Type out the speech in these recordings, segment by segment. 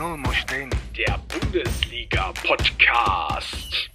Null muss stehen. Der Bundesliga-Podcast.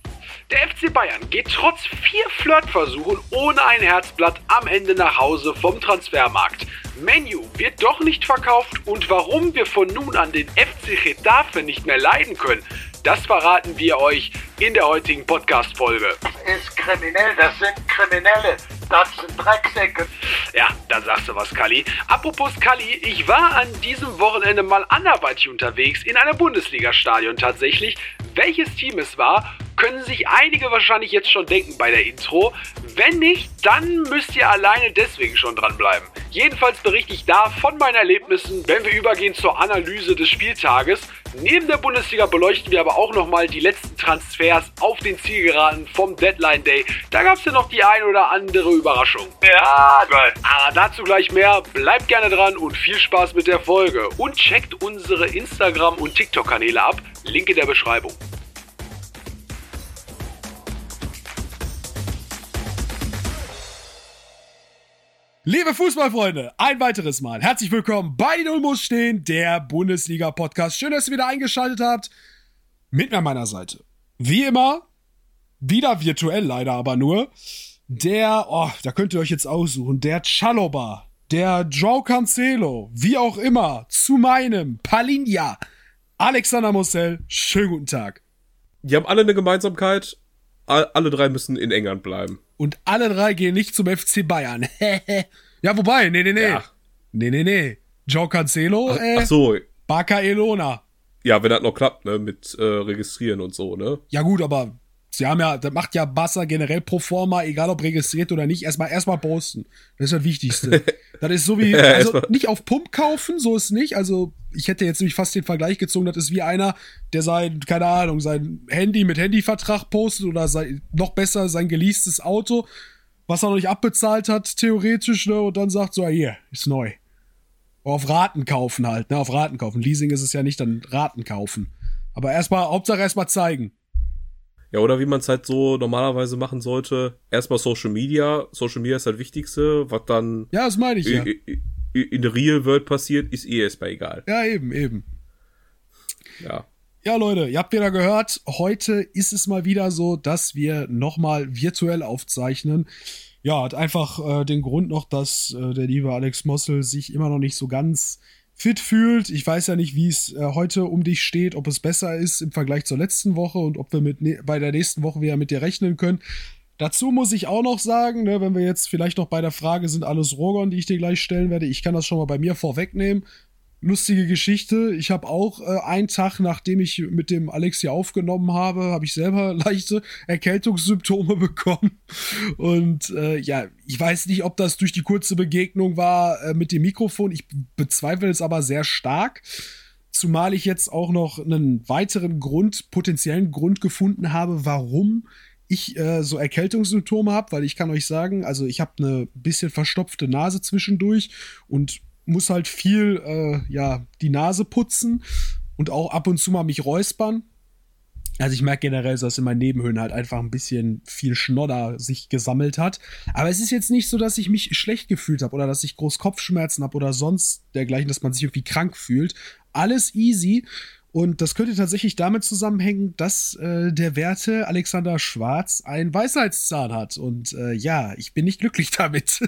Der FC Bayern geht trotz vier Flirtversuchen ohne ein Herzblatt am Ende nach Hause vom Transfermarkt. Menu wird doch nicht verkauft und warum wir von nun an den FC Getafe nicht mehr leiden können, das verraten wir euch in der heutigen Podcast-Folge. Das ist kriminell, das sind Kriminelle. Das sind Drecksäcke. Ja, da sagst du was, Kali. Apropos Kali, ich war an diesem Wochenende mal anderweitig unterwegs, in einem Bundesliga-Stadion tatsächlich. Welches Team es war, können sich einige wahrscheinlich jetzt schon denken bei der Intro. Wenn nicht, dann müsst ihr alleine deswegen schon dranbleiben. Jedenfalls berichte ich da von meinen Erlebnissen, wenn wir übergehen zur Analyse des Spieltages. Neben der Bundesliga beleuchten wir aber auch nochmal die letzten Transfers auf den Zielgeraden vom Deadline Day. Da gab es ja noch die ein oder andere Überraschung. Ja, geil. Aber dazu gleich mehr. Bleibt gerne dran und viel Spaß mit der Folge. Und checkt unsere Instagram- und TikTok-Kanäle ab. Link in der Beschreibung. Liebe Fußballfreunde, ein weiteres Mal herzlich willkommen bei Null muss stehen, der Bundesliga-Podcast. Schön, dass ihr wieder eingeschaltet habt. Mit mir an meiner Seite. Wie immer, wieder virtuell leider aber nur, der, oh, da könnt ihr euch jetzt aussuchen, der Chaloba, der Joe Cancelo, wie auch immer, zu meinem Palinja, Alexander Mossel. Schönen guten Tag. Die haben alle eine Gemeinsamkeit. Alle drei müssen in England bleiben. Und alle drei gehen nicht zum FC Bayern. ja, wobei, nee, nee, nee. Ja. Nee, nee, nee. Joe Cancelo, Ach, äh, ach so, Barca Elona. ja, wenn das noch klappt, ne, mit äh, Registrieren und so, ne? Ja gut, aber sie haben ja, das macht ja Barca generell pro forma, egal ob registriert oder nicht, erstmal erstmal posten. Das ist das Wichtigste. das ist so wie, also nicht auf Pump kaufen, so ist nicht. Also ich hätte jetzt nämlich fast den Vergleich gezogen, das ist wie einer, der sein, keine Ahnung, sein Handy mit Handyvertrag postet oder sein, noch besser sein geleastes Auto, was er noch nicht abbezahlt hat, theoretisch, ne, und dann sagt so, ja, hier, ist neu. Auf Raten kaufen halt, ne, auf Raten kaufen. Leasing ist es ja nicht, dann Raten kaufen. Aber erstmal, Hauptsache erstmal zeigen. Ja, oder wie man es halt so normalerweise machen sollte. Erstmal Social Media. Social Media ist das Wichtigste. Was dann Ja, das meine ich ja. in der Real World passiert, ist eh erstmal egal. Ja, eben, eben. Ja. Ja, Leute, ihr habt wieder gehört, heute ist es mal wieder so, dass wir nochmal virtuell aufzeichnen. Ja, hat einfach äh, den Grund noch, dass äh, der liebe Alex Mossel sich immer noch nicht so ganz fit fühlt. Ich weiß ja nicht, wie es äh, heute um dich steht, ob es besser ist im Vergleich zur letzten Woche und ob wir mit ne bei der nächsten Woche wieder mit dir rechnen können. Dazu muss ich auch noch sagen, ne, wenn wir jetzt vielleicht noch bei der Frage sind, alles Rogon, die ich dir gleich stellen werde, ich kann das schon mal bei mir vorwegnehmen lustige Geschichte. Ich habe auch äh, einen Tag, nachdem ich mit dem Alex hier aufgenommen habe, habe ich selber leichte Erkältungssymptome bekommen. Und äh, ja, ich weiß nicht, ob das durch die kurze Begegnung war äh, mit dem Mikrofon. Ich bezweifle es aber sehr stark. Zumal ich jetzt auch noch einen weiteren Grund, potenziellen Grund gefunden habe, warum ich äh, so Erkältungssymptome habe, weil ich kann euch sagen, also ich habe eine bisschen verstopfte Nase zwischendurch und muss halt viel, äh, ja, die Nase putzen und auch ab und zu mal mich räuspern. Also ich merke generell, dass in meinen Nebenhöhlen halt einfach ein bisschen viel Schnodder sich gesammelt hat. Aber es ist jetzt nicht so, dass ich mich schlecht gefühlt habe oder dass ich groß Kopfschmerzen habe oder sonst dergleichen, dass man sich irgendwie krank fühlt. Alles easy. Und das könnte tatsächlich damit zusammenhängen, dass äh, der Werte Alexander Schwarz einen Weisheitszahn hat. Und äh, ja, ich bin nicht glücklich damit.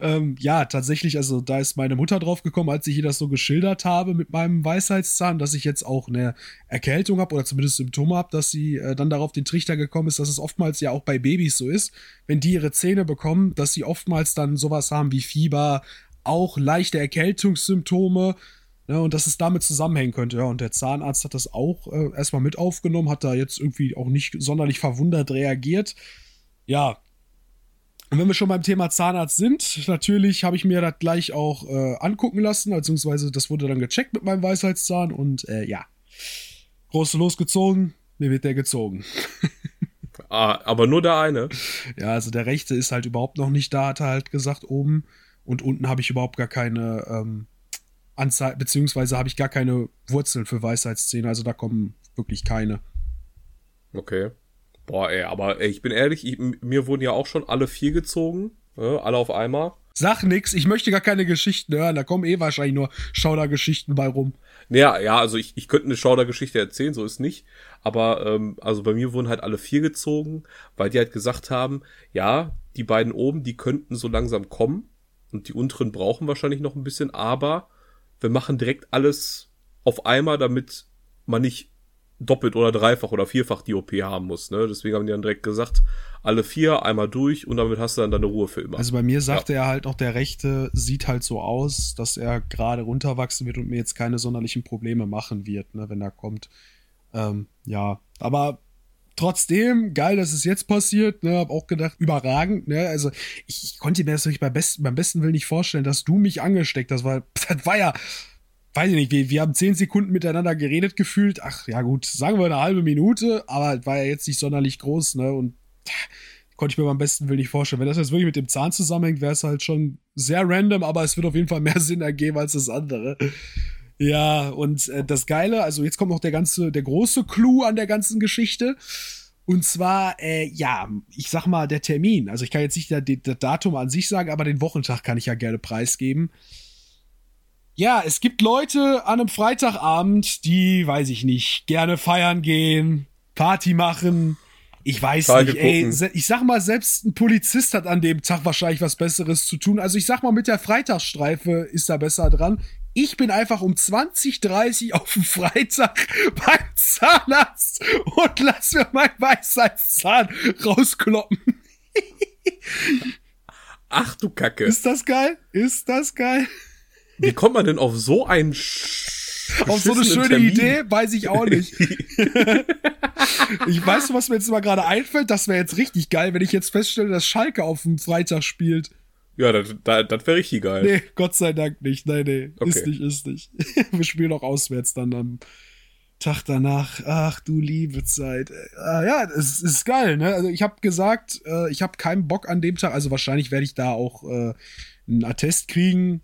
Ähm, ja, tatsächlich, also da ist meine Mutter drauf gekommen, als ich ihr das so geschildert habe mit meinem Weisheitszahn, dass ich jetzt auch eine Erkältung habe oder zumindest Symptome habe, dass sie äh, dann darauf den Trichter gekommen ist, dass es oftmals ja auch bei Babys so ist, wenn die ihre Zähne bekommen, dass sie oftmals dann sowas haben wie Fieber, auch leichte Erkältungssymptome. Ne, und dass es damit zusammenhängen könnte. Ja, und der Zahnarzt hat das auch äh, erstmal mit aufgenommen, hat da jetzt irgendwie auch nicht sonderlich verwundert reagiert. Ja, und wenn wir schon beim Thema Zahnarzt sind, natürlich habe ich mir das gleich auch äh, angucken lassen, beziehungsweise das wurde dann gecheckt mit meinem Weisheitszahn und äh, ja, große losgezogen, mir wird der gezogen. Ah, aber nur der eine. Ja, also der rechte ist halt überhaupt noch nicht da, hat er halt gesagt, oben. Und unten habe ich überhaupt gar keine ähm, Anzahl, beziehungsweise habe ich gar keine Wurzeln für Weisheitszähne, also da kommen wirklich keine. Okay. Boah, ey, aber ey, ich bin ehrlich, ich, mir wurden ja auch schon alle vier gezogen. Ne, alle auf einmal. Sag nix, ich möchte gar keine Geschichten hören, da kommen eh wahrscheinlich nur Schaudergeschichten bei rum. Naja, ja, also ich, ich könnte eine Schaudergeschichte erzählen, so ist nicht. Aber ähm, also bei mir wurden halt alle vier gezogen, weil die halt gesagt haben, ja, die beiden oben, die könnten so langsam kommen und die unteren brauchen wahrscheinlich noch ein bisschen, aber wir machen direkt alles auf einmal, damit man nicht doppelt oder dreifach oder vierfach die OP haben muss. Ne? Deswegen haben die dann direkt gesagt, alle vier einmal durch und damit hast du dann deine Ruhe für immer. Also bei mir sagte ja. er halt auch, der Rechte sieht halt so aus, dass er gerade runterwachsen wird und mir jetzt keine sonderlichen Probleme machen wird, ne, wenn er kommt. Ähm, ja, aber trotzdem, geil, dass es jetzt passiert. Ne, hab auch gedacht, überragend. Ne, also ich, ich konnte mir das wirklich beim besten, beim besten Willen nicht vorstellen, dass du mich angesteckt hast, weil das war ja weiß ich nicht, wir, wir haben zehn Sekunden miteinander geredet gefühlt. Ach ja gut, sagen wir eine halbe Minute, aber war ja jetzt nicht sonderlich groß, ne? Und konnte ich mir beim besten Willen nicht vorstellen. Wenn das jetzt wirklich mit dem Zahn zusammenhängt, wäre es halt schon sehr random, aber es wird auf jeden Fall mehr Sinn ergeben als das andere. Ja, und äh, das Geile, also jetzt kommt noch der ganze, der große Clou an der ganzen Geschichte. Und zwar, äh, ja, ich sag mal, der Termin. Also ich kann jetzt nicht das Datum an sich sagen, aber den Wochentag kann ich ja gerne preisgeben. Ja, es gibt Leute an einem Freitagabend, die, weiß ich nicht, gerne feiern gehen, Party machen. Ich weiß Tage nicht, ey, ich sag mal, selbst ein Polizist hat an dem Tag wahrscheinlich was Besseres zu tun. Also ich sag mal, mit der Freitagsstreife ist da besser dran. Ich bin einfach um 20.30 auf dem Freitag beim Zahnarzt und lass mir mein Weisheitszahn rauskloppen. Ach du Kacke. Ist das geil? Ist das geil? Wie kommt man denn auf so ein auf so eine schöne Termin. Idee, weiß ich auch nicht. ich weiß, was mir jetzt mal gerade einfällt, das wäre jetzt richtig geil, wenn ich jetzt feststelle, dass Schalke auf dem Freitag spielt. Ja, das, das, das wäre richtig geil. Nee, Gott sei Dank nicht. Nein, nee, okay. ist nicht, ist nicht. Wir spielen auch auswärts dann am Tag danach. Ach du liebe Zeit. Äh, ja, es ist geil, ne? Also ich habe gesagt, äh, ich habe keinen Bock an dem Tag, also wahrscheinlich werde ich da auch äh, einen Attest kriegen,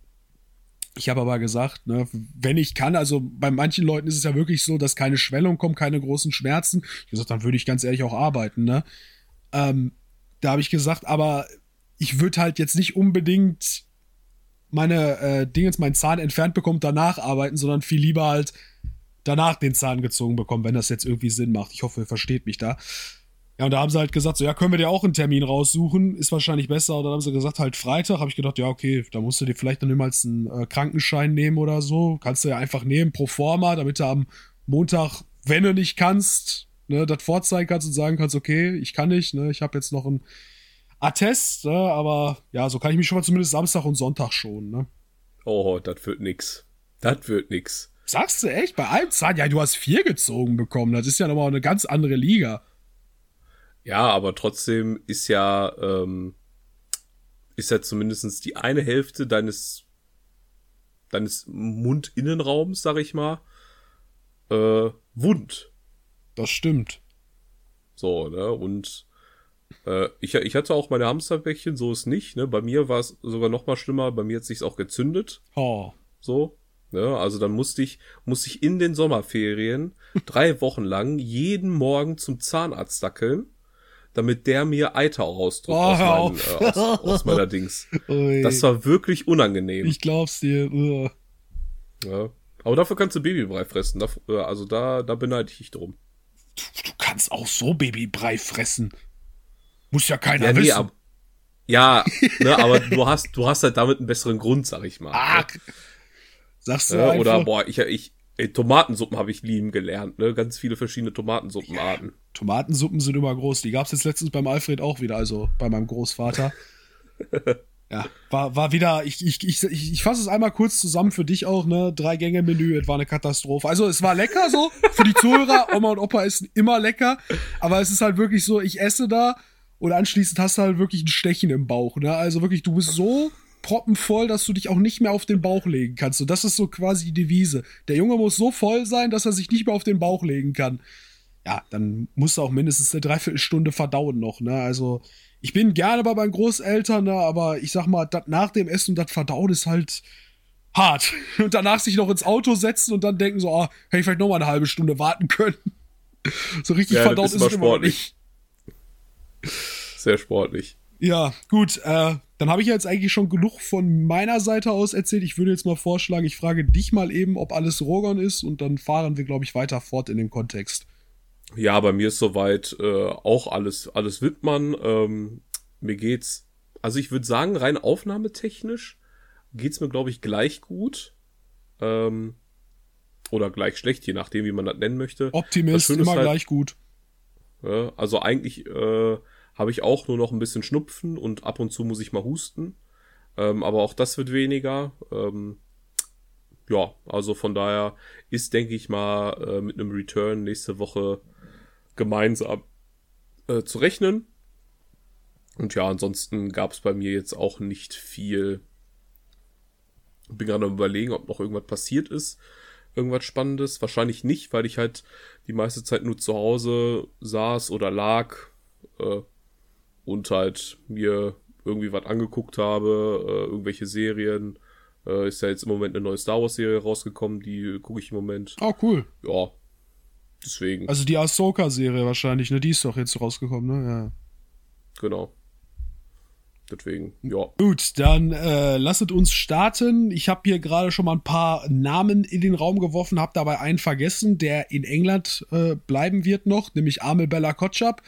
ich habe aber gesagt, ne, wenn ich kann, also bei manchen Leuten ist es ja wirklich so, dass keine Schwellung kommt, keine großen Schmerzen. Ich gesagt, dann würde ich ganz ehrlich auch arbeiten, ne? Ähm, da habe ich gesagt, aber ich würde halt jetzt nicht unbedingt meine äh, Dingens, meinen Zahn entfernt bekommen, danach arbeiten, sondern viel lieber halt danach den Zahn gezogen bekommen, wenn das jetzt irgendwie Sinn macht. Ich hoffe, ihr versteht mich da. Ja, und da haben sie halt gesagt, so, ja, können wir dir auch einen Termin raussuchen, ist wahrscheinlich besser. Und dann haben sie gesagt, halt Freitag. Habe ich gedacht, ja, okay, da musst du dir vielleicht dann niemals einen äh, Krankenschein nehmen oder so. Kannst du ja einfach nehmen, pro forma, damit du am Montag, wenn du nicht kannst, ne, das vorzeigen kannst und sagen kannst, okay, ich kann nicht, ne, ich habe jetzt noch einen Attest, ne, aber ja, so kann ich mich schon mal zumindest Samstag und Sonntag schon, ne. Oh, das wird nix. Das wird nix. Sagst du echt? Bei einem Zahn? Ja, du hast vier gezogen bekommen. Das ist ja nochmal eine ganz andere Liga. Ja, aber trotzdem ist ja, ähm, ist ja zumindestens die eine Hälfte deines, deines Mundinnenraums, sag ich mal, äh, wund. Das stimmt. So, ne, und äh, ich, ich hatte auch meine Hamsterbäckchen, so ist nicht, ne, bei mir war es sogar noch mal schlimmer, bei mir hat sich's auch gezündet. Oh. So, ne, also dann musste ich, musste ich in den Sommerferien drei Wochen lang jeden Morgen zum Zahnarzt dackeln damit der mir Eiter rausdrückt oh, aus, meinen, äh, aus, aus, meiner Dings. Ui. Das war wirklich unangenehm. Ich glaub's dir. Ja. Aber dafür kannst du Babybrei fressen. Äh, also da, da beneide ich dich drum. Du, du, kannst auch so Babybrei fressen. Muss ja keiner ja, wissen. Nee, ab, ja, ne, aber du hast, du hast halt damit einen besseren Grund, sag ich mal. Ah, ne? Sagst du ja, Oder, boah, ich, ich, ey, Tomatensuppen habe ich lieben gelernt, ne? Ganz viele verschiedene Tomatensuppenarten. Tomatensuppen sind immer groß. Die gab es jetzt letztens beim Alfred auch wieder, also bei meinem Großvater. ja, war, war wieder, ich, ich, ich, ich, ich fasse es einmal kurz zusammen für dich auch, ne? Drei Gänge Menü, es war eine Katastrophe. Also es war lecker so, für die Zuhörer, Oma und Opa essen immer lecker, aber es ist halt wirklich so, ich esse da und anschließend hast du halt wirklich ein Stechen im Bauch, ne? Also wirklich, du bist so proppenvoll, dass du dich auch nicht mehr auf den Bauch legen kannst. Und das ist so quasi die Devise. Der Junge muss so voll sein, dass er sich nicht mehr auf den Bauch legen kann ja, dann musst du auch mindestens eine Dreiviertelstunde verdauen noch, ne? Also, ich bin gerne bei meinen Großeltern, ne? aber ich sag mal, dat nach dem Essen und das Verdauen ist halt hart. Und danach sich noch ins Auto setzen und dann denken so, ah, hätte ich vielleicht noch mal eine halbe Stunde warten können. So richtig ja, verdaut ist, es immer sportlich. Sehr sportlich. Ja, gut. Äh, dann habe ich jetzt eigentlich schon genug von meiner Seite aus erzählt. Ich würde jetzt mal vorschlagen, ich frage dich mal eben, ob alles Rogon ist und dann fahren wir, glaube ich, weiter fort in dem Kontext. Ja, bei mir ist soweit äh, auch alles, alles Wittmann. Ähm, mir geht's, also ich würde sagen, rein aufnahmetechnisch geht's mir, glaube ich, gleich gut. Ähm, oder gleich schlecht, je nachdem, wie man das nennen möchte. Optimist, immer halt, gleich gut. Ja, also eigentlich äh, habe ich auch nur noch ein bisschen Schnupfen und ab und zu muss ich mal husten. Ähm, aber auch das wird weniger. Ähm, ja, also von daher ist, denke ich mal, äh, mit einem Return nächste Woche gemeinsam äh, zu rechnen. Und ja, ansonsten gab es bei mir jetzt auch nicht viel. Bin gerade am überlegen, ob noch irgendwas passiert ist. Irgendwas Spannendes. Wahrscheinlich nicht, weil ich halt die meiste Zeit nur zu Hause saß oder lag äh, und halt mir irgendwie was angeguckt habe, äh, irgendwelche Serien. Äh, ist ja jetzt im Moment eine neue Star Wars Serie rausgekommen, die gucke ich im Moment. Oh, cool. Ja, Deswegen. Also die Ahsoka-Serie wahrscheinlich, ne? Die ist doch jetzt rausgekommen, ne? Ja. Genau. Deswegen, ja. Gut, dann äh, lasset uns starten. Ich habe hier gerade schon mal ein paar Namen in den Raum geworfen, habe dabei einen vergessen, der in England äh, bleiben wird noch, nämlich Amel Bella Kotschap.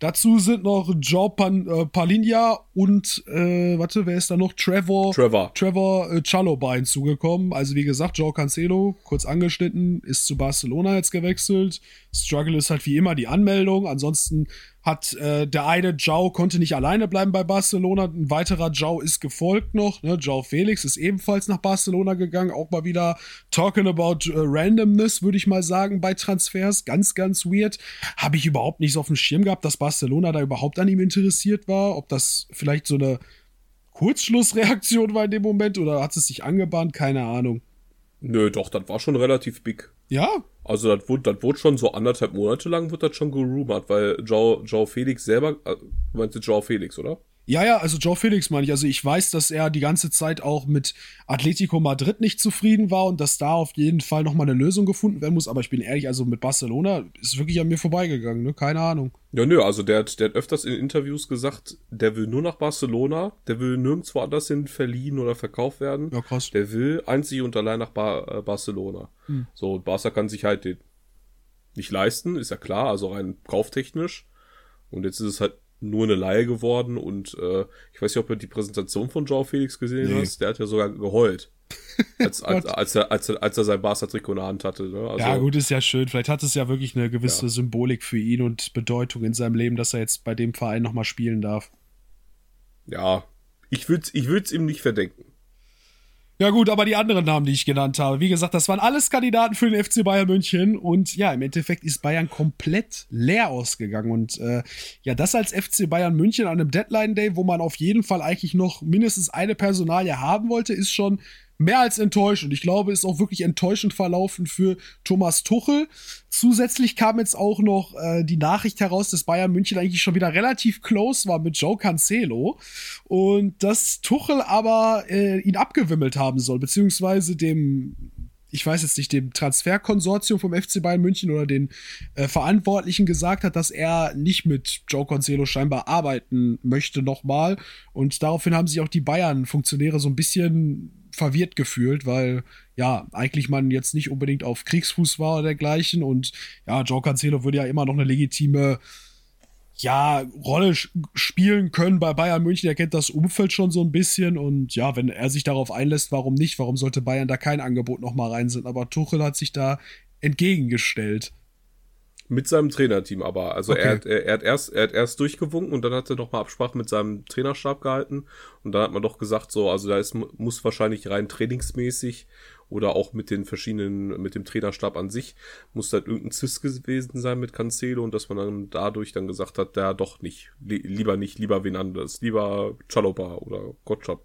Dazu sind noch Joe Pan, äh, Palinja und, äh, warte, wer ist da noch? Trevor. Trevor. Trevor äh, Chaloba hinzugekommen. Also wie gesagt, Joe Cancelo, kurz angeschnitten, ist zu Barcelona jetzt gewechselt. Struggle ist halt wie immer die Anmeldung. Ansonsten hat äh, der eine Joe konnte nicht alleine bleiben bei Barcelona. Ein weiterer Joe ist gefolgt noch. Ne? Joe Felix ist ebenfalls nach Barcelona gegangen. Auch mal wieder talking about uh, randomness, würde ich mal sagen, bei Transfers. Ganz, ganz weird. Habe ich überhaupt nicht so auf dem Schirm gehabt, dass Barcelona da überhaupt an ihm interessiert war. Ob das vielleicht so eine Kurzschlussreaktion war in dem Moment oder hat es sich angebahnt? Keine Ahnung. Nö, doch, das war schon relativ big. Ja? Also das wurde, das wurde schon so anderthalb Monate lang wird das schon gerumort, weil Joe, Joe Felix selber, äh, meinst du Joe Felix, oder? Ja, ja, also Joe Felix meine ich. Also ich weiß, dass er die ganze Zeit auch mit Atletico Madrid nicht zufrieden war und dass da auf jeden Fall nochmal eine Lösung gefunden werden muss. Aber ich bin ehrlich, also mit Barcelona ist wirklich an mir vorbeigegangen, ne? Keine Ahnung. Ja, nö, also der hat, der hat öfters in Interviews gesagt, der will nur nach Barcelona, der will nirgendwo anders hin verliehen oder verkauft werden. Ja, krass. Der will einzig und allein nach Bar äh, Barcelona. Hm. So, Barca kann sich halt den nicht leisten, ist ja klar, also rein kauftechnisch. Und jetzt ist es halt nur eine Laie geworden und äh, ich weiß nicht, ob du die Präsentation von Joao Felix gesehen nee. hast, der hat ja sogar geheult. als, als, als, er, als, er, als er sein Barca-Trikot in der Hand hatte. Ne? Also, ja, gut, ist ja schön. Vielleicht hat es ja wirklich eine gewisse ja. Symbolik für ihn und Bedeutung in seinem Leben, dass er jetzt bei dem Verein nochmal spielen darf. Ja, ich würde es ich würd's ihm nicht verdenken. Ja gut, aber die anderen Namen, die ich genannt habe, wie gesagt, das waren alles Kandidaten für den FC Bayern München. Und ja, im Endeffekt ist Bayern komplett leer ausgegangen. Und äh, ja, das als FC Bayern München an einem Deadline Day, wo man auf jeden Fall eigentlich noch mindestens eine Personalie haben wollte, ist schon mehr als enttäuschend. Ich glaube, ist auch wirklich enttäuschend verlaufen für Thomas Tuchel. Zusätzlich kam jetzt auch noch äh, die Nachricht heraus, dass Bayern München eigentlich schon wieder relativ close war mit Joe Cancelo und dass Tuchel aber äh, ihn abgewimmelt haben soll, beziehungsweise dem ich weiß jetzt nicht, dem Transferkonsortium vom FC Bayern München oder den äh, Verantwortlichen gesagt hat, dass er nicht mit Joe Cancelo scheinbar arbeiten möchte nochmal. Und daraufhin haben sich auch die Bayern-Funktionäre so ein bisschen verwirrt gefühlt, weil ja, eigentlich man jetzt nicht unbedingt auf Kriegsfuß war oder dergleichen und ja, Joe Cancelo würde ja immer noch eine legitime ja, Rolle spielen können bei Bayern München. Er kennt das Umfeld schon so ein bisschen und ja, wenn er sich darauf einlässt, warum nicht? Warum sollte Bayern da kein Angebot nochmal reinsenden? Aber Tuchel hat sich da entgegengestellt. Mit seinem Trainerteam aber. Also okay. er, hat, er, er, hat erst, er hat erst durchgewunken und dann hat er noch mal Absprache mit seinem Trainerstab gehalten. Und dann hat man doch gesagt, so, also da ist, muss wahrscheinlich rein trainingsmäßig oder auch mit den verschiedenen, mit dem Trainerstab an sich, muss halt irgendein Zwist gewesen sein mit Cancelo und dass man dann dadurch dann gesagt hat, der doch nicht, lieber nicht, lieber wen anders, lieber Chaloba oder Gottschalk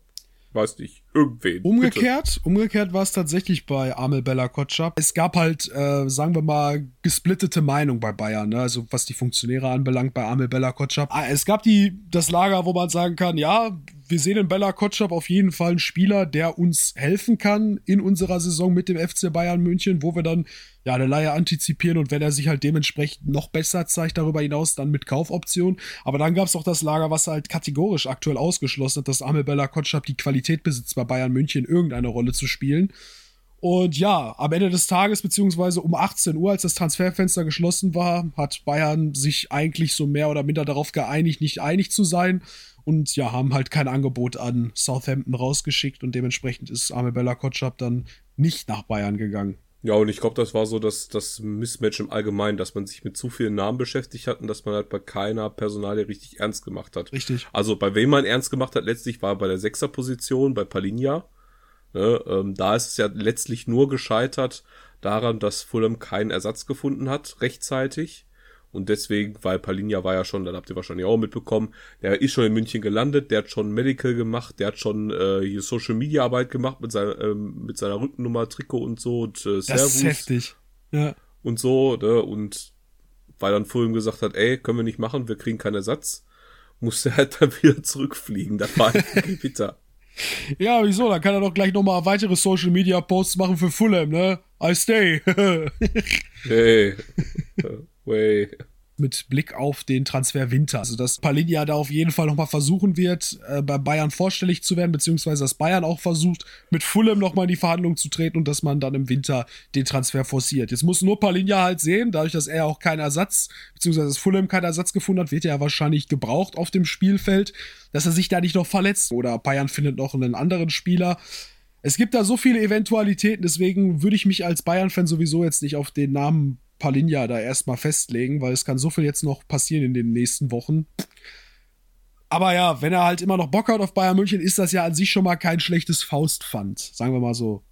weiß nicht, irgendwen. Umgekehrt, bitte. umgekehrt war es tatsächlich bei Amel Bella Kotschap. Es gab halt, äh, sagen wir mal, gesplittete Meinung bei Bayern, ne? also was die Funktionäre anbelangt bei Amel Bella Kotschap. Ah, es gab die, das Lager, wo man sagen kann, ja, wir sehen in Bella Kotschap auf jeden Fall einen Spieler, der uns helfen kann in unserer Saison mit dem FC Bayern München, wo wir dann ja eine Leihe antizipieren und wenn er sich halt dementsprechend noch besser zeigt, darüber hinaus dann mit Kaufoption. Aber dann gab es auch das Lager, was halt kategorisch aktuell ausgeschlossen hat, dass Amel Bella Kotschap die Qualität besitzt, bei Bayern München irgendeine Rolle zu spielen. Und ja, am Ende des Tages, beziehungsweise um 18 Uhr, als das Transferfenster geschlossen war, hat Bayern sich eigentlich so mehr oder minder darauf geeinigt, nicht einig zu sein. Und ja, haben halt kein Angebot an Southampton rausgeschickt und dementsprechend ist Amebella Kotschap dann nicht nach Bayern gegangen. Ja, und ich glaube, das war so das, das Mismatch im Allgemeinen, dass man sich mit zu vielen Namen beschäftigt hat und dass man halt bei keiner Personalie richtig ernst gemacht hat. Richtig. Also bei wem man ernst gemacht hat, letztlich war bei der Sechserposition, bei Palinja. Ne, ähm, da ist es ja letztlich nur gescheitert daran, dass Fulham keinen Ersatz gefunden hat, rechtzeitig. Und deswegen, weil Palinja war ja schon, dann habt ihr wahrscheinlich auch mitbekommen, der ist schon in München gelandet, der hat schon Medical gemacht, der hat schon äh, hier Social Media Arbeit gemacht mit, seiner ähm, mit seiner Rückennummer, Trikot und so und äh, Servus. Das ist heftig. Ja. Und so, ne? Und weil dann Fulham gesagt hat, ey, können wir nicht machen, wir kriegen keinen Ersatz, musste er halt dann wieder zurückfliegen. Das war halt bitter. Ja, wieso? Dann kann er doch gleich nochmal weitere Social Media Posts machen für Fulham, ne? I stay. hey. Way mit Blick auf den Transfer Winter. Also, dass Palinja da auf jeden Fall nochmal versuchen wird, äh, bei Bayern vorstellig zu werden, beziehungsweise dass Bayern auch versucht, mit Fulham nochmal in die Verhandlungen zu treten und dass man dann im Winter den Transfer forciert. Jetzt muss nur Palinja halt sehen, dadurch, dass er auch keinen Ersatz, beziehungsweise dass Fulham keinen Ersatz gefunden hat, wird er ja wahrscheinlich gebraucht auf dem Spielfeld, dass er sich da nicht noch verletzt oder Bayern findet noch einen anderen Spieler. Es gibt da so viele Eventualitäten, deswegen würde ich mich als Bayern-Fan sowieso jetzt nicht auf den Namen Palinja da erstmal festlegen, weil es kann so viel jetzt noch passieren in den nächsten Wochen. Aber ja, wenn er halt immer noch Bock hat auf Bayern München, ist das ja an sich schon mal kein schlechtes Faustpfand, sagen wir mal so.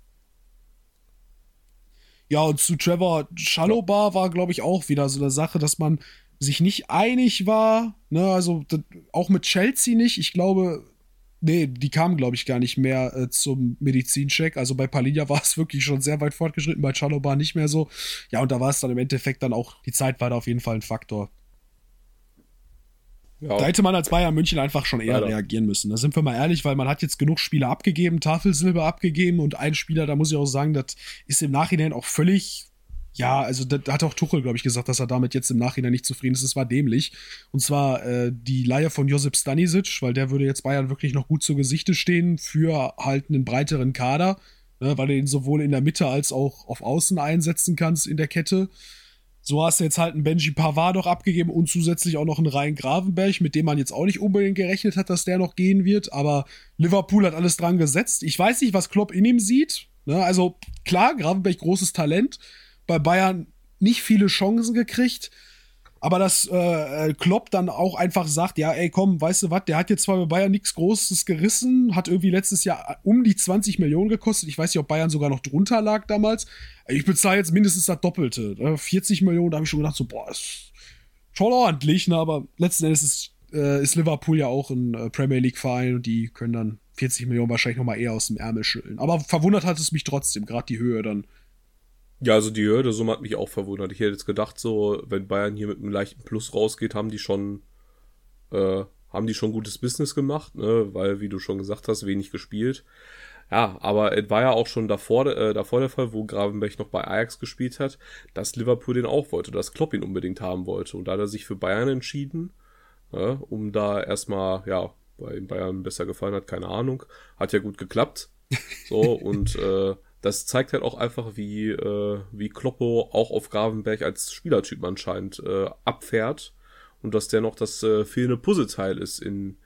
Ja, und zu Trevor Schalobar war, glaube ich, auch wieder so eine Sache, dass man sich nicht einig war. Ne, also auch mit Chelsea nicht. Ich glaube, Nee, die kamen, glaube ich, gar nicht mehr äh, zum Medizincheck. Also bei Palinja war es wirklich schon sehr weit fortgeschritten, bei Chalobar nicht mehr so. Ja, und da war es dann im Endeffekt dann auch, die Zeit war da auf jeden Fall ein Faktor. Ja. Da hätte man als Bayern München einfach schon eher Leider. reagieren müssen. Da sind wir mal ehrlich, weil man hat jetzt genug Spieler abgegeben, Tafelsilber abgegeben und ein Spieler, da muss ich auch sagen, das ist im Nachhinein auch völlig ja, also da, hat auch Tuchel, glaube ich, gesagt, dass er damit jetzt im Nachhinein nicht zufrieden ist. Es war dämlich. Und zwar äh, die Leihe von Josip Stanisic, weil der würde jetzt Bayern wirklich noch gut zu Gesichte stehen für halt einen breiteren Kader, ne, weil du ihn sowohl in der Mitte als auch auf Außen einsetzen kannst in der Kette. So hast du jetzt halt einen Benji Pavard noch abgegeben und zusätzlich auch noch einen Ryan Gravenberg, mit dem man jetzt auch nicht unbedingt gerechnet hat, dass der noch gehen wird. Aber Liverpool hat alles dran gesetzt. Ich weiß nicht, was Klopp in ihm sieht. Ne? Also klar, Gravenberg großes Talent bei Bayern nicht viele Chancen gekriegt. Aber dass äh, äh, Klopp dann auch einfach sagt, ja, ey, komm, weißt du was, der hat jetzt zwar bei Bayern nichts Großes gerissen, hat irgendwie letztes Jahr um die 20 Millionen gekostet. Ich weiß nicht, ob Bayern sogar noch drunter lag damals. Ich bezahle jetzt mindestens das Doppelte. 40 ne? Millionen, da habe ich schon gedacht, so, boah, ist schon ordentlich, ne? aber letzten Endes ist, äh, ist Liverpool ja auch ein äh, Premier League-Verein und die können dann 40 Millionen wahrscheinlich nochmal eher aus dem Ärmel schütteln. Aber verwundert hat es mich trotzdem, gerade die Höhe dann ja, also die Höhe der Summe hat mich auch verwundert. Ich hätte jetzt gedacht, so, wenn Bayern hier mit einem leichten Plus rausgeht, haben die schon, äh, haben die schon gutes Business gemacht, ne? weil, wie du schon gesagt hast, wenig gespielt. Ja, aber es war ja auch schon davor, äh, davor der Fall, wo Gravenberg noch bei Ajax gespielt hat, dass Liverpool den auch wollte, dass Klopp ihn unbedingt haben wollte. Und da hat er sich für Bayern entschieden, äh, um da erstmal, ja, bei Bayern besser gefallen hat, keine Ahnung. Hat ja gut geklappt. So, und äh, das zeigt halt auch einfach, wie, äh, wie Kloppo auch auf Gravenberg als Spielertyp anscheinend äh, abfährt und dass der noch das äh, fehlende Puzzleteil ist in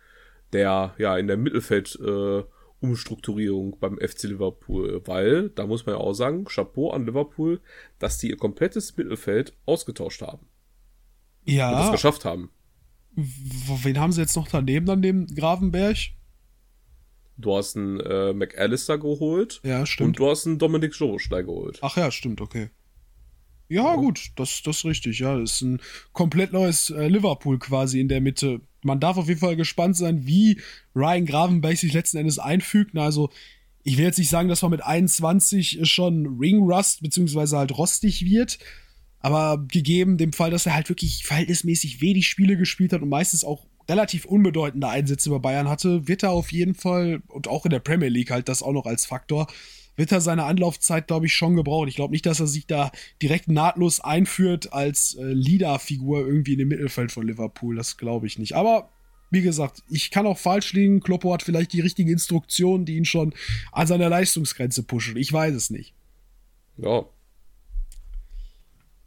der, ja, in der Mittelfeld äh, Umstrukturierung beim FC Liverpool, weil, da muss man ja auch sagen, Chapeau an Liverpool, dass die ihr komplettes Mittelfeld ausgetauscht haben. Ja. Und das geschafft haben. Wen haben sie jetzt noch daneben, an dem Gravenberg? Du hast einen äh, McAllister geholt. Ja, stimmt. Und du hast einen Dominik Joroschlei geholt. Ach ja, stimmt, okay. Ja, ja, gut, das, das ist richtig, ja. Das ist ein komplett neues äh, Liverpool quasi in der Mitte. Man darf auf jeden Fall gespannt sein, wie Ryan Gravenberg sich letzten Endes einfügt. Also, ich will jetzt nicht sagen, dass man mit 21 schon Ringrust beziehungsweise halt rostig wird. Aber gegeben dem Fall, dass er halt wirklich verhältnismäßig wenig Spiele gespielt hat und meistens auch relativ unbedeutende Einsätze bei Bayern hatte, wird er auf jeden Fall, und auch in der Premier League halt das auch noch als Faktor, wird er seine Anlaufzeit, glaube ich, schon gebraucht. Ich glaube nicht, dass er sich da direkt nahtlos einführt als äh, Leaderfigur irgendwie in dem Mittelfeld von Liverpool. Das glaube ich nicht. Aber wie gesagt, ich kann auch falsch liegen. Kloppo hat vielleicht die richtigen Instruktionen, die ihn schon an seiner Leistungsgrenze pushen. Ich weiß es nicht. Ja.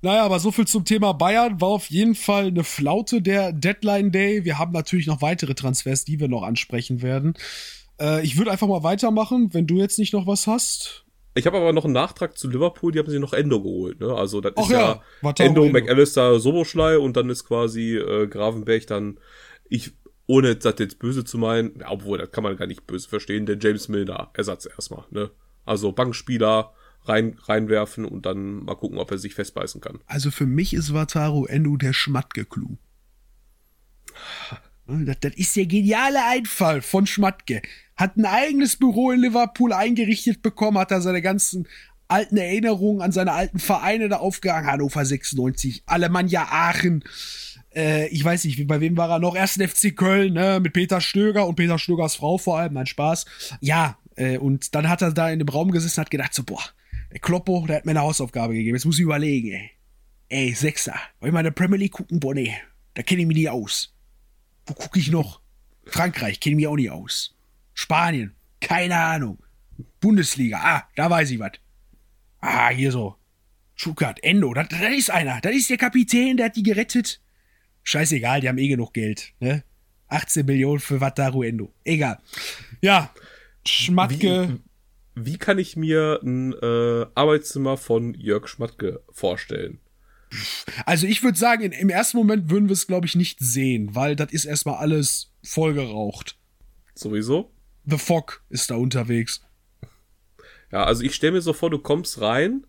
Naja, aber so viel zum Thema Bayern. War auf jeden Fall eine Flaute der Deadline Day. Wir haben natürlich noch weitere Transfers, die wir noch ansprechen werden. Äh, ich würde einfach mal weitermachen, wenn du jetzt nicht noch was hast. Ich habe aber noch einen Nachtrag zu Liverpool, die haben sich noch Endo geholt. Ne? Also das Ach ist ja, ja, Endo, Endo. McAllister, Soboschlei und dann ist quasi äh, Gravenberg dann, ich, ohne das jetzt böse zu meinen, obwohl, das kann man gar nicht böse verstehen, der James Milner Ersatz erstmal. Ne? Also Bankspieler rein, reinwerfen und dann mal gucken, ob er sich festbeißen kann. Also für mich ist Wataru Endo der Schmatke-Clou. Das, das ist der geniale Einfall von Schmatke. Hat ein eigenes Büro in Liverpool eingerichtet bekommen, hat da seine ganzen alten Erinnerungen an seine alten Vereine da aufgehangen. Hannover 96, Alemannia Aachen. Äh, ich weiß nicht, bei wem war er noch? Ersten FC Köln, ne? Mit Peter Stöger und Peter Stögers Frau vor allem. Mein Spaß. Ja, äh, und dann hat er da in dem Raum gesessen und hat gedacht so, boah, der Kloppo, der hat mir eine Hausaufgabe gegeben. Jetzt muss ich überlegen, ey. Ey, Sechser. Wollen wir mal in der Premier League gucken? Boah, nee. Da kenne ich mich nicht aus. Wo gucke ich noch? Frankreich kenne ich mich auch nicht aus. Spanien, keine Ahnung. Bundesliga, ah, da weiß ich was. Ah, hier so. Schuckert, Endo, das ist einer. Das ist der Kapitän, der hat die gerettet. Scheißegal, die haben eh genug Geld, ne? 18 Millionen für Wataru Endo. Egal. Ja, Schmatke. Wie, kann ich mir ein äh, Arbeitszimmer von Jörg Schmatke vorstellen? Also ich würde sagen, in, im ersten Moment würden wir es, glaube ich, nicht sehen, weil das ist erstmal alles vollgeraucht. Sowieso? The Fog ist da unterwegs. Ja, also ich stelle mir so vor, du kommst rein,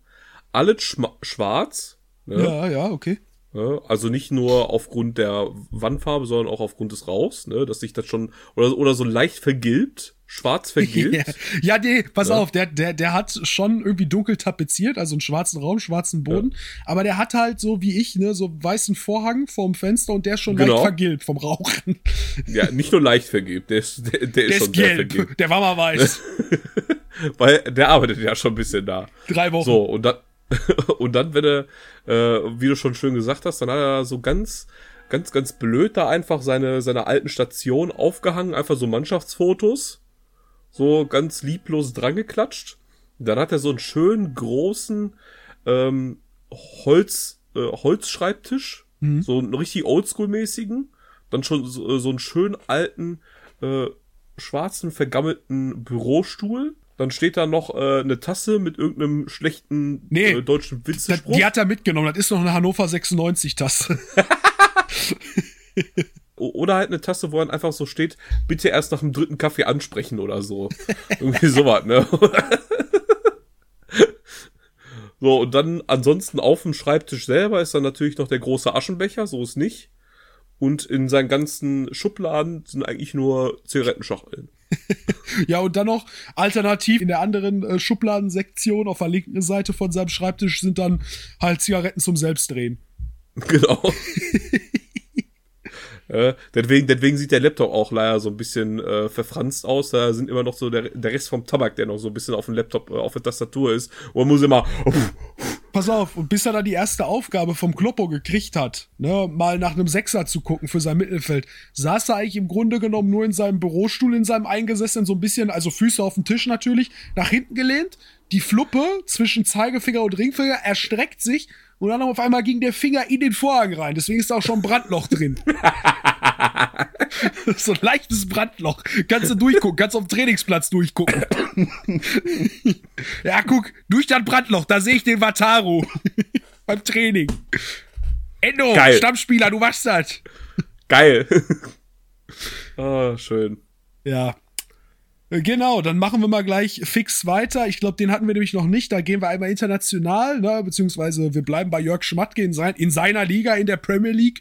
alles schwarz, ne? Ja, ja, okay. Ja, also nicht nur aufgrund der Wandfarbe, sondern auch aufgrund des Rauchs, ne, dass sich das schon oder oder so leicht vergilbt, schwarz vergilbt. ja, nee, pass Ja. auf, der, der, der hat schon irgendwie dunkel tapeziert, also einen schwarzen Raum, schwarzen Boden, aber der hat halt so wie ich, ne, so weißen Vorhang vorm Fenster und der ist schon Genau. leicht vergilbt vom Rauchen. Ja, nicht nur leicht vergilbt, der ist der, der ist Der schon ist sehr gelb, vergilbt, der war mal weiß. weil der arbeitet ja schon ein bisschen da. Drei Wochen. So und dann und dann wenn er äh, wie du schon schön gesagt hast, dann hat er so ganz ganz ganz blöd da einfach seine seine alten Station aufgehangen, einfach so Mannschaftsfotos, so ganz lieblos dran geklatscht. Dann hat er so einen schönen großen ähm, Holz äh, Holzschreibtisch, so einen richtig Oldschool-mäßigen, dann schon so, so einen schönen alten äh, schwarzen vergammelten Bürostuhl. Dann steht da noch äh, eine Tasse mit irgendeinem schlechten Nee, äh, deutschen Witzespruch. die hat er mitgenommen, das ist noch eine Hannover 96 Tasse. Oder halt eine Tasse, wo dann einfach so steht, bitte erst nach dem dritten Kaffee ansprechen oder so. Irgendwie sowas, ne? so, und dann ansonsten auf dem Schreibtisch selber ist dann natürlich noch der große Aschenbecher, so ist nicht. Und in seinen ganzen Schubladen sind eigentlich nur Zigarettenschachteln. Ja, und dann noch alternativ in der anderen äh, Schubladensektion auf der linken Seite von seinem Schreibtisch sind dann halt Zigaretten zum Selbstdrehen. Genau. Äh, deswegen, deswegen sieht der Laptop auch leider so ein bisschen äh, verfranst aus. Da sind immer noch so der, der Rest vom Tabak, der noch so ein bisschen auf dem Laptop, äh, auf der Tastatur ist. Und man muss immer, Pass auf, und bis er dann die erste Aufgabe vom Kloppo gekriegt hat, ne, mal nach einem Sechser zu gucken für sein Mittelfeld, saß er eigentlich im Grunde genommen nur in seinem Bürostuhl, in seinem eingesessenen, so ein bisschen, also Füße auf dem Tisch natürlich, nach hinten gelehnt, die Fluppe zwischen Zeigefinger und Ringfinger erstreckt sich und dann auf einmal ging der Finger in den Vorhang rein. Deswegen ist da auch schon ein Brandloch drin. so ein leichtes Brandloch. Kannst du durchgucken, kannst auf dem Trainingsplatz durchgucken. ja, guck, durch das Brandloch, da sehe ich den Wataru. Beim Training. Endo, Geil. Stammspieler, du machst das. geil. ah, schön. Ja. Äh, Genau, dann machen wir mal gleich fix weiter. Ich glaube, den hatten wir nämlich noch nicht. Da gehen wir einmal international, ne? beziehungsweise wir bleiben bei Jörg Schmatke in, sein, in seiner Liga in der Premier League.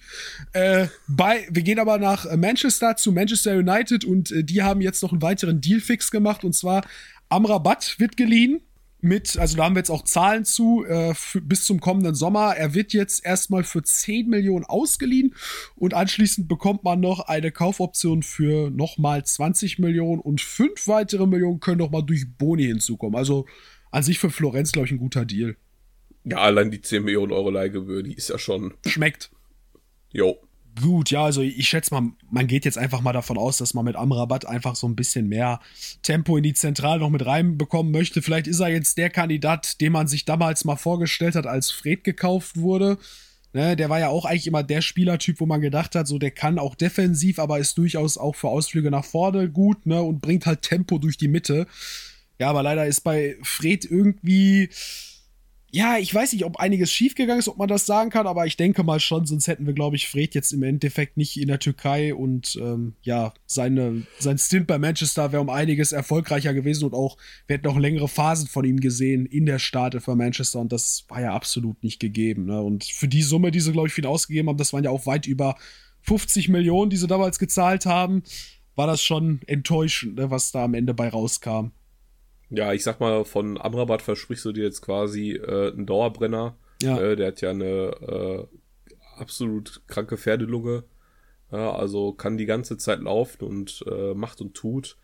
Äh, bei, wir gehen aber nach Manchester zu Manchester United und äh, die haben jetzt noch einen weiteren Deal fix gemacht und zwar Amrabat wird geliehen. Mit, also da haben wir jetzt auch Zahlen zu, äh, für, bis zum kommenden Sommer. Er wird jetzt erstmal für 10 Millionen ausgeliehen und anschließend bekommt man noch eine Kaufoption für nochmal 20 Millionen und fünf weitere Millionen können nochmal durch Boni hinzukommen. Also an sich für Florenz, glaube ich, ein guter Deal. Ja, allein die 10 Millionen Euro Leihgebühr, die ist ja schon. Schmeckt. Jo. Gut, ja, also ich schätze mal, man geht jetzt einfach mal davon aus, dass man mit Amrabat einfach so ein bisschen mehr Tempo in die Zentrale noch mit reinbekommen möchte. Vielleicht ist er jetzt der Kandidat, den man sich damals mal vorgestellt hat, als Fred gekauft wurde. Ne, der war ja auch eigentlich immer der Spielertyp, wo man gedacht hat, so der kann auch defensiv, aber ist durchaus auch für Ausflüge nach vorne gut, ne, und bringt halt Tempo durch die Mitte. Ja, aber leider ist bei Fred irgendwie ja, ich weiß nicht, ob einiges schiefgegangen ist, ob man das sagen kann, aber ich denke mal schon, sonst hätten wir, glaube ich, Fred jetzt im Endeffekt nicht in der Türkei und ähm, ja, seine, sein Stint bei Manchester wäre um einiges erfolgreicher gewesen und auch, wir hätten auch längere Phasen von ihm gesehen in der Starte für Manchester und das war ja absolut nicht gegeben. Ne? Und für die Summe, die sie, glaube ich, ihn ausgegeben haben, das waren ja auch weit über 50 Millionen, die sie damals gezahlt haben, war das schon enttäuschend, ne, was da am Ende bei rauskam. Ja, ich sag mal, von Amrabat versprichst du dir jetzt quasi äh, einen Dauerbrenner. Ja. Äh, der hat ja eine äh, absolut kranke Pferdelunge. Ja, also kann die ganze Zeit laufen und äh, macht und tut.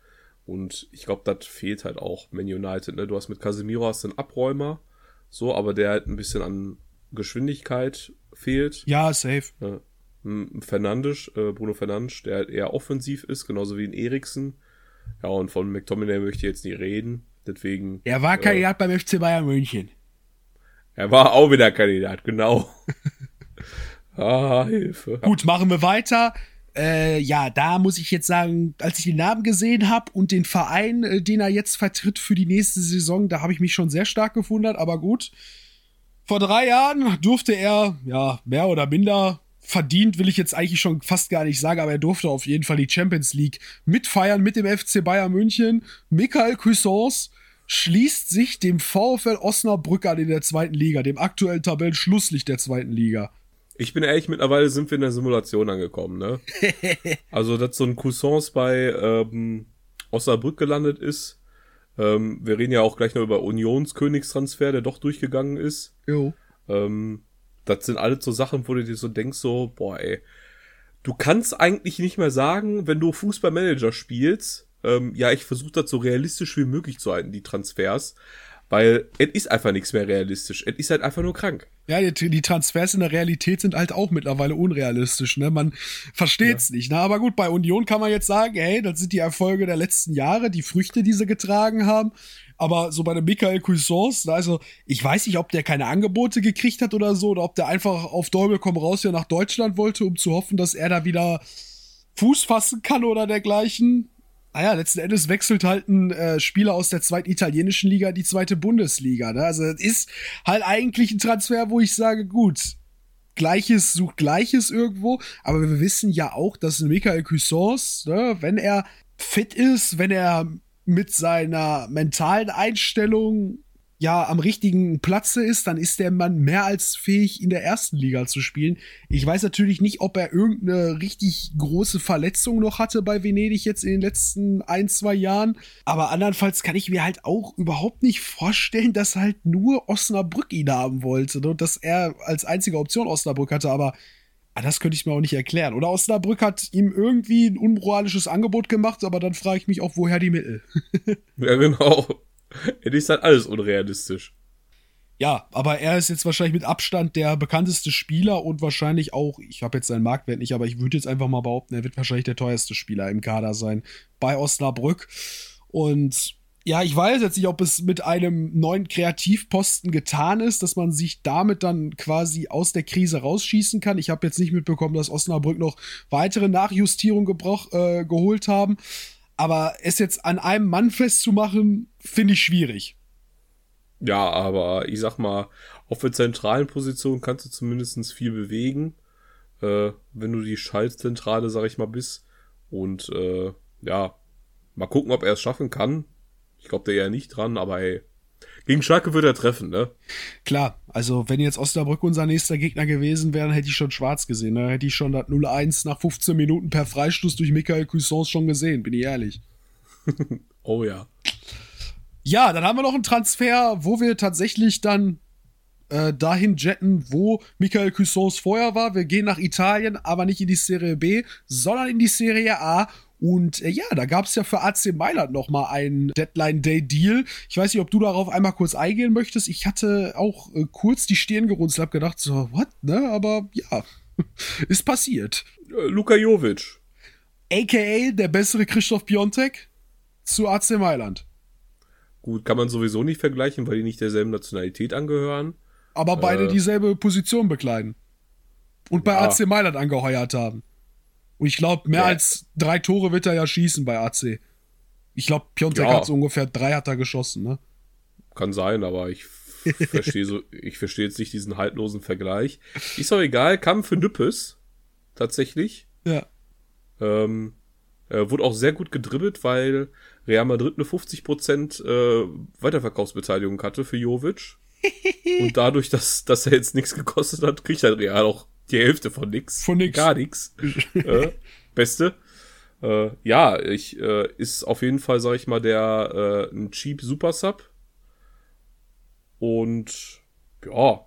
Und ich glaube, das fehlt halt auch Man United. Ne? Du hast mit Casemiro hast einen Abräumer, so, aber der halt ein bisschen an Geschwindigkeit fehlt. Ja, safe. Ja. Fernandes, äh, Bruno Fernandes, der halt eher offensiv ist, genauso wie in Eriksen. Ja, und von McTominay möchte ich jetzt nicht reden. Deswegen. Er war Kandidat äh, beim FC Bayern München. Er war auch wieder Kandidat, genau. ah, Hilfe. Gut, machen wir weiter. Äh, ja, da muss ich jetzt sagen, als ich den Namen gesehen habe und den Verein, äh, den er jetzt vertritt für die nächste Saison, da habe ich mich schon sehr stark gewundert, aber gut. Vor drei Jahren durfte er, ja, mehr oder minder verdient, will ich jetzt eigentlich schon fast gar nicht sagen, aber er durfte auf jeden Fall die Champions League mitfeiern mit dem FC Bayern München. Michael Cuisance schließt sich dem VfL Osnabrück an in der zweiten Liga, dem aktuellen Tabellenschlusslicht der zweiten Liga. Ich bin ehrlich, mittlerweile sind wir in der Simulation angekommen, ne? also, dass so ein Cousins bei ähm, Osnabrück gelandet ist. Ähm, wir reden ja auch gleich noch über Unionskönigstransfer, der doch durchgegangen ist. Jo. Ähm, das sind alles so Sachen, wo du dir so denkst, so, boah, ey, du kannst eigentlich nicht mehr sagen, wenn du Fußballmanager spielst, ähm, ja, ich versuche das so realistisch wie möglich zu halten, die Transfers, weil es ist einfach nichts mehr realistisch. Es ist halt einfach nur krank. Ja, die, die, Transfers in der Realität sind halt auch mittlerweile unrealistisch, ne? Man versteht's ja. nicht, ne? Aber gut, bei Union kann man jetzt sagen, hey, das sind die Erfolge der letzten Jahre, die Früchte, die sie getragen haben. Aber so bei dem Michael Cuisance, also ich weiß nicht, ob der keine Angebote gekriegt hat oder so, oder ob der einfach auf Däumel komm raus ja nach Deutschland wollte, um zu hoffen, dass er da wieder Fuß fassen kann oder dergleichen. Naja, letzten Endes wechselt halt ein äh, Spieler aus der zweiten italienischen Liga die zweite Bundesliga. Ne? Also das ist halt eigentlich ein Transfer, wo ich sage, gut, Gleiches sucht Gleiches irgendwo, aber wir wissen ja auch, dass ein Michael Cuisance, ne, wenn er fit ist, wenn er mit seiner mentalen Einstellung ja am richtigen Platze ist, dann ist der Mann mehr als fähig, in der ersten Liga zu spielen. Ich weiß natürlich nicht, ob er irgendeine richtig große Verletzung noch hatte bei Venedig jetzt in den letzten ein, zwei Jahren. Aber andernfalls kann ich mir halt auch überhaupt nicht vorstellen, dass halt nur Osnabrück ihn haben wollte ne? und dass er als einzige Option Osnabrück hatte. Aber Ah, das könnte ich mir auch nicht erklären. Oder Osnabrück hat ihm irgendwie ein unmoralisches Angebot gemacht, aber dann frage ich mich auch, woher die Mittel. ja, genau. Es ist halt alles unrealistisch. Ja, aber er ist jetzt wahrscheinlich mit Abstand der bekannteste Spieler und wahrscheinlich auch, ich habe jetzt seinen Marktwert nicht, aber ich würde jetzt einfach mal behaupten, er wird wahrscheinlich der teuerste Spieler im Kader sein bei Osnabrück. Und ja, ich weiß jetzt nicht, ob es mit einem neuen Kreativposten getan ist, dass man sich damit dann quasi aus der Krise rausschießen kann. Ich habe jetzt nicht mitbekommen, dass Osnabrück noch weitere Nachjustierungen äh, geholt haben. Aber es jetzt an einem Mann festzumachen, finde ich schwierig. Ja, aber ich sag mal, auf der zentralen Position kannst du zumindest viel bewegen, äh, wenn du die Schaltzentrale, sag ich mal, bist. Und äh, ja, mal gucken, ob er es schaffen kann. Ich glaube der ja nicht dran, aber hey. Gegen Schalke wird er treffen, ne? Klar, also wenn jetzt Osnabrück unser nächster Gegner gewesen wäre, hätte ich schon schwarz gesehen. Ne? Hätte ich schon das 0-1 nach 15 Minuten per Freistoß durch Michael Cuissons schon gesehen, bin ich ehrlich. oh ja. Ja, dann haben wir noch einen Transfer, wo wir tatsächlich dann äh, dahin jetten, wo Michael Cussons vorher war. Wir gehen nach Italien, aber nicht in die Serie B, sondern in die Serie A. Und äh, ja, da gab es ja für AC Mailand noch mal einen Deadline-Day-Deal. Ich weiß nicht, ob du darauf einmal kurz eingehen möchtest. Ich hatte auch äh, kurz die Stirn gerunzelt, hab gedacht, so, what, ne? Aber ja, ist passiert. Äh, Luka Jovic. AKA der bessere Christoph Piontek zu AC Mailand. Gut, kann man sowieso nicht vergleichen, weil die nicht derselben Nationalität angehören. Aber beide Äh. dieselbe Position bekleiden. Und bei Ja. AC Mailand angeheuert haben. Und ich glaube, mehr Ja. als drei Tore wird er ja schießen bei AC. Ich glaube, Piontek Ja. hat so ungefähr drei hat er geschossen, ne? Kann sein, aber ich verstehe so, ich verstehe jetzt nicht diesen haltlosen Vergleich. Ist auch egal, kam für Nüppes. Tatsächlich. Ja. Ähm, äh, wurde auch sehr gut gedribbelt, weil Real Madrid eine 50% äh, Weiterverkaufsbeteiligung hatte für Jovic. Und dadurch, dass, dass er jetzt nichts gekostet hat, kriegt halt Real auch die Hälfte von nix. Von nix. Gar nix. äh, beste. Äh, ja, ich äh, ist auf jeden Fall, sag ich mal, der äh, ein cheap Super Sub. Und ja,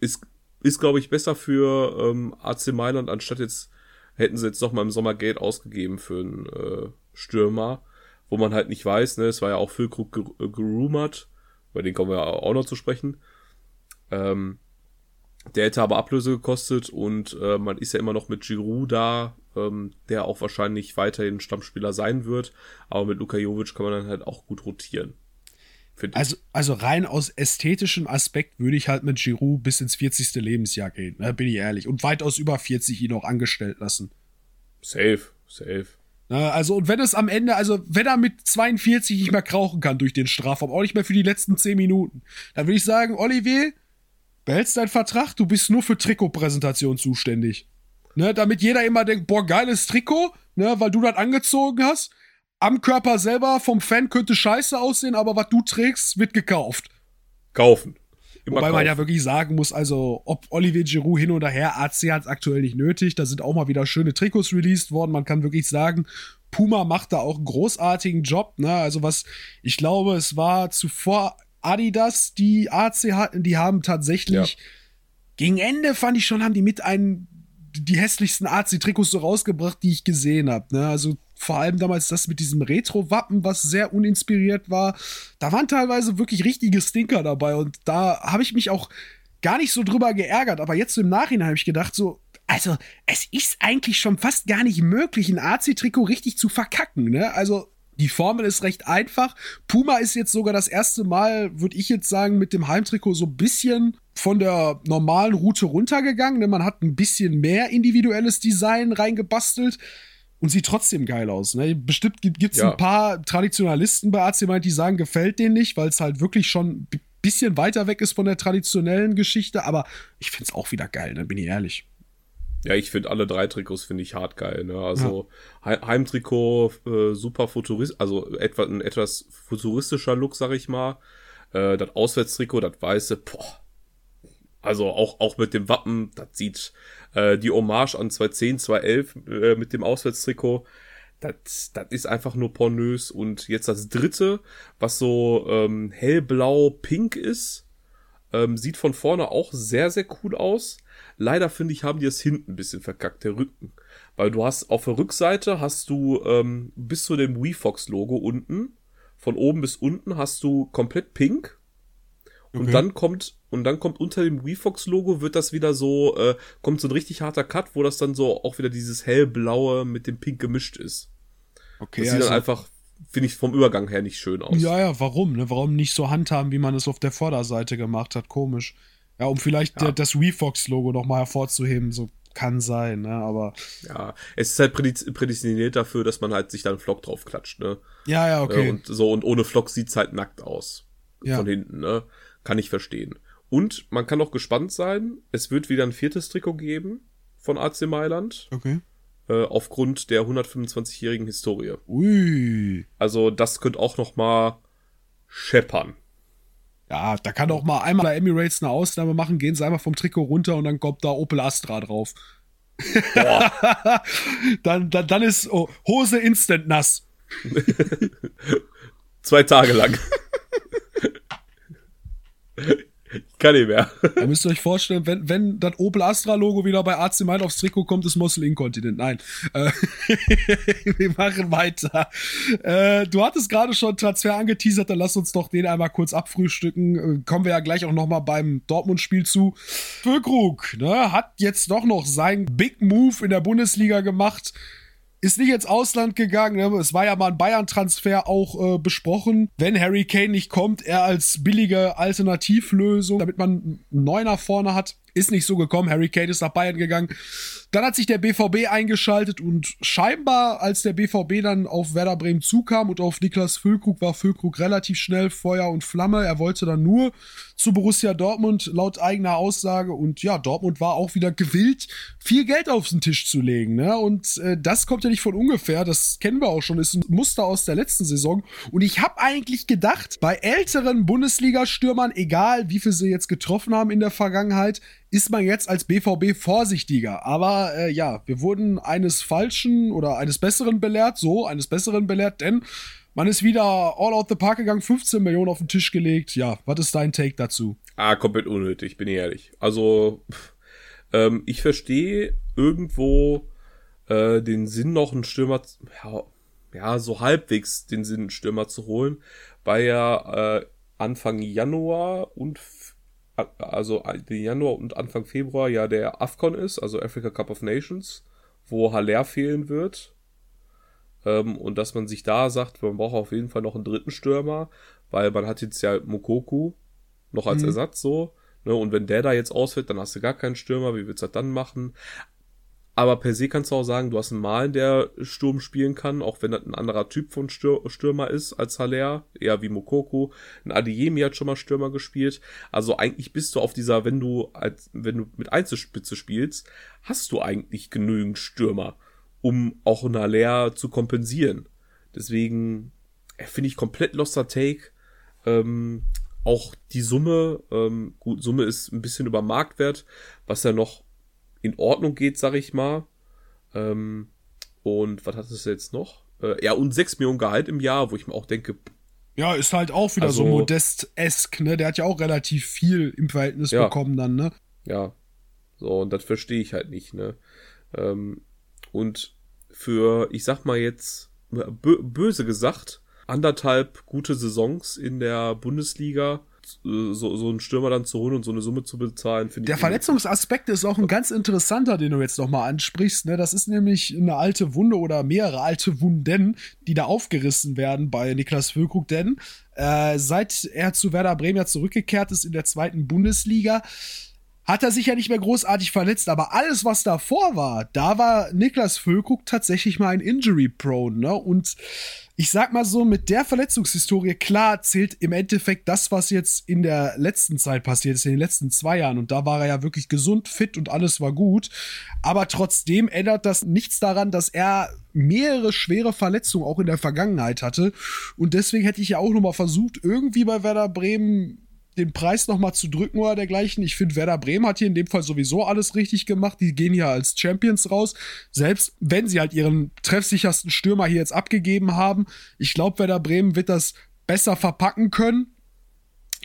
ist, ist glaube ich, besser für ähm, AC Mailand, anstatt jetzt hätten sie jetzt noch mal im Sommer Geld ausgegeben für einen äh, Stürmer, wo man halt nicht weiß, ne, es war ja auch Füllkrug ger gerumort, bei den kommen wir ja auch noch zu sprechen. Ähm, der hätte aber Ablöse gekostet und äh, man ist ja immer noch mit Giroud da, ähm, der auch wahrscheinlich weiterhin Stammspieler sein wird, aber mit Luka Jovic kann man dann halt auch gut rotieren. Also, also rein aus ästhetischem Aspekt würde ich halt mit Giroud bis ins 40. Lebensjahr gehen, ne? bin ich ehrlich. Und weitaus über 40 ihn auch angestellt lassen. Safe, safe. Ne, Also, und wenn es am Ende, also wenn er mit 42 nicht mehr krauchen kann durch den Strafraum, auch nicht mehr für die letzten 10 Minuten, dann würde ich sagen, Olivier, behältst deinen Vertrag, du bist nur für Trikotpräsentation zuständig. Ne, damit jeder immer denkt, boah, geiles Trikot, ne, weil du das angezogen hast. Am Körper selber vom Fan könnte scheiße aussehen, aber was du trägst, wird gekauft. Kaufen. Immer Wobei man ja kaufen. wirklich sagen muss, also ob Olivier Giroud hin oder her, AC hat es aktuell nicht nötig. Da sind auch mal wieder schöne Trikots released worden. Man kann wirklich sagen, Puma macht da auch einen großartigen Job. Ne? Also was, ich glaube, es war zuvor Adidas, die AC hatten, die haben tatsächlich gegen Ende fand ich schon, haben die mit einen die hässlichsten AC-Trikots so rausgebracht, die ich gesehen habe. Ne? Also vor allem damals das mit diesem Retro-Wappen, was sehr uninspiriert war. Da waren teilweise wirklich richtige Stinker dabei und da habe ich mich auch gar nicht so drüber geärgert. Aber jetzt so im Nachhinein habe ich gedacht, so, also es ist eigentlich schon fast gar nicht möglich, ein AC-Trikot richtig zu verkacken. Ne? Also die Formel ist recht einfach. Puma ist jetzt sogar das erste Mal, würde ich jetzt sagen, mit dem Heimtrikot so ein bisschen von der normalen Route runtergegangen. Ne? Man hat ein bisschen mehr individuelles Design reingebastelt und sieht trotzdem geil aus. Ne? Bestimmt gibt es Ja. ein paar Traditionalisten bei AC Mailand, die sagen, gefällt denen nicht, weil es halt wirklich schon ein bisschen weiter weg ist von der traditionellen Geschichte. Aber ich finde es auch wieder geil, ne? bin ich ehrlich. Ja, ich finde alle drei Trikots finde ich hart geil. Ne? Also Hei- Heimtrikot äh, super futurist, also etwa ein etwas futuristischer Look, sag ich mal. Äh, das Auswärtstrikot, das weiße, boah. Also auch auch mit dem Wappen, das sieht äh, die Hommage an 2010, 2011 äh, mit dem Auswärtstrikot. Das, das ist einfach nur pornös. Und jetzt das dritte, was so ähm, hellblau-pink ist, ähm, sieht von vorne auch sehr, sehr cool aus. Leider finde ich, haben die es hinten ein bisschen verkackt, der Rücken. Weil du hast auf der Rückseite hast du ähm, bis zu dem WeFox-Logo unten, von oben bis unten hast du komplett pink. Und Okay. dann kommt, und dann kommt unter dem WeFox-Logo wird das wieder so, äh, kommt so ein richtig harter Cut, wo das dann so auch wieder dieses hellblaue mit dem Pink gemischt ist. Okay, Das sieht dann einfach, finde ich, vom Übergang her nicht schön aus. also Ja, ja, warum? Ne? Warum nicht so handhaben, wie man es auf der Vorderseite gemacht hat? Komisch. Ja, um vielleicht Ja. das WeFox-Logo noch mal hervorzuheben, so kann sein, ne? Aber Ja, es ist halt prädestiniert dafür, dass man halt sich da einen Flock drauf klatscht, ne? ja, ja, okay. Äh, und so, und ohne Flock sieht's halt nackt aus. Ja. Von hinten, ne? Kann ich verstehen. Und man kann auch gespannt sein, es wird wieder ein viertes Trikot geben von AC Mailand, okay. äh, aufgrund der 125-jährigen Historie. Ui. Also das könnte auch noch mal scheppern. Ja, da kann auch mal einmal bei Emirates eine Ausnahme machen, gehen sie einmal vom Trikot runter und dann kommt da Opel Astra drauf. Boah, dann, dann, dann ist oh, Hose instant nass. Zwei Tage lang. Kann nicht mehr. Da müsst ihr euch vorstellen, wenn, wenn das Opel Astra-Logo wieder bei AC Mailand aufs Trikot kommt, ist Mossel inkontinent. Nein. Äh, wir machen weiter. Äh, du hattest gerade schon Transfer angeteasert, dann lass uns doch den einmal kurz abfrühstücken. Äh, kommen wir ja gleich auch nochmal beim Dortmund-Spiel zu. Füllkrug ne, hat jetzt doch noch seinen Big Move in der Bundesliga gemacht ist nicht ins Ausland gegangen. Ne? Es war ja mal ein Bayern-Transfer auch äh, besprochen. Wenn Harry Kane nicht kommt, er als billige Alternativlösung, damit man einen Neuner vorne hat. Ist nicht so gekommen. Harry Kane ist nach Bayern gegangen. Dann hat sich der BVB eingeschaltet und scheinbar, als der BVB dann auf Werder Bremen zukam und auf Niklas Füllkrug, war Füllkrug relativ schnell Feuer und Flamme. Er wollte dann nur zu Borussia Dortmund laut eigener Aussage und ja, Dortmund war auch wieder gewillt, viel Geld auf den Tisch zu legen. Ne? Und äh, das kommt ja nicht von ungefähr. Das kennen wir auch schon. Ist ein Muster aus der letzten Saison. Und ich habe eigentlich gedacht, bei älteren Bundesliga-Stürmern, egal wie viel sie jetzt getroffen haben in der Vergangenheit, ist man jetzt als BVB vorsichtiger. Aber äh, ja, wir wurden eines Falschen oder eines Besseren belehrt, so, eines Besseren belehrt, denn man ist wieder all out the park gegangen, 15 Millionen auf den Tisch gelegt. Ja, was ist dein Take dazu? Ah, komplett unnötig, bin ich ehrlich. Also, ähm, ich verstehe irgendwo äh, den Sinn noch einen Stürmer, ja, ja, so halbwegs den Sinn, einen Stürmer zu holen, weil ja äh, Anfang Januar und also Januar und Anfang Februar ja der AFCON ist, also Africa Cup of Nations, wo Haller fehlen wird. Ähm, und dass man sich da sagt, man braucht auf jeden Fall noch einen dritten Stürmer, weil man hat jetzt ja Mokoku noch als mhm. Ersatz so. Ne? Und wenn der da jetzt ausfällt, dann hast du gar keinen Stürmer, wie willst du das dann machen? Aber per se kannst du auch sagen, du hast einen Malen, der Sturm spielen kann, auch wenn das ein anderer Typ von Stürmer ist als Haller, eher wie Mokoko. Ein Adiemi hat schon mal Stürmer gespielt. Also eigentlich bist du auf dieser, wenn du als, wenn du mit Einzelspitze spielst, hast du eigentlich genügend Stürmer, um auch Haller zu kompensieren. Deswegen äh, finde ich komplett loster Take. Ähm, auch die Summe, ähm, gut, Summe ist ein bisschen über Marktwert, was ja noch in Ordnung geht, sag ich mal. Ähm, und was hat es jetzt noch? Äh, ja, und 6 Millionen Gehalt im Jahr, wo ich mir auch denke. Ja, ist halt auch wieder also, so modest-esk, ne? Der hat ja auch relativ viel im Verhältnis ja, bekommen dann, ne? Ja. So, und das verstehe ich halt nicht, ne? Ähm, und für, ich sag mal jetzt, böse gesagt, anderthalb gute Saisons in der Bundesliga so, so einen Stürmer dann zu holen und so eine Summe zu bezahlen, finde ich. Der Verletzungsaspekt ist auch ein ganz interessanter, den du jetzt nochmal ansprichst. Ne? Das ist nämlich eine alte Wunde oder mehrere alte Wunden, die da aufgerissen werden bei Niklas Füllkrug, denn äh, seit er zu Werder Bremen ja zurückgekehrt ist in der zweiten Bundesliga, hat er sich ja nicht mehr großartig verletzt, aber alles, was davor war, da war Niklas Füllkrug tatsächlich mal ein Injury-Prone, ne? Und ich sag mal so, mit der Verletzungshistorie, klar zählt im Endeffekt das, was jetzt in der letzten Zeit passiert ist, in den letzten zwei Jahren. Und da war er ja wirklich gesund, fit und alles war gut. Aber trotzdem ändert das nichts daran, dass er mehrere schwere Verletzungen auch in der Vergangenheit hatte. Und deswegen hätte ich ja auch nochmal versucht, irgendwie bei Werder Bremen den Preis nochmal zu drücken oder dergleichen. Ich finde, Werder Bremen hat hier in dem Fall sowieso alles richtig gemacht. Die gehen hier als Champions raus. Selbst wenn sie halt ihren treffsichersten Stürmer hier jetzt abgegeben haben. Ich glaube, Werder Bremen wird das besser verpacken können,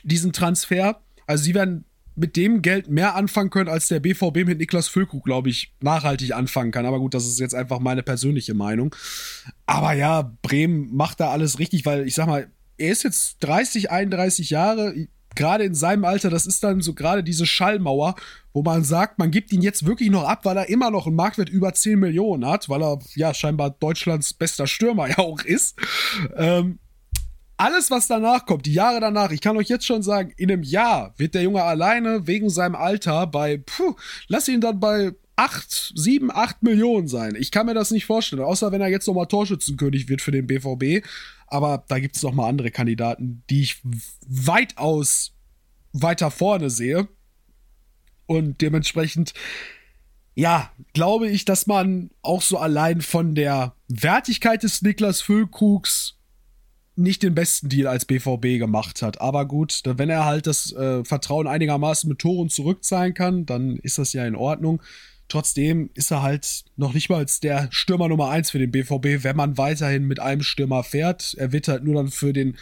diesen Transfer. Also sie werden mit dem Geld mehr anfangen können, als der BVB mit Niklas Füllkrug, glaube ich, nachhaltig anfangen kann. Aber gut, das ist jetzt einfach meine persönliche Meinung. Aber ja, Bremen macht da alles richtig, weil ich sag mal, er ist jetzt 30, 31 Jahre gerade in seinem Alter, das ist dann so gerade diese Schallmauer, wo man sagt, man gibt ihn jetzt wirklich noch ab, weil er immer noch einen Marktwert über 10 Millionen hat, weil er ja scheinbar Deutschlands bester Stürmer ja auch ist. Ähm, alles, was danach kommt, die Jahre danach, ich kann euch jetzt schon sagen, in einem Jahr wird der Junge alleine wegen seinem Alter bei, puh, lass ihn dann bei 8, 7, 8 Millionen sein. Ich kann mir das nicht vorstellen, außer wenn er jetzt nochmal Torschützenkönig wird für den BVB. Aber da gibt es noch mal andere Kandidaten, die ich weitaus weiter vorne sehe. Und dementsprechend, ja, glaube ich, dass man auch so allein von der Wertigkeit des Niklas Füllkrugs nicht den besten Deal als BVB gemacht hat. Aber gut, wenn er halt das äh, Vertrauen einigermaßen mit Toren zurückzahlen kann, dann ist das ja in Ordnung. Trotzdem ist er halt noch nicht mal der Stürmer Nummer eins für den BVB, wenn man weiterhin mit einem Stürmer fährt. Er wird halt nur dann für den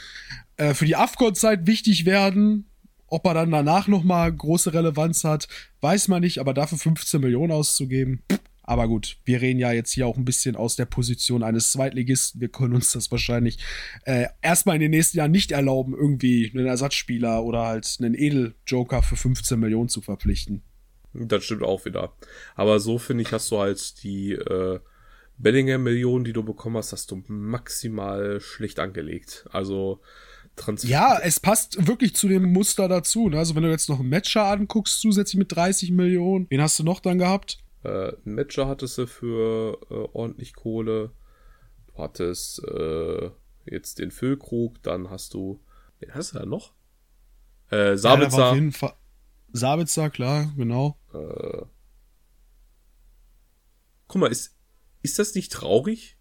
äh, für die Afghan-Zeit wichtig werden. Ob er dann danach noch mal große Relevanz hat, weiß man nicht. Aber dafür 15 Millionen auszugeben, aber gut, wir reden ja jetzt hier auch ein bisschen aus der Position eines Zweitligisten. Wir können uns das wahrscheinlich äh, erstmal in den nächsten Jahren nicht erlauben, irgendwie einen Ersatzspieler oder halt einen Edeljoker für 15 Millionen zu verpflichten. Das stimmt auch wieder. Aber so finde ich, hast du halt die äh, Bellingham-Millionen, die du bekommen hast, hast du maximal schlecht angelegt. Also Transfer. Ja, es passt wirklich zu dem Muster dazu. Ne? Also wenn du jetzt noch einen Matcher anguckst, zusätzlich mit 30 Millionen, wen hast du noch dann gehabt? Äh, ein Matcher hattest du für äh, ordentlich Kohle. Du hattest äh, jetzt den Füllkrug, dann hast du. Wen hast du da noch? Äh, Sabitzer. Ja, Sabitzer, klar, genau. Äh, guck mal, ist, ist das nicht traurig?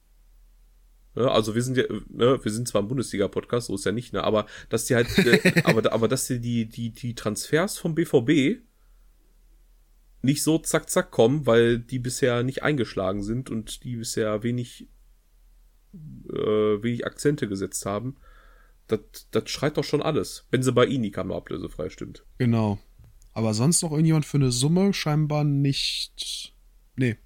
Ja, also wir sind ja, ne, wir sind zwar ein Bundesliga-Podcast, so ist ja nicht, ne, aber dass die halt, äh, aber, aber dass die, die, die, die Transfers vom BVB nicht so zack zack kommen, weil die bisher nicht eingeschlagen sind und die bisher wenig äh, wenig Akzente gesetzt haben. Das, das schreit doch schon alles. Wenn sie bei Ini kam, ablösefrei stimmt. Genau. Aber sonst noch irgendjemand für eine Summe scheinbar nicht. Nee,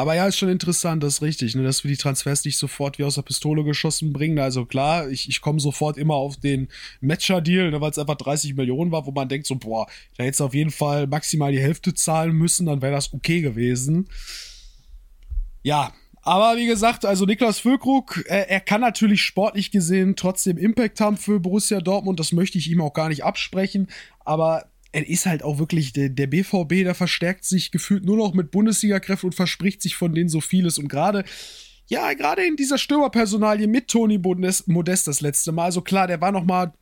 aber ja, ist schon interessant, das ist richtig, ne, dass wir die Transfers nicht sofort wie aus der Pistole geschossen bringen. Also klar, ich, ich komme sofort immer auf den Matcher-Deal, ne, weil es einfach 30 Millionen war, wo man denkt so, boah, da hätte es auf jeden Fall maximal die Hälfte zahlen müssen, dann wäre das okay gewesen. Ja, aber wie gesagt, also Niklas Füllkrug, er, er, kann natürlich sportlich gesehen trotzdem Impact haben für Borussia Dortmund. Das möchte ich ihm auch gar nicht absprechen. Aber es ist halt auch wirklich, der, der BVB, der verstärkt sich gefühlt nur noch mit Bundesliga-Kräften und verspricht sich von denen so vieles. Und gerade, ja, gerade in dieser Stürmerpersonalie mit Toni Modest das letzte Mal. Also klar, der war noch mal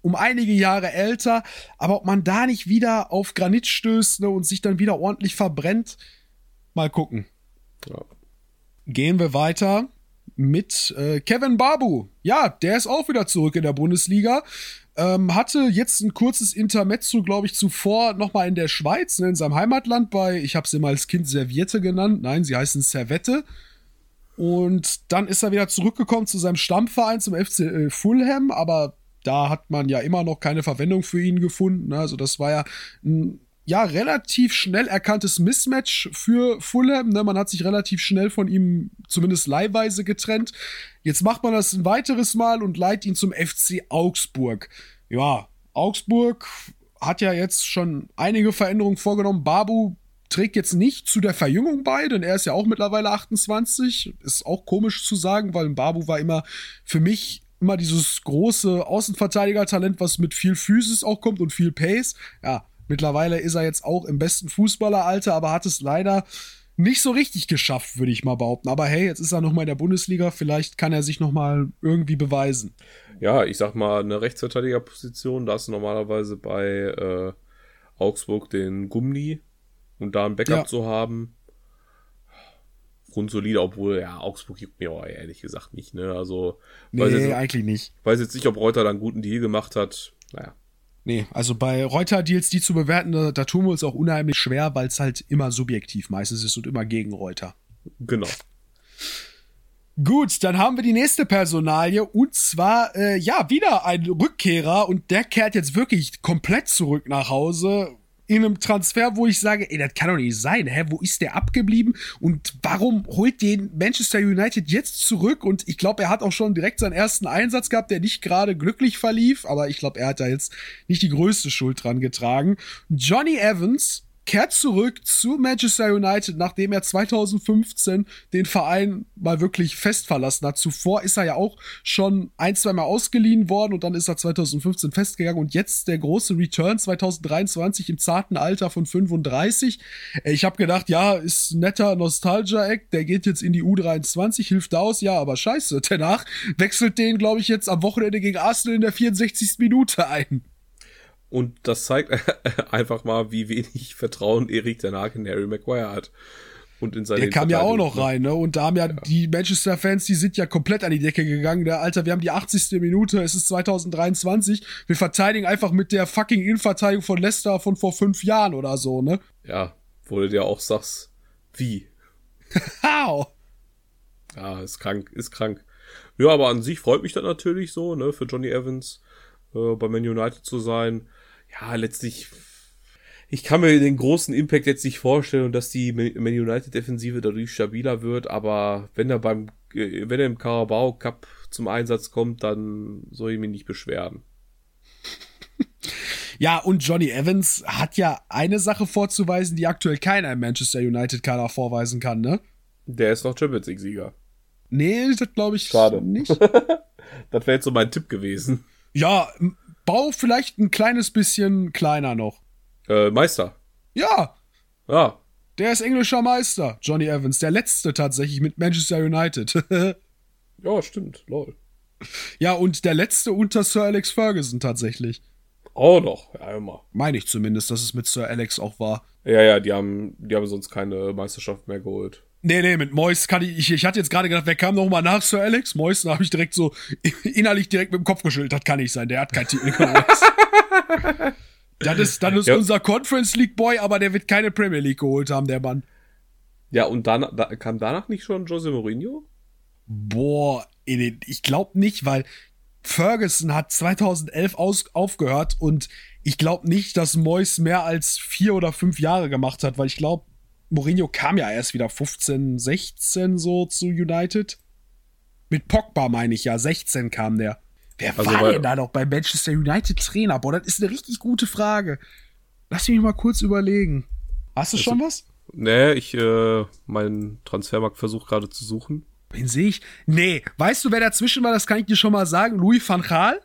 um einige Jahre älter, aber ob man da nicht wieder auf Granit stößt ne, und sich dann wieder ordentlich verbrennt, mal gucken. Ja. Gehen wir weiter mit äh, Kevin Babu. Ja, der ist auch wieder zurück in der Bundesliga. Ähm, hatte jetzt ein kurzes Intermezzo, glaube ich, zuvor nochmal in der Schweiz, ne, in seinem Heimatland bei, ich habe sie mal als Kind Serviette genannt. Nein, sie heißen Servette. Und dann ist er wieder zurückgekommen zu seinem Stammverein, zum FC äh, Fulham, aber da hat man ja immer noch keine Verwendung für ihn gefunden. Also das war ja ein ja, relativ schnell erkanntes Mismatch für Fulham. Ne? Man hat sich relativ schnell von ihm zumindest leihweise getrennt. Jetzt macht man das ein weiteres Mal und leiht ihn zum FC Augsburg. Ja, Augsburg hat ja jetzt schon einige Veränderungen vorgenommen. Babu trägt jetzt nicht zu der Verjüngung bei, denn er ist ja auch mittlerweile 28. Ist auch komisch zu sagen, weil Babu war immer für mich immer dieses große Außenverteidiger-Talent, was mit viel Physis auch kommt und viel Pace. Ja, Mittlerweile ist er jetzt auch im besten Fußballeralter, aber hat es leider nicht so richtig geschafft, würde ich mal behaupten. Aber hey, jetzt ist er noch mal in der Bundesliga, vielleicht kann er sich noch mal irgendwie beweisen. Ja, ich sag mal, eine Rechtsverteidigerposition, da hast du normalerweise bei äh, Augsburg den Gummi und da ein Backup ja. zu haben. Grundsolide, obwohl, ja, Augsburg juckt mir auch ehrlich gesagt nicht, ne? Also, nee, jetzt, eigentlich nicht. Weiß jetzt nicht, ob Reuter da einen guten Deal gemacht hat. Naja, Nee, also bei Reuter-Deals, die zu bewerten, da, da tun wir uns auch unheimlich schwer, weil es halt immer subjektiv meistens ist und immer gegen Reuter. Genau. Gut, dann haben wir die nächste Personalie und zwar, äh, ja, wieder ein Rückkehrer und der kehrt jetzt wirklich komplett zurück nach Hause in einem Transfer, wo ich sage, ey, das kann doch nicht sein. Hä, wo ist der abgeblieben? Und warum holt den Manchester United jetzt zurück? Und ich glaube, er hat auch schon direkt seinen ersten Einsatz gehabt, der nicht gerade glücklich verlief, aber ich glaube, er hat da jetzt nicht die größte Schuld dran getragen. Johnny Evans kehrt zurück zu Manchester United, nachdem er 2015 den Verein mal wirklich fest verlassen hat. Zuvor ist er ja auch schon ein, zwei Mal ausgeliehen worden und dann ist er 2015 festgegangen und jetzt der große Return 2023 im zarten Alter von 35. Ich habe gedacht, ja, ist netter Nostalgia-Act, der geht jetzt in die U23, hilft aus, ja, aber scheiße, danach wechselt den, glaube ich, jetzt am Wochenende gegen Arsenal in der 64. Minute ein. Und das zeigt einfach mal, wie wenig Vertrauen Erik der Nagel in Harry Maguire hat. Und in seine Der kam ja auch noch rein, ne? Und da haben ja, ja, die Manchester-Fans, die sind ja komplett an die Decke gegangen. Der Alter, wir haben die 80. Minute, es ist 2023. Wir verteidigen einfach mit der fucking Innenverteidigung von Leicester von vor fünf Jahren oder so, ne? Ja, wo du dir auch sagst, Wie? How? Ja, ist krank, ist krank. Ja, aber an sich freut mich das natürlich so, ne, für Johnny Evans äh, bei Man United zu sein. Ja, letztlich, ich kann mir den großen Impact jetzt nicht vorstellen und dass die Man United Defensive dadurch stabiler wird, aber wenn er beim, äh, wenn er im Carabao Cup zum Einsatz kommt, dann soll ich mich nicht beschweren. Ja, und Johnny Evans hat ja eine Sache vorzuweisen, die aktuell keiner im Manchester United-Kader vorweisen kann, ne? Der ist noch Champions League-Sieger. Nee, das glaube ich Schade. nicht. das wäre jetzt so mein Tipp gewesen. Ja, bau vielleicht ein kleines bisschen kleiner noch. Äh, Meister. Ja, Ja. der ist englischer Meister, Johnny Evans. Der letzte tatsächlich mit Manchester United. Ja, stimmt. Lol. ja, und der letzte unter Sir Alex Ferguson tatsächlich. Auch noch. Ja, immer. Meine ich zumindest, dass es mit Sir Alex auch war. Ja, ja, die haben, die haben sonst keine Meisterschaft mehr geholt. Nee, nee, mit Mois kann ich, ich, ich hatte jetzt gerade gedacht, wer kam noch mal nach Sir Alex? Mois, da habe ich direkt so innerlich direkt mit dem Kopf geschüttelt. Das kann nicht sein, der hat keinen Titel das ist, das ist Ja. unser Conference League Boy, aber der wird keine Premier League geholt haben, der Mann. Ja, und dann da, kam danach nicht schon Jose Mourinho? Boah, ich glaube nicht, weil Ferguson hat 2011 aus, aufgehört und ich glaube nicht, dass Mois mehr als vier oder fünf Jahre gemacht hat, weil ich glaube, Mourinho kam ja erst wieder 15, 16 so zu United. Mit Pogba meine ich ja, 16 kam der. Wer Also, war denn da noch bei Manchester United Trainer? Boah, das ist eine richtig gute Frage. Lass mich mal kurz überlegen. Hast du schon was? Nee, ich, äh, meinen Transfermarkt versucht gerade zu suchen. Wen sehe ich? Nee, weißt du, wer dazwischen war? Das kann ich dir schon mal sagen. Louis van Gaal.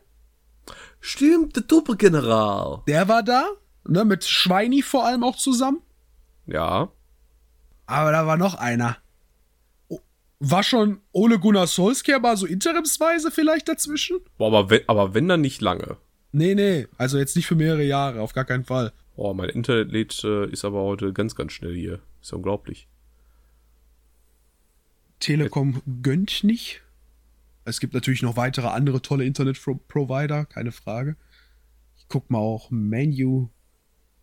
Stimmt, der Supergeneral. Der war da, ne, mit Schweini vor allem auch zusammen. Ja. Aber da war noch einer. O- War schon Ole Gunnar Solskjaer mal so interimsweise vielleicht dazwischen? Boah, aber wenn, aber wenn dann nicht lange. Nee, nee, also jetzt nicht für mehrere Jahre, auf gar keinen Fall. Boah, mein Internet lädt, äh, ist aber heute ganz, ganz schnell hier. Ist ja unglaublich. Telekom gönnt nicht. Es gibt natürlich noch weitere andere tolle Internet-Provider, keine Frage. Ich guck mal auch Menu.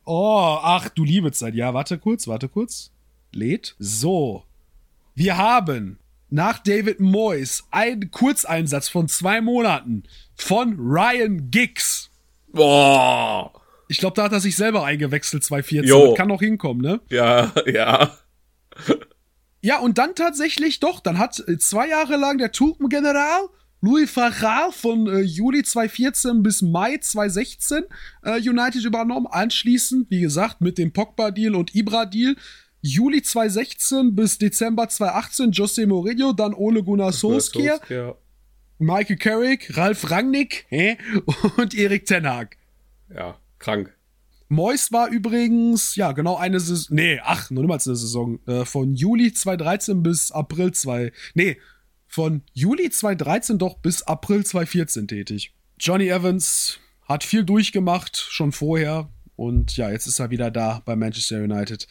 Oh, ach du liebe Zeit. Ja, warte kurz, warte kurz. Lädt. So. Wir haben nach David Moyes einen Kurzeinsatz von zwei Monaten von Ryan Giggs. Boah. Ich glaube, da hat er sich selber eingewechselt, 2014. Jo. Das kann noch hinkommen, ne? Ja, ja. Ja, und dann tatsächlich doch, dann hat äh, zwei Jahre lang der Tulpengeneral Louis Farrar von äh, Juli 2014 bis Mai 2016 äh, United übernommen. Anschließend, wie gesagt, mit dem Pogba-Deal und Ibra-Deal. Juli 2016 bis Dezember 2018 Jose Mourinho, dann Ole Gunnar Solskjaer, Ja. Michael Carrick, Ralf Rangnick hä? und Erik Ten Hag. Ja, krank. Mois war übrigens, ja, genau eine Saison, nee, ach, nur niemals eine Saison, äh, von Juli 2013 bis April 2, nee, von Juli 2013 doch bis April 2014 tätig. Johnny Evans hat viel durchgemacht, schon vorher, und ja, jetzt ist er wieder da bei Manchester United.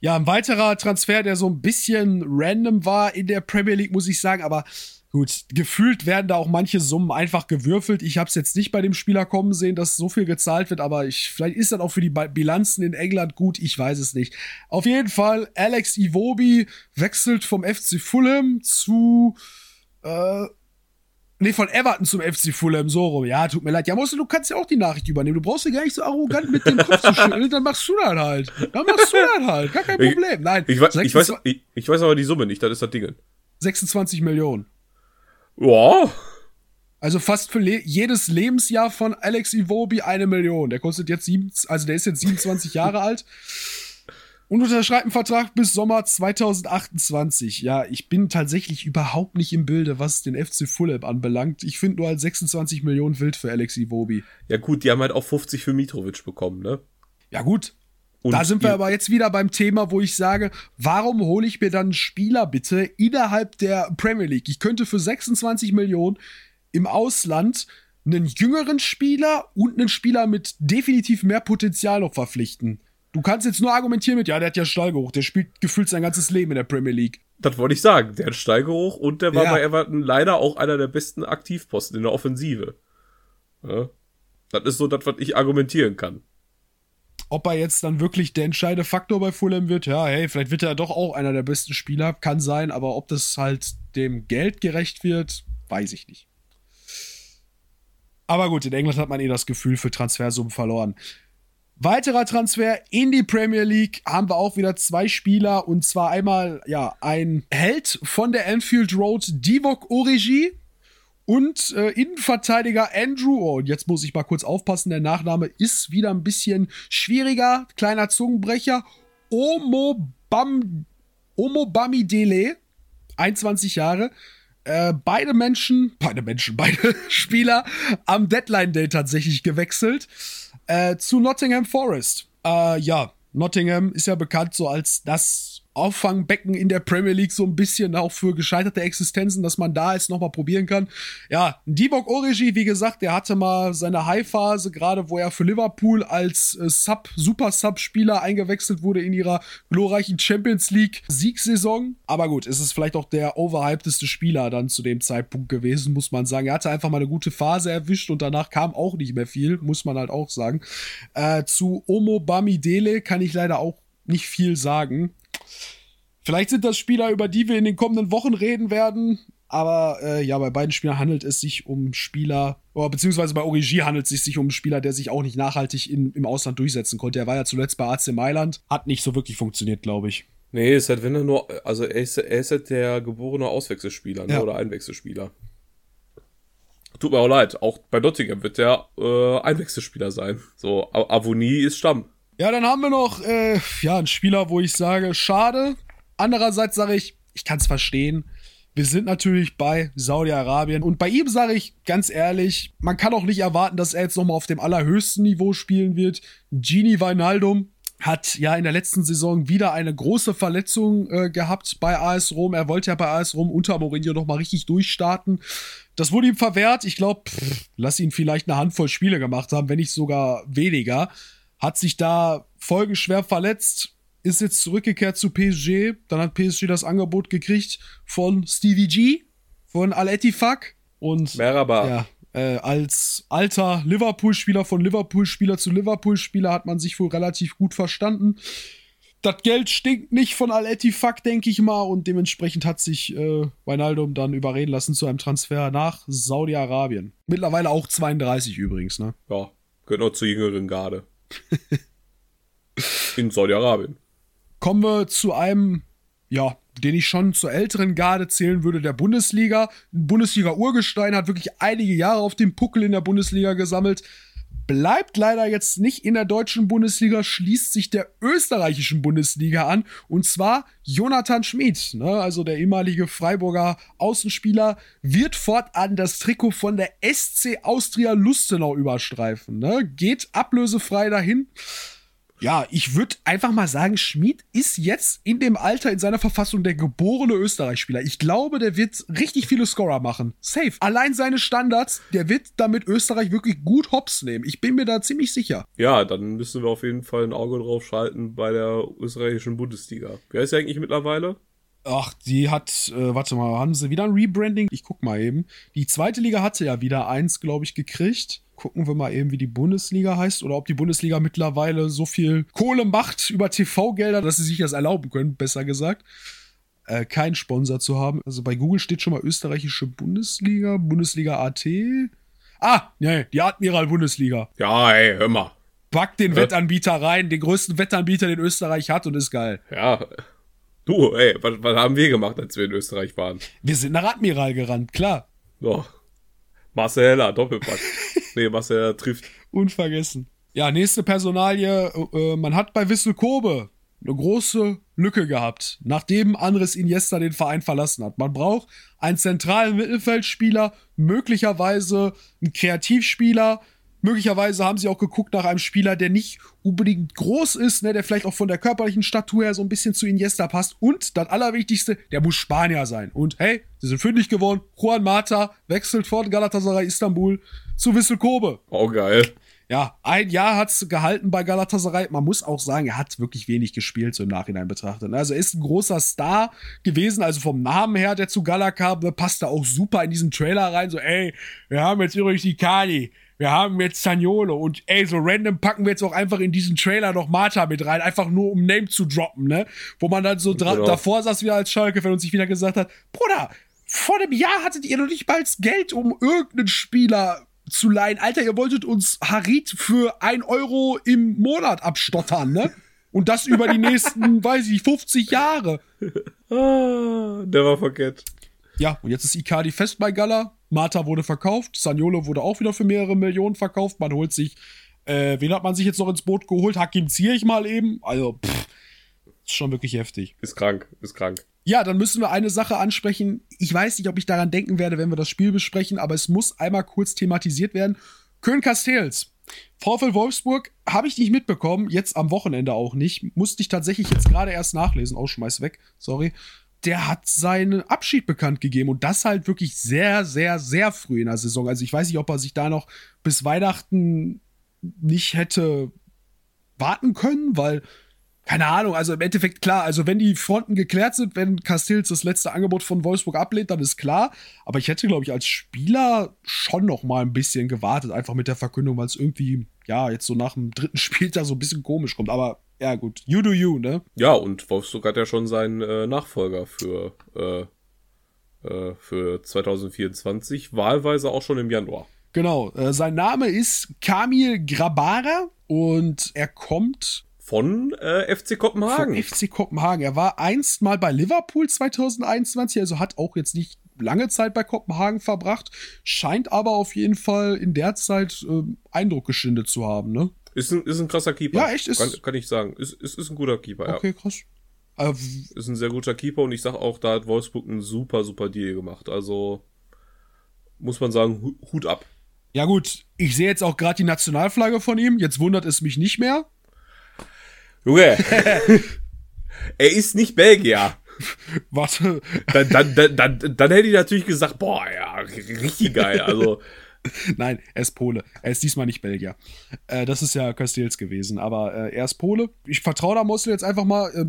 Ja, ein weiterer Transfer, der so ein bisschen random war in der Premier League, muss ich sagen, aber gut, gefühlt werden da auch manche Summen einfach gewürfelt. Ich habe es jetzt nicht bei dem Spieler kommen sehen, dass so viel gezahlt wird, aber ich, vielleicht ist das auch für die Bilanzen in England gut, ich weiß es nicht. Auf jeden Fall, Alex Iwobi wechselt vom FC Fulham zu äh, Nee, von Everton zum FC Fulham, so rum. Ja, tut mir leid. Ja, Mosse, du kannst ja auch die Nachricht übernehmen. Du brauchst ja gar nicht so arrogant mit dem Kopf zu schütteln, dann machst du das halt. Dann machst du das halt. Gar kein Problem. Nein, Ich, weiß, ich, weiß, 26 ich, ich weiß aber die Summe nicht, das ist das Ding. 26 Millionen. Ja. Also fast für le jedes Lebensjahr von Alex Iwobi eine Million. Der kostet jetzt sieben, also der ist jetzt 27 Jahre alt. Und unterschreibt einen Vertrag bis Sommer 2028. Ja, ich bin tatsächlich überhaupt nicht im Bilde, was den FC Fulham anbelangt. Ich finde nur als 26 Millionen wild für Alex Iwobi. Ja gut, die haben halt auch 50 für Mitrovic bekommen, ne? Ja, gut. Und da sind wir aber jetzt wieder beim Thema, wo ich sage, warum hole ich mir dann einen Spieler bitte innerhalb der Premier League? Ich könnte für 26 Millionen im Ausland einen jüngeren Spieler und einen Spieler mit definitiv mehr Potenzial noch verpflichten. Du kannst jetzt nur argumentieren mit, ja, der hat ja Stallgeruch, der spielt gefühlt sein ganzes Leben in der Premier League. Das wollte ich sagen. Der hat Steigeruch und der war Ja. bei Everton leider auch einer der besten Aktivposten in der Offensive. Ja? Das ist so das, was ich argumentieren kann. Ob er jetzt dann wirklich der entscheidende Faktor bei Fulham wird, ja, hey, vielleicht wird er doch auch einer der besten Spieler, kann sein, aber ob das halt dem Geld gerecht wird, weiß ich nicht. Aber gut, in England hat man eh das Gefühl für Transfersummen verloren. Weiterer Transfer in die Premier League haben wir auch wieder zwei Spieler und zwar einmal ja ein Held von der Anfield Road, Divock Origi und äh, Innenverteidiger Andrew. Oh, und jetzt muss ich mal kurz aufpassen, der Nachname ist wieder ein bisschen schwieriger, kleiner Zungenbrecher. Omobam Omobamidele, 21 Jahre. Äh, beide Menschen, beide Menschen, beide Spieler am Deadline Day tatsächlich gewechselt äh, zu Nottingham Forest. Äh, ja, Nottingham ist ja bekannt so als das Auffangbecken in der Premier League so ein bisschen auch für gescheiterte Existenzen, dass man da jetzt nochmal probieren kann. Ja, Divock Origi, wie gesagt, der hatte mal seine High-Phase, gerade wo er für Liverpool als äh, Sub, Super-Sub-Spieler eingewechselt wurde in ihrer glorreichen Champions League-Siegsaison. Aber gut, es ist vielleicht auch der overhypedeste Spieler dann zu dem Zeitpunkt gewesen, muss man sagen. Er hatte einfach mal eine gute Phase erwischt und danach kam auch nicht mehr viel, muss man halt auch sagen. Äh, zu Omo Bamidele kann ich leider auch nicht viel sagen. Vielleicht sind das Spieler, über die wir in den kommenden Wochen reden werden. Aber äh, ja, bei beiden Spielern handelt es sich um Spieler, oder beziehungsweise bei Origi handelt es sich um einen Spieler, der sich auch nicht nachhaltig in, im Ausland durchsetzen konnte. Er war ja zuletzt bei AC Mailand, hat nicht so wirklich funktioniert, glaube ich. Nee, ist halt, wenn er nur, also er ist, er ist halt der geborene Auswechselspieler, ne, Ja. oder Einwechselspieler. Tut mir auch leid, auch bei Nottingham wird der äh, Einwechselspieler sein. So, A- Avonie ist Stamm. Ja, dann haben wir noch äh, ja, einen Spieler, wo ich sage, schade. Andererseits sage ich, ich kann es verstehen. Wir sind natürlich bei Saudi-Arabien und bei ihm sage ich ganz ehrlich, man kann auch nicht erwarten, dass er jetzt nochmal auf dem allerhöchsten Niveau spielen wird. Gini Wijnaldum hat ja in der letzten Saison wieder eine große Verletzung äh, gehabt bei AS Rom. Er wollte ja bei AS Rom unter Mourinho nochmal richtig durchstarten. Das wurde ihm verwehrt. Ich glaube, lass ihn vielleicht eine Handvoll Spiele gemacht haben, wenn nicht sogar weniger. Hat sich da folgenschwer verletzt, ist jetzt zurückgekehrt zu PSG. Dann hat PSG das Angebot gekriegt von Stevie G, von Al Ettifaq. Und Merhaba. ja, äh, als alter Liverpool-Spieler von Liverpool-Spieler zu Liverpool-Spieler hat man sich wohl relativ gut verstanden. Das Geld stinkt nicht von Al Ettifaq, denke ich mal, und dementsprechend hat sich äh, Wijnaldum dann überreden lassen zu einem Transfer nach Saudi-Arabien. Mittlerweile auch 32 übrigens, ne? Ja, gehört noch zur jüngeren Garde. In Saudi-Arabien. Kommen wir zu einem, ja, den ich schon zur älteren Garde zählen würde, der Bundesliga. Ein Bundesliga-Urgestein hat wirklich einige Jahre auf dem Puckel in der Bundesliga gesammelt. Bleibt leider jetzt nicht in der deutschen Bundesliga, schließt sich der österreichischen Bundesliga an. Und zwar Jonathan Schmid, ne, also der ehemalige Freiburger Außenspieler, wird fortan das Trikot von der SC Austria Lustenau überstreifen. Ne? Geht ablösefrei dahin. Ja, ich würde einfach mal sagen, Schmid ist jetzt in dem Alter, in seiner Verfassung der geborene Österreich-Spieler. Ich glaube, der wird richtig viele Scorer machen. Safe. Allein seine Standards, der wird damit Österreich wirklich gut hops nehmen. Ich bin mir da ziemlich sicher. Ja, dann müssen wir auf jeden Fall ein Auge drauf schalten bei der österreichischen Bundesliga. Wer ist eigentlich mittlerweile? Ach, die hat, äh, warte mal, haben sie wieder ein Rebranding? Ich guck mal eben. Die zweite Liga hatte ja wieder eins, glaube ich, gekriegt. Gucken wir mal eben, wie die Bundesliga heißt oder ob die Bundesliga mittlerweile so viel Kohle macht über TV-Gelder, dass sie sich das erlauben können, besser gesagt. Äh, keinen Sponsor zu haben. Also bei Google steht schon mal österreichische Bundesliga, Bundesliga AT. Ah, nee, die Admiral-Bundesliga. Ja, ey, hör mal. Pack den Äh. Wettanbieter rein, den größten Wettanbieter, den Österreich hat und ist geil. Ja. Du, ey, was, was haben wir gemacht, als wir in Österreich waren? Wir sind nach Admiral gerannt, klar. So. Marcel Heller, Doppelpack. nee, Marcel Heller trifft. Unvergessen. Ja, nächste Personalie. Äh, man hat bei Wissel Kobe eine große Lücke gehabt, nachdem Andres Iniesta den Verein verlassen hat. Man braucht einen zentralen Mittelfeldspieler, möglicherweise einen Kreativspieler. Möglicherweise haben sie auch geguckt nach einem Spieler, der nicht unbedingt groß ist, ne, der vielleicht auch von der körperlichen Statur her so ein bisschen zu Iniesta passt. Und das Allerwichtigste, der muss Spanier sein. Und hey, sie sind fündig geworden. Juan Mata wechselt von Galatasaray Istanbul zu Wissel Kobe. Oh, geil. ja, ein Jahr hat's gehalten bei Galatasaray. Man muss auch sagen, er hat wirklich wenig gespielt, so im Nachhinein betrachtet. Also er ist ein großer Star gewesen, also vom Namen her, der zu Gala kam, ne, passt da auch super in diesen Trailer rein. So, ey, wir haben jetzt übrigens die Kali, wir haben jetzt Saniolo und ey, so random packen wir jetzt auch einfach in diesen Trailer noch Marta mit rein, einfach nur um Name zu droppen, ne? Wo man dann so genau. davor saß wieder als Schalke-Fan und sich wieder gesagt hat, Bruder, vor dem Jahr hattet ihr noch nicht mal das Geld, um irgendeinen Spieler zu leihen. Alter, ihr wolltet uns Harit für ein Euro im Monat abstottern, ne? Und das über die nächsten, weiß ich, 50 Jahre. Ah, never forget. Ja, und jetzt ist Icardi fest bei Gala. Marta wurde verkauft. Saniolo wurde auch wieder für mehrere Millionen verkauft. Man holt sich, äh, wen hat man sich jetzt noch ins Boot geholt? Hakim Zierich mal eben. Also, pff, ist schon wirklich heftig. Ist krank, ist krank. Ja, dann müssen wir eine Sache ansprechen. Ich weiß nicht, ob ich daran denken werde, wenn wir das Spiel besprechen, aber es muss einmal kurz thematisiert werden. Köln Castells. VfL Wolfsburg habe ich nicht mitbekommen, jetzt am Wochenende auch nicht. Musste ich tatsächlich jetzt gerade erst nachlesen. Oh, schmeiß weg, sorry. Der hat seinen Abschied bekannt gegeben und das halt wirklich sehr, sehr, sehr früh in der Saison. Also ich weiß nicht, ob er sich da noch bis Weihnachten nicht hätte warten können, weil keine Ahnung, also im Endeffekt klar, also wenn die Fronten geklärt sind, wenn Castells das letzte Angebot von Wolfsburg ablehnt, dann ist klar. Aber ich hätte, glaube ich, als Spieler schon noch mal ein bisschen gewartet, einfach mit der Verkündung, weil es irgendwie, ja, jetzt so nach dem dritten Spieltag so ein bisschen komisch kommt. Aber ja, gut, you do you, ne? Ja, und Wolfsburg hat ja schon seinen äh, Nachfolger für, äh, äh, für 2024, wahlweise auch schon im Januar. Genau, äh, sein Name ist Kamil Grabara und er kommt von äh, FC Kopenhagen. Von FC Kopenhagen. Er war einst mal bei Liverpool 2021, also hat auch jetzt nicht lange Zeit bei Kopenhagen verbracht, scheint aber auf jeden Fall in der Zeit äh, Eindruck geschindet zu haben, ne? Ist ein, ist ein krasser Keeper. Ja, echt? Ist, kann, kann ich sagen. Ist, ist, ist ein guter Keeper, okay, ja. Okay, krass. Also, ist ein sehr guter Keeper und ich sag auch, da hat Wolfsburg einen super, super Deal gemacht. Also muss man sagen, Hut ab. Ja gut, ich sehe jetzt auch gerade die Nationalflagge von ihm. Jetzt wundert es mich nicht mehr. Junge, er ist nicht Belgier. Warte. Dann, dann, dann, dann, dann hätte ich natürlich gesagt, boah, ja, richtig geil. Also, Nein, er ist Pole. Er ist diesmal nicht Belgier. Äh, das ist ja Castells gewesen, aber äh, er ist Pole. Ich vertraue da Mossel jetzt einfach mal. Äh,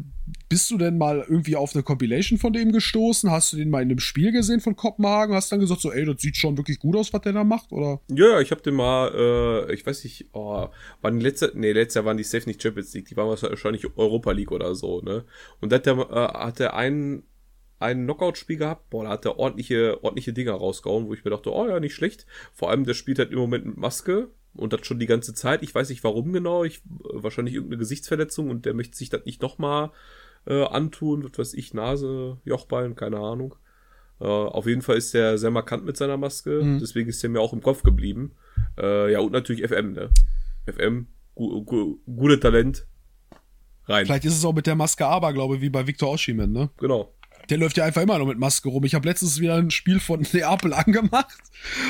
bist du denn mal irgendwie auf eine Compilation von dem gestoßen? Hast du den mal in einem Spiel gesehen von Kopenhagen? Hast dann gesagt, so, ey, das sieht schon wirklich gut aus, was der da macht? Oder? Ja, ich hab den mal, äh, ich weiß nicht, oh, waren letzte, nee, letztes Jahr waren die Safe nicht Champions League, die waren wahrscheinlich Europa League oder so, ne? Und da hat der, äh, hat der einen ein Knockout-Spiel gehabt, boah, da hat er ordentliche, ordentliche Dinger rausgehauen, wo ich mir dachte, oh ja, nicht schlecht. Vor allem, der spielt halt im Moment mit Maske und das schon die ganze Zeit. Ich weiß nicht warum genau, ich, wahrscheinlich irgendeine Gesichtsverletzung und der möchte sich das nicht nochmal äh, antun, was weiß ich, Nase, Jochbein, keine Ahnung. Äh, auf jeden Fall ist der sehr markant mit seiner Maske, mhm. deswegen ist der mir auch im Kopf geblieben. Äh, ja, und natürlich FM, ne? FM, gu gu gute Talent. Rein. Vielleicht ist es auch mit der Maske aber, glaube ich, wie bei Victor Oshimen, ne? Genau. Der läuft ja einfach immer noch mit Maske rum. Ich habe letztens wieder ein Spiel von Neapel angemacht.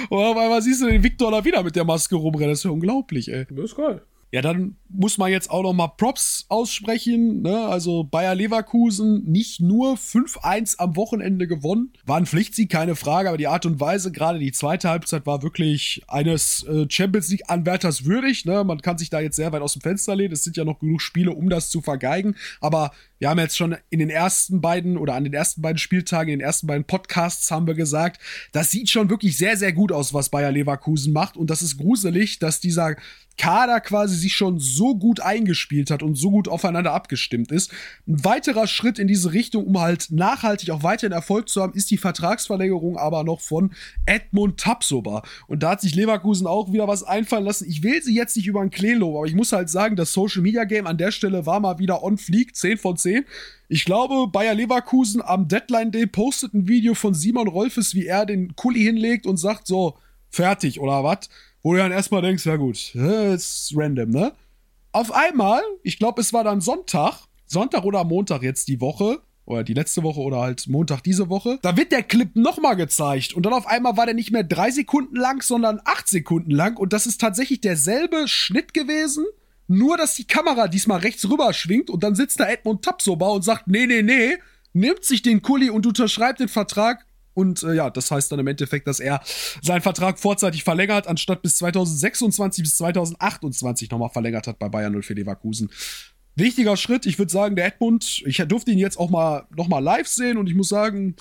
Und auf einmal siehst du den Victor da wieder mit der Maske rumrennen. Das ist ja unglaublich, ey. Das ist geil. Ja, dann muss man jetzt auch noch mal Props aussprechen. Ne? Also Bayer Leverkusen nicht nur 5-1 am Wochenende gewonnen. War ein Pflichtsieg, keine Frage, aber die Art und Weise, gerade die zweite Halbzeit, war wirklich eines äh, Champions League-Anwärters würdig. Ne? Man kann sich da jetzt sehr weit aus dem Fenster lehnen. Es sind ja noch genug Spiele, um das zu vergeigen. Aber wir haben jetzt schon in den ersten beiden oder an den ersten beiden Spieltagen, in den ersten beiden Podcasts haben wir gesagt, das sieht schon wirklich sehr, sehr gut aus, was Bayer Leverkusen macht. Und das ist gruselig, dass dieser Kader quasi sich schon so gut eingespielt hat und so gut aufeinander abgestimmt ist. Ein weiterer Schritt in diese Richtung, um halt nachhaltig auch weiterhin Erfolg zu haben, ist die Vertragsverlängerung aber noch von Edmund Tapsoba. Und da hat sich Leverkusen auch wieder was einfallen lassen. Ich will sie jetzt nicht über einen Klee loben, aber ich muss halt sagen, das Social Media Game an der Stelle war mal wieder on fleek, 10 von 10. Ich glaube, Bayer Leverkusen am Deadline Day postet ein Video von Simon Rolfes, wie er den Kuli hinlegt und sagt so, fertig oder was? Wo du dann erstmal denkst, ja gut, ist random, ne? Auf einmal, ich glaube, es war dann Sonntag, Sonntag oder Montag jetzt die Woche, oder die letzte Woche oder halt Montag diese Woche, da wird der Clip nochmal gezeigt und dann auf einmal war der nicht mehr drei Sekunden lang, sondern acht Sekunden lang und das ist tatsächlich derselbe Schnitt gewesen, nur dass die Kamera diesmal rechts rüber schwingt und dann sitzt da Edmund Tapsoba und sagt, nee, nee, nee, nimmt sich den Kuli und unterschreibt den Vertrag Und äh, ja, das heißt dann im Endeffekt, dass er seinen Vertrag vorzeitig verlängert, anstatt bis 2026 bis 2028 nochmal verlängert hat bei Bayern 04 Leverkusen. Wichtiger Schritt, ich würde sagen, der Edmund, ich durfte ihn jetzt auch mal nochmal live sehen und ich muss sagen,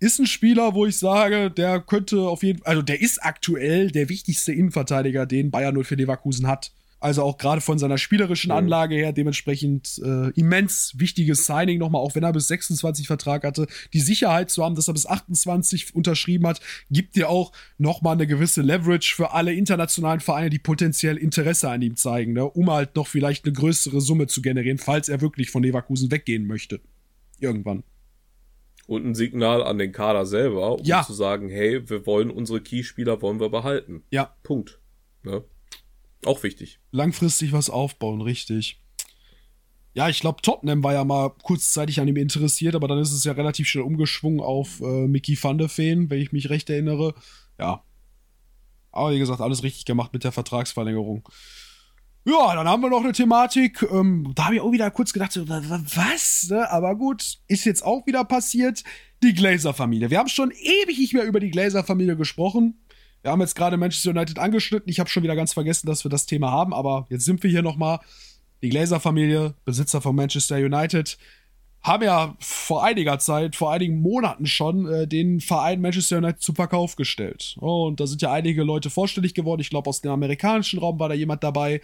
ist ein Spieler, wo ich sage, der könnte auf jeden Fall, also der ist aktuell der wichtigste Innenverteidiger, den Bayern 04 Leverkusen hat. Also auch gerade von seiner spielerischen Anlage her dementsprechend äh, immens wichtiges Signing nochmal, auch wenn er bis 26 Vertrag hatte. Die Sicherheit zu haben, dass er bis 28 unterschrieben hat, gibt dir auch nochmal eine gewisse Leverage für alle internationalen Vereine, die potenziell Interesse an ihm zeigen, ne? um halt noch vielleicht eine größere Summe zu generieren, falls er wirklich von Leverkusen weggehen möchte. Irgendwann. Und ein Signal an den Kader selber, um Ja. zu sagen, hey, wir wollen unsere Keyspieler wollen wir behalten. Ja, Punkt. Ne? Auch wichtig. langfristig was aufbauen, richtig. Ja, ich glaube, Tottenham war ja mal kurzzeitig an ihm interessiert, aber dann ist es ja relativ schnell umgeschwungen auf äh, Mickey van de Veen, wenn ich mich recht erinnere. Ja. Aber wie gesagt, alles richtig gemacht mit der Vertragsverlängerung. Ja, dann haben wir noch eine Thematik. Ähm, da habe ich auch wieder kurz gedacht, so, wa- wa- was? Ne? Aber gut, ist jetzt auch wieder passiert. Die Glazer-Familie. Wir haben schon ewig nicht mehr über die Glazer-Familie gesprochen. Wir haben jetzt gerade Manchester United angeschnitten. Ich habe schon wieder ganz vergessen, dass wir das Thema haben, aber jetzt sind wir hier nochmal. Die Glazer-Familie, Besitzer von Manchester United, haben ja vor einiger Zeit, vor einigen Monaten schon, äh, den Verein Manchester United zum Verkauf gestellt. Und da sind ja einige Leute vorstellig geworden. Ich glaube, aus dem amerikanischen Raum war da jemand dabei.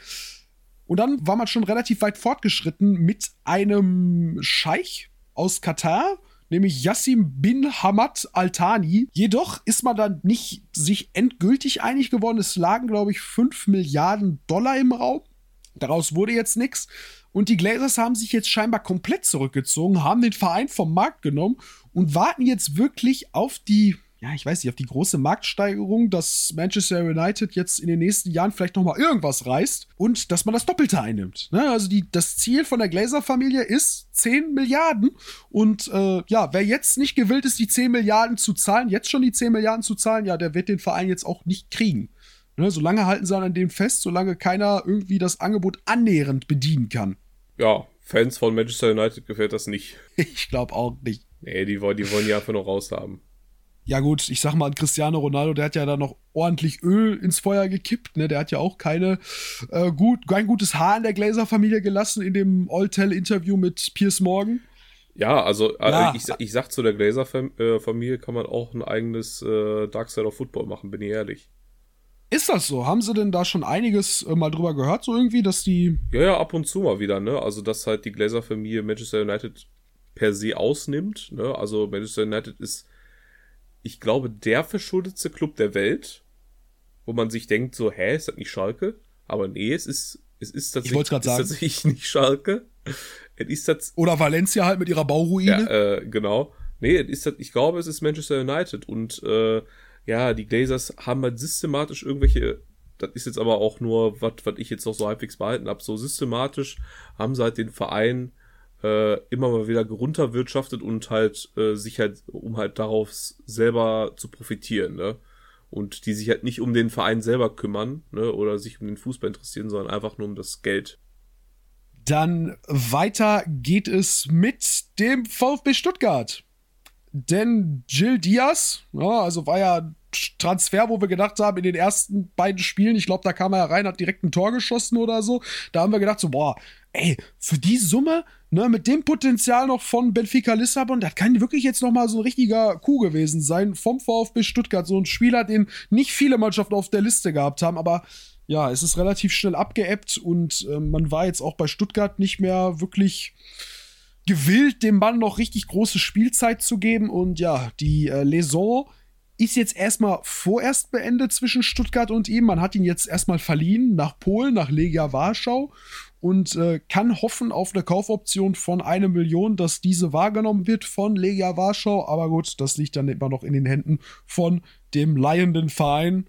Und dann war man schon relativ weit fortgeschritten mit einem Scheich aus Katar, nämlich Yassim bin Hamad Al Thani. Jedoch ist man dann nicht sich endgültig einig geworden. Es lagen, glaube ich, 5 Milliarden Dollar im Raum. Daraus wurde jetzt nichts. Und die Glazers haben sich jetzt scheinbar komplett zurückgezogen, haben den Verein vom Markt genommen und warten jetzt wirklich auf die, ja, ich weiß nicht, auf die große Marktsteigerung, dass Manchester United jetzt in den nächsten Jahren vielleicht nochmal irgendwas reißt und dass man das Doppelte einnimmt. Ne? Also die, das Ziel von der Glazer-Familie ist 10 Milliarden. Und äh, ja, wer jetzt nicht gewillt ist, die 10 Milliarden zu zahlen, jetzt schon die 10 Milliarden zu zahlen, ja, der wird den Verein jetzt auch nicht kriegen. Ne? Solange halten sie an dem fest, solange keiner irgendwie das Angebot annähernd bedienen kann. Ja, Fans von Manchester United gefällt das nicht. Ich glaube auch nicht. Nee, die wollen, die wollen die einfach noch raushaben. Ja gut, ich sag mal, Cristiano Ronaldo, der hat ja da noch ordentlich Öl ins Feuer gekippt, ne? Der hat ja auch keine äh, gut, kein gutes Haar in der Glazer-Familie gelassen in dem All-Tell-Interview mit Piers Morgan. Ja, also äh, Ja. ich, ich sag zu der Glazer-Familie kann man auch ein eigenes äh, Dark Side of Football machen, bin ich ehrlich. Ist das so? Haben sie denn da schon einiges äh, mal drüber gehört, so irgendwie, dass die. Ja, ja, ab und zu mal wieder, ne? Also, dass halt die Glazer-Familie Manchester United per se ausnimmt, ne? Also, Manchester United ist, ich glaube, der verschuldetste Club der Welt, wo man sich denkt, so, hä, ist das nicht Schalke? Aber nee, es ist, es ist tatsächlich, grad ist sagen. tatsächlich nicht Schalke. Es ist tatsächlich, Oder Valencia halt mit ihrer Bauruine. ja, äh, genau. Nee, es ist, das- ich glaube, es ist Manchester United und äh, ja, die Glazers haben halt systematisch irgendwelche, das ist jetzt aber auch nur, was was ich jetzt noch so halbwegs behalten habe, so systematisch haben sie halt den Verein äh, immer mal wieder runterwirtschaftet und halt äh, sich halt, um halt darauf selber zu profitieren, ne? Und die sich halt nicht um den Verein selber kümmern, ne, oder sich um den Fußball interessieren, sondern einfach nur um das Geld. Dann weiter geht es mit dem VfB Stuttgart. Denn Jill Diaz, ja, also war ja Transfer, wo wir gedacht haben, in den ersten beiden Spielen, ich glaube, da kam er rein, hat direkt ein Tor geschossen oder so. Da haben wir gedacht, so, boah, ey, für die Summe, ne, mit dem Potenzial noch von Benfica Lissabon, das kann wirklich jetzt noch mal so ein richtiger Coup gewesen sein vom VfB Stuttgart. So ein Spieler, den nicht viele Mannschaften auf der Liste gehabt haben, aber ja, es ist relativ schnell abgeebbt und äh, man war jetzt auch bei Stuttgart nicht mehr wirklich gewillt, dem Mann noch richtig große Spielzeit zu geben. Und ja, die äh, Saison ist jetzt erstmal vorerst beendet zwischen Stuttgart und ihm. Man hat ihn jetzt erstmal verliehen nach Polen, nach Legia Warschau und äh, kann hoffen auf eine Kaufoption von einer Million, dass diese wahrgenommen wird von Legia Warschau. Aber gut, das liegt dann immer noch in den Händen von dem leihenden Verein.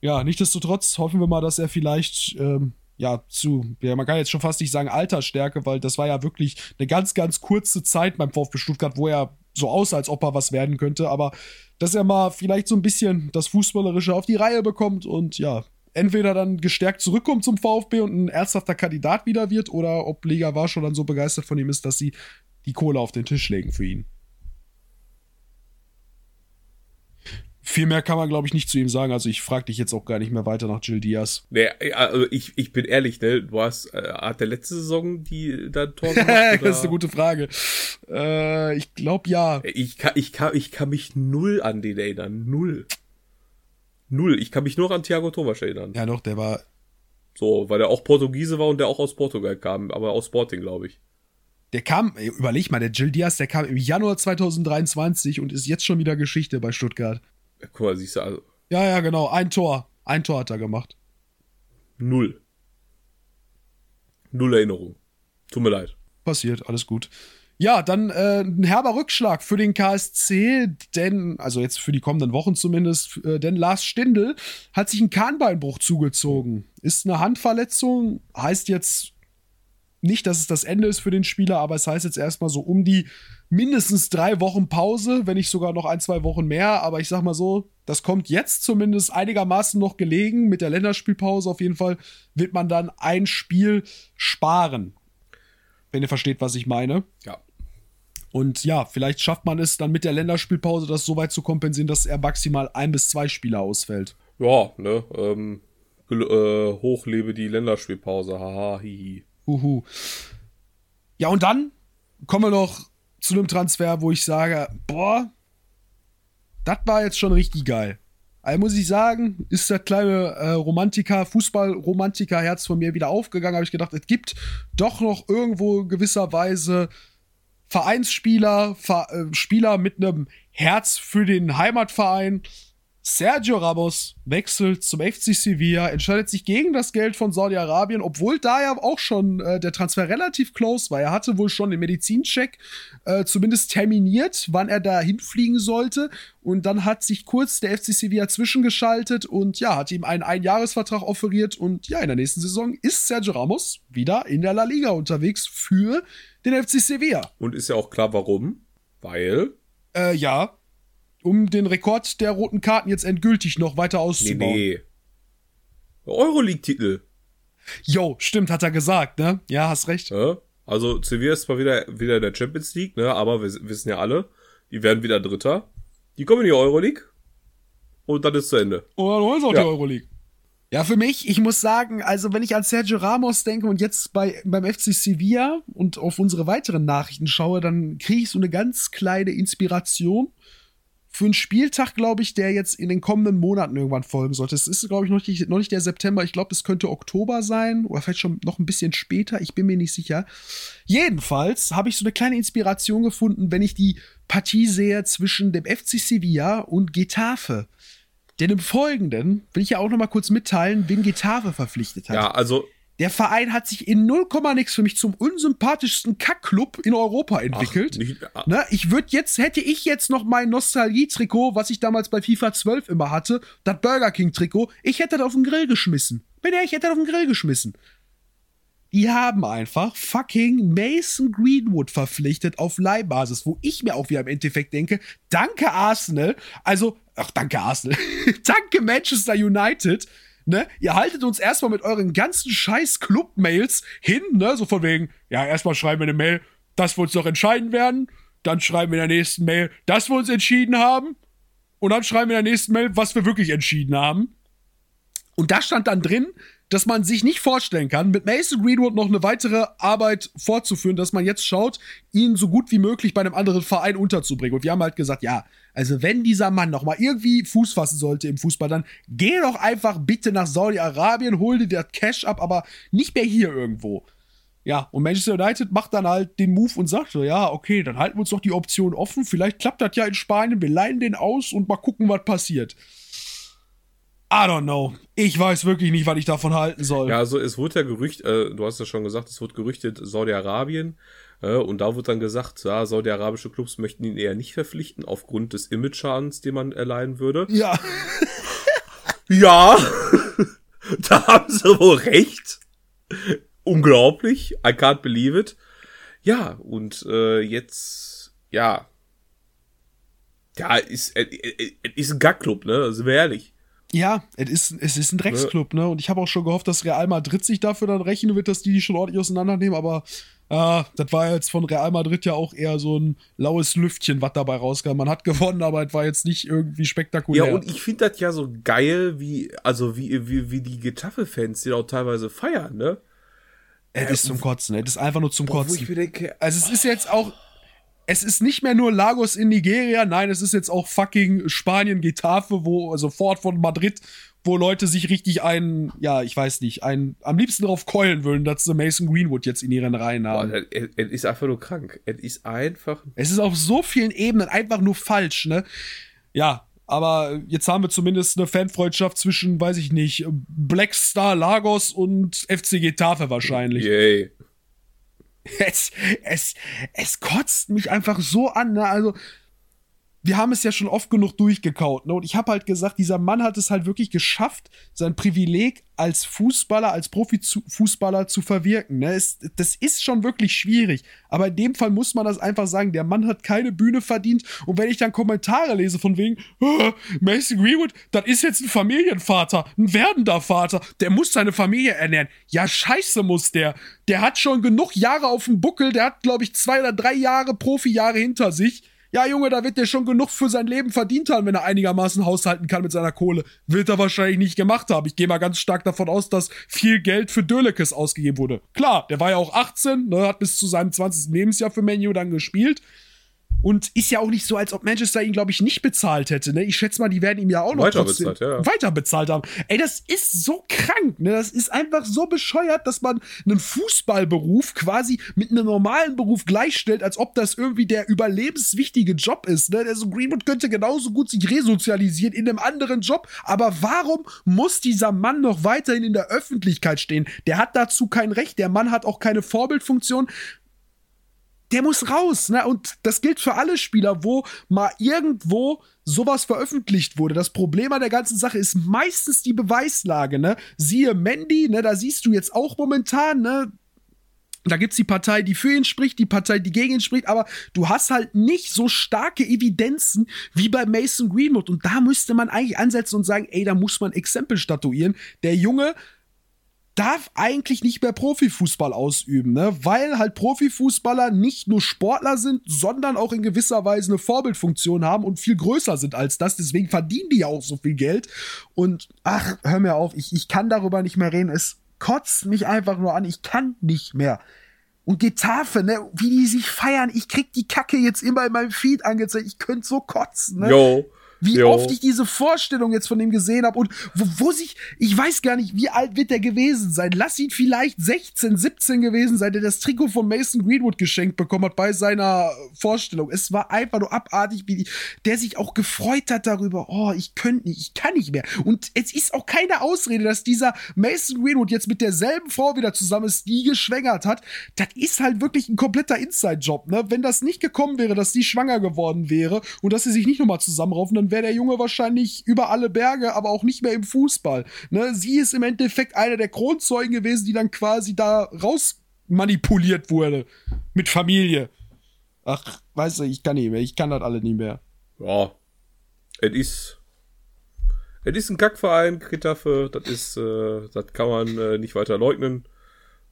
Ja, nichtsdestotrotz hoffen wir mal, dass er vielleicht ähm, ja, zu, ja, man kann jetzt schon fast nicht sagen Altersstärke, weil das war ja wirklich eine ganz, ganz kurze Zeit beim VfB Stuttgart, wo er so aussah, als ob er was werden könnte, aber dass er mal vielleicht so ein bisschen das Fußballerische auf die Reihe bekommt und ja, entweder dann gestärkt zurückkommt zum VfB und ein ernsthafter Kandidat wieder wird oder ob Lega Warschau dann so begeistert von ihm ist, dass sie die Kohle auf den Tisch legen für ihn. Viel mehr kann man, glaube ich, nicht zu ihm sagen. Also ich frage dich jetzt auch gar nicht mehr weiter nach Jill Diaz. Nee, also ich, ich bin ehrlich, ne? Du hast, äh, hat der letzte Saison die da Tor gemacht? das ist eine gute Frage. Äh, ich glaube ja. Ich kann, ich, kann, ich kann mich null an den erinnern. Null. Null. Ich kann mich nur an Thiago Thomas erinnern. Ja, doch, der war. So, weil er auch Portugiese war und der auch aus Portugal kam, aber aus Sporting, glaube ich. Der kam, überleg mal, der Jill Diaz, der kam im Januar 2023 und ist jetzt schon wieder Geschichte bei Stuttgart. Guck mal, siehst du, also. Ja, ja, genau. Ein Tor. Ein Tor hat er gemacht. Null. Null Erinnerung. Tut mir leid. Passiert, alles gut. Ja, dann äh, ein herber Rückschlag für den KSC, denn, also jetzt für die kommenden Wochen zumindest, äh, denn Lars Stindl hat sich einen Kahnbeinbruch zugezogen. Ist eine Handverletzung, heißt jetzt nicht, dass es das Ende ist für den Spieler, aber es heißt jetzt erstmal so um die mindestens drei Wochen Pause, wenn nicht sogar noch ein, zwei Wochen mehr. Aber ich sag mal so, das kommt jetzt zumindest einigermaßen noch gelegen. Mit der Länderspielpause auf jeden Fall wird man dann ein Spiel sparen. Wenn ihr versteht, was ich meine. Ja. Und ja, vielleicht schafft man es dann mit der Länderspielpause, das so weit zu kompensieren, dass er maximal ein bis zwei Spieler ausfällt. Ja, ne, ähm, äh, hochlebe die Länderspielpause, haha, hihi. Huhu. Ja, und dann kommen wir noch zu einem Transfer, wo ich sage, boah, das war jetzt schon richtig geil. Also muss ich sagen, ist das kleine äh, Romantiker, Fußball-Romantiker-Herz von mir wieder aufgegangen. Habe ich gedacht, es gibt doch noch irgendwo gewisserweise Vereinsspieler, Ver äh, Spieler mit einem Herz für den Heimatverein, Sergio Ramos wechselt zum FC Sevilla, entscheidet sich gegen das Geld von Saudi-Arabien, obwohl da ja auch schon äh, der Transfer relativ close war. Er hatte wohl schon den Medizincheck äh, zumindest terminiert, wann er da hinfliegen sollte. Und dann hat sich kurz der FC Sevilla zwischengeschaltet und ja, hat ihm einen Einjahresvertrag offeriert. Und ja, in der nächsten Saison ist Sergio Ramos wieder in der La Liga unterwegs für den FC Sevilla. Und ist ja auch klar, warum. Weil. Äh, ja, um den Rekord der roten Karten jetzt endgültig noch weiter auszubauen. Nee, nee. Euroleague-Titel. Jo, stimmt, hat er gesagt, ne? Ja, hast recht. Ja, also Sevilla ist zwar wieder, wieder in der Champions League, ne? Aber wir wissen ja alle, die werden wieder Dritter. Die kommen in die Euroleague. Und dann ist zu Ende. Und dann holen sie auch ja. die Euroleague. Ja, für mich, ich muss sagen, also wenn ich an Sergio Ramos denke und jetzt bei, beim FC Sevilla und auf unsere weiteren Nachrichten schaue, dann kriege ich so eine ganz kleine Inspiration für einen Spieltag, glaube ich, der jetzt in den kommenden Monaten irgendwann folgen sollte. Es ist, glaube ich, noch nicht, noch nicht der September. Ich glaube, es könnte Oktober sein oder vielleicht schon noch ein bisschen später. Ich bin mir nicht sicher. Jedenfalls habe ich so eine kleine Inspiration gefunden, wenn ich die Partie sehe zwischen dem FC Sevilla und Getafe. Denn im Folgenden will ich ja auch noch mal kurz mitteilen, wen Getafe verpflichtet hat. Ja, also der Verein hat sich in 0, nix für mich zum unsympathischsten Kackclub in Europa entwickelt. Ach, nicht, ah. ne, ich würde jetzt, hätte ich jetzt noch mein Nostalgie-Trikot, was ich damals bei FIFA 12 immer hatte, das Burger King-Trikot, ich hätte das auf den Grill geschmissen. Bin ehrlich, ich hätte das auf den Grill geschmissen. Die haben einfach fucking Mason Greenwood verpflichtet auf Leihbasis, wo ich mir auch wieder im Endeffekt denke, danke Arsenal, also, ach, danke Arsenal, danke Manchester United, ne, ihr haltet uns erstmal mit euren ganzen scheiß Club-Mails hin, ne, so von wegen, ja, erstmal schreiben wir eine Mail, dass wir uns noch entscheiden werden, dann schreiben wir in der nächsten Mail, dass wir uns entschieden haben, und dann schreiben wir in der nächsten Mail, was wir wirklich entschieden haben. Und da stand dann drin, dass man sich nicht vorstellen kann, mit Mason Greenwood noch eine weitere Arbeit fortzuführen, dass man jetzt schaut, ihn so gut wie möglich bei einem anderen Verein unterzubringen. Und wir haben halt gesagt, ja, also wenn dieser Mann noch mal irgendwie Fuß fassen sollte im Fußball, dann geh doch einfach bitte nach Saudi-Arabien, hol dir das Cash ab, aber nicht mehr hier irgendwo. Ja, und Manchester United macht dann halt den Move und sagt so, ja, okay, dann halten wir uns doch die Option offen. Vielleicht klappt das ja in Spanien, wir leihen den aus und mal gucken, was passiert. I don't know. Ich weiß wirklich nicht, was ich davon halten soll. Ja, also es wurde ja Gerücht, äh, du hast ja schon gesagt, es wurde gerüchtet Saudi-Arabien. Äh, und da wird dann gesagt, ja, saudi-arabische Clubs möchten ihn eher nicht verpflichten, aufgrund des Image-Schadens, den man erleiden würde. Ja. ja. da haben sie wohl recht. Unglaublich. I can't believe it. Ja, und äh, jetzt, ja. Ja, ist, äh, äh, ist ein Gag-Club, ne? Sind wir ehrlich. Ja, es ist, es ist ein Drecksclub, ne? Und ich habe auch schon gehofft, dass Real Madrid sich dafür dann rechnen wird, dass die die schon ordentlich auseinandernehmen, aber Ah, das war jetzt von Real Madrid ja auch eher so ein laues Lüftchen, was dabei rauskam. Man hat gewonnen, aber es war jetzt nicht irgendwie spektakulär. Ja, und ich finde das ja so geil, wie, also wie, wie, wie die Getafe-Fans die auch teilweise feiern, ne? Es ist zum Kotzen, es ist einfach nur zum Kotzen. denke, Also es ist jetzt auch, es ist nicht mehr nur Lagos in Nigeria, nein, es ist jetzt auch fucking Spanien, Getafe, wo, also Fort von Madrid, wo Leute sich richtig einen, ja, ich weiß nicht, einen, am liebsten drauf keulen würden, dass sie Mason Greenwood jetzt in ihren Reihen boah, haben. das- es es ist einfach nur krank. Es ist einfach, Es ist auf so vielen Ebenen einfach nur falsch, ne? Ja, aber jetzt haben wir zumindest eine Fanfreundschaft zwischen, weiß ich nicht, Black Star Lagos und FC Getafe wahrscheinlich. yay. Es, es, es kotzt mich einfach so an. Ne? Also, wir haben es ja schon oft genug durchgekaut. Ne? Und ich habe halt gesagt, dieser Mann hat es halt wirklich geschafft, sein Privileg als Fußballer, als Profifußballer zu verwirken. Ne? Es, das ist schon wirklich schwierig. Aber in dem Fall muss man das einfach sagen. Der Mann hat keine Bühne verdient. Und wenn ich dann Kommentare lese von wegen, "Ah, Mason Greenwood, das ist jetzt ein Familienvater, ein werdender Vater, der muss seine Familie ernähren. Ja, scheiße muss der. Der hat schon genug Jahre auf dem Buckel. Der hat, glaube ich, zwei oder drei Jahre Profijahre hinter sich. Ja, Junge, da wird der schon genug für sein Leben verdient haben, wenn er einigermaßen haushalten kann mit seiner Kohle. Wird er wahrscheinlich nicht gemacht haben. Ich gehe mal ganz stark davon aus, dass viel Geld für Dölekes ausgegeben wurde. Klar, der war ja auch 18, ne, hat bis zu seinem 20. Lebensjahr für Menu dann gespielt. Und ist ja auch nicht so, als ob Manchester ihn, glaube ich, nicht bezahlt hätte. Ne? Ich schätze mal, die werden ihm ja auch noch Weiter trotzdem bezahlt, ja. weiter bezahlt haben. Ey, das ist so krank. Ne? Das ist einfach so bescheuert, dass man einen Fußballberuf quasi mit einem normalen Beruf gleichstellt, als ob das irgendwie der überlebenswichtige Job ist. Ne? Also Greenwood könnte genauso gut sich resozialisieren in einem anderen Job. Aber warum muss dieser Mann noch weiterhin in der Öffentlichkeit stehen? Der hat dazu kein Recht. Der Mann hat auch keine Vorbildfunktion der muss raus, ne? Und das gilt für alle Spieler, wo mal irgendwo sowas veröffentlicht wurde. Das Problem an der ganzen Sache ist meistens die Beweislage, ne? Siehe Mandy, ne? Da siehst du jetzt auch momentan, ne? Da gibt's die Partei, die für ihn spricht, die Partei, die gegen ihn spricht, aber du hast halt nicht so starke Evidenzen wie bei Mason Greenwood. Und da müsste man eigentlich ansetzen und sagen, ey, da muss man Exempel statuieren. Der Junge darf eigentlich nicht mehr Profifußball ausüben, ne? Weil halt Profifußballer nicht nur Sportler sind, sondern auch in gewisser Weise eine Vorbildfunktion haben und viel größer sind als das. Deswegen verdienen die ja auch so viel Geld. Und ach, hör mir auf, ich, ich kann darüber nicht mehr reden. Es kotzt mich einfach nur an. Ich kann nicht mehr. Und Getafe, ne, wie die sich feiern. Ich krieg die Kacke jetzt immer in meinem Feed angezeigt. Ich könnte so kotzen, ne? Yo. Wie Jo. oft ich diese Vorstellung jetzt von ihm gesehen habe und wo, wo sich, ich weiß gar nicht, wie alt wird der gewesen sein. Lass ihn vielleicht 16, 17 gewesen sein, der das Trikot von Mason Greenwood geschenkt bekommen hat bei seiner Vorstellung. Es war einfach nur abartig, wie der sich auch gefreut hat darüber. Oh, ich könnte nicht, ich kann nicht mehr. Und es ist auch keine Ausrede, dass dieser Mason Greenwood jetzt mit derselben Frau wieder zusammen ist, die geschwängert hat. Das ist halt wirklich ein kompletter Inside-Job, ne? Wenn das nicht gekommen wäre, dass die schwanger geworden wäre und dass sie sich nicht nochmal zusammenraufen, dann wäre der Junge wahrscheinlich über alle Berge, aber auch nicht mehr im Fußball. Ne? Sie ist im Endeffekt einer der Kronzeugen gewesen, die dann quasi da raus manipuliert wurde. Mit Familie. Ach, weißt du, ich kann nicht mehr. Ich kann das alle nicht mehr. Ja. Es ist. Es ist ein Kackverein, Getafe. Das ist, äh, das kann man äh, nicht weiter leugnen.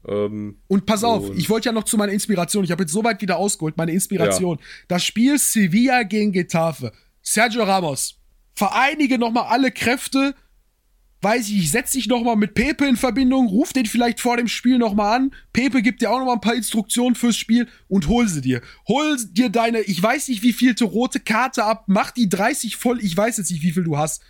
Ähm, Und pass auf, Und- ich wollte ja noch zu meiner Inspiration. Ich habe jetzt so weit wieder ausgeholt, meine Inspiration. Das Spiel Sevilla gegen Getafe. Sergio Ramos. Vereinige nochmal alle Kräfte. Weiß ich, setz dich nochmal mit Pepe in Verbindung, ruf den vielleicht vor dem Spiel nochmal an. Pepe gibt dir auch nochmal ein paar Instruktionen fürs Spiel und hol sie dir. Hol dir deine, ich weiß nicht, wie vielte rote Karte ab, mach die 30 voll, ich weiß jetzt nicht, wie viel du hast.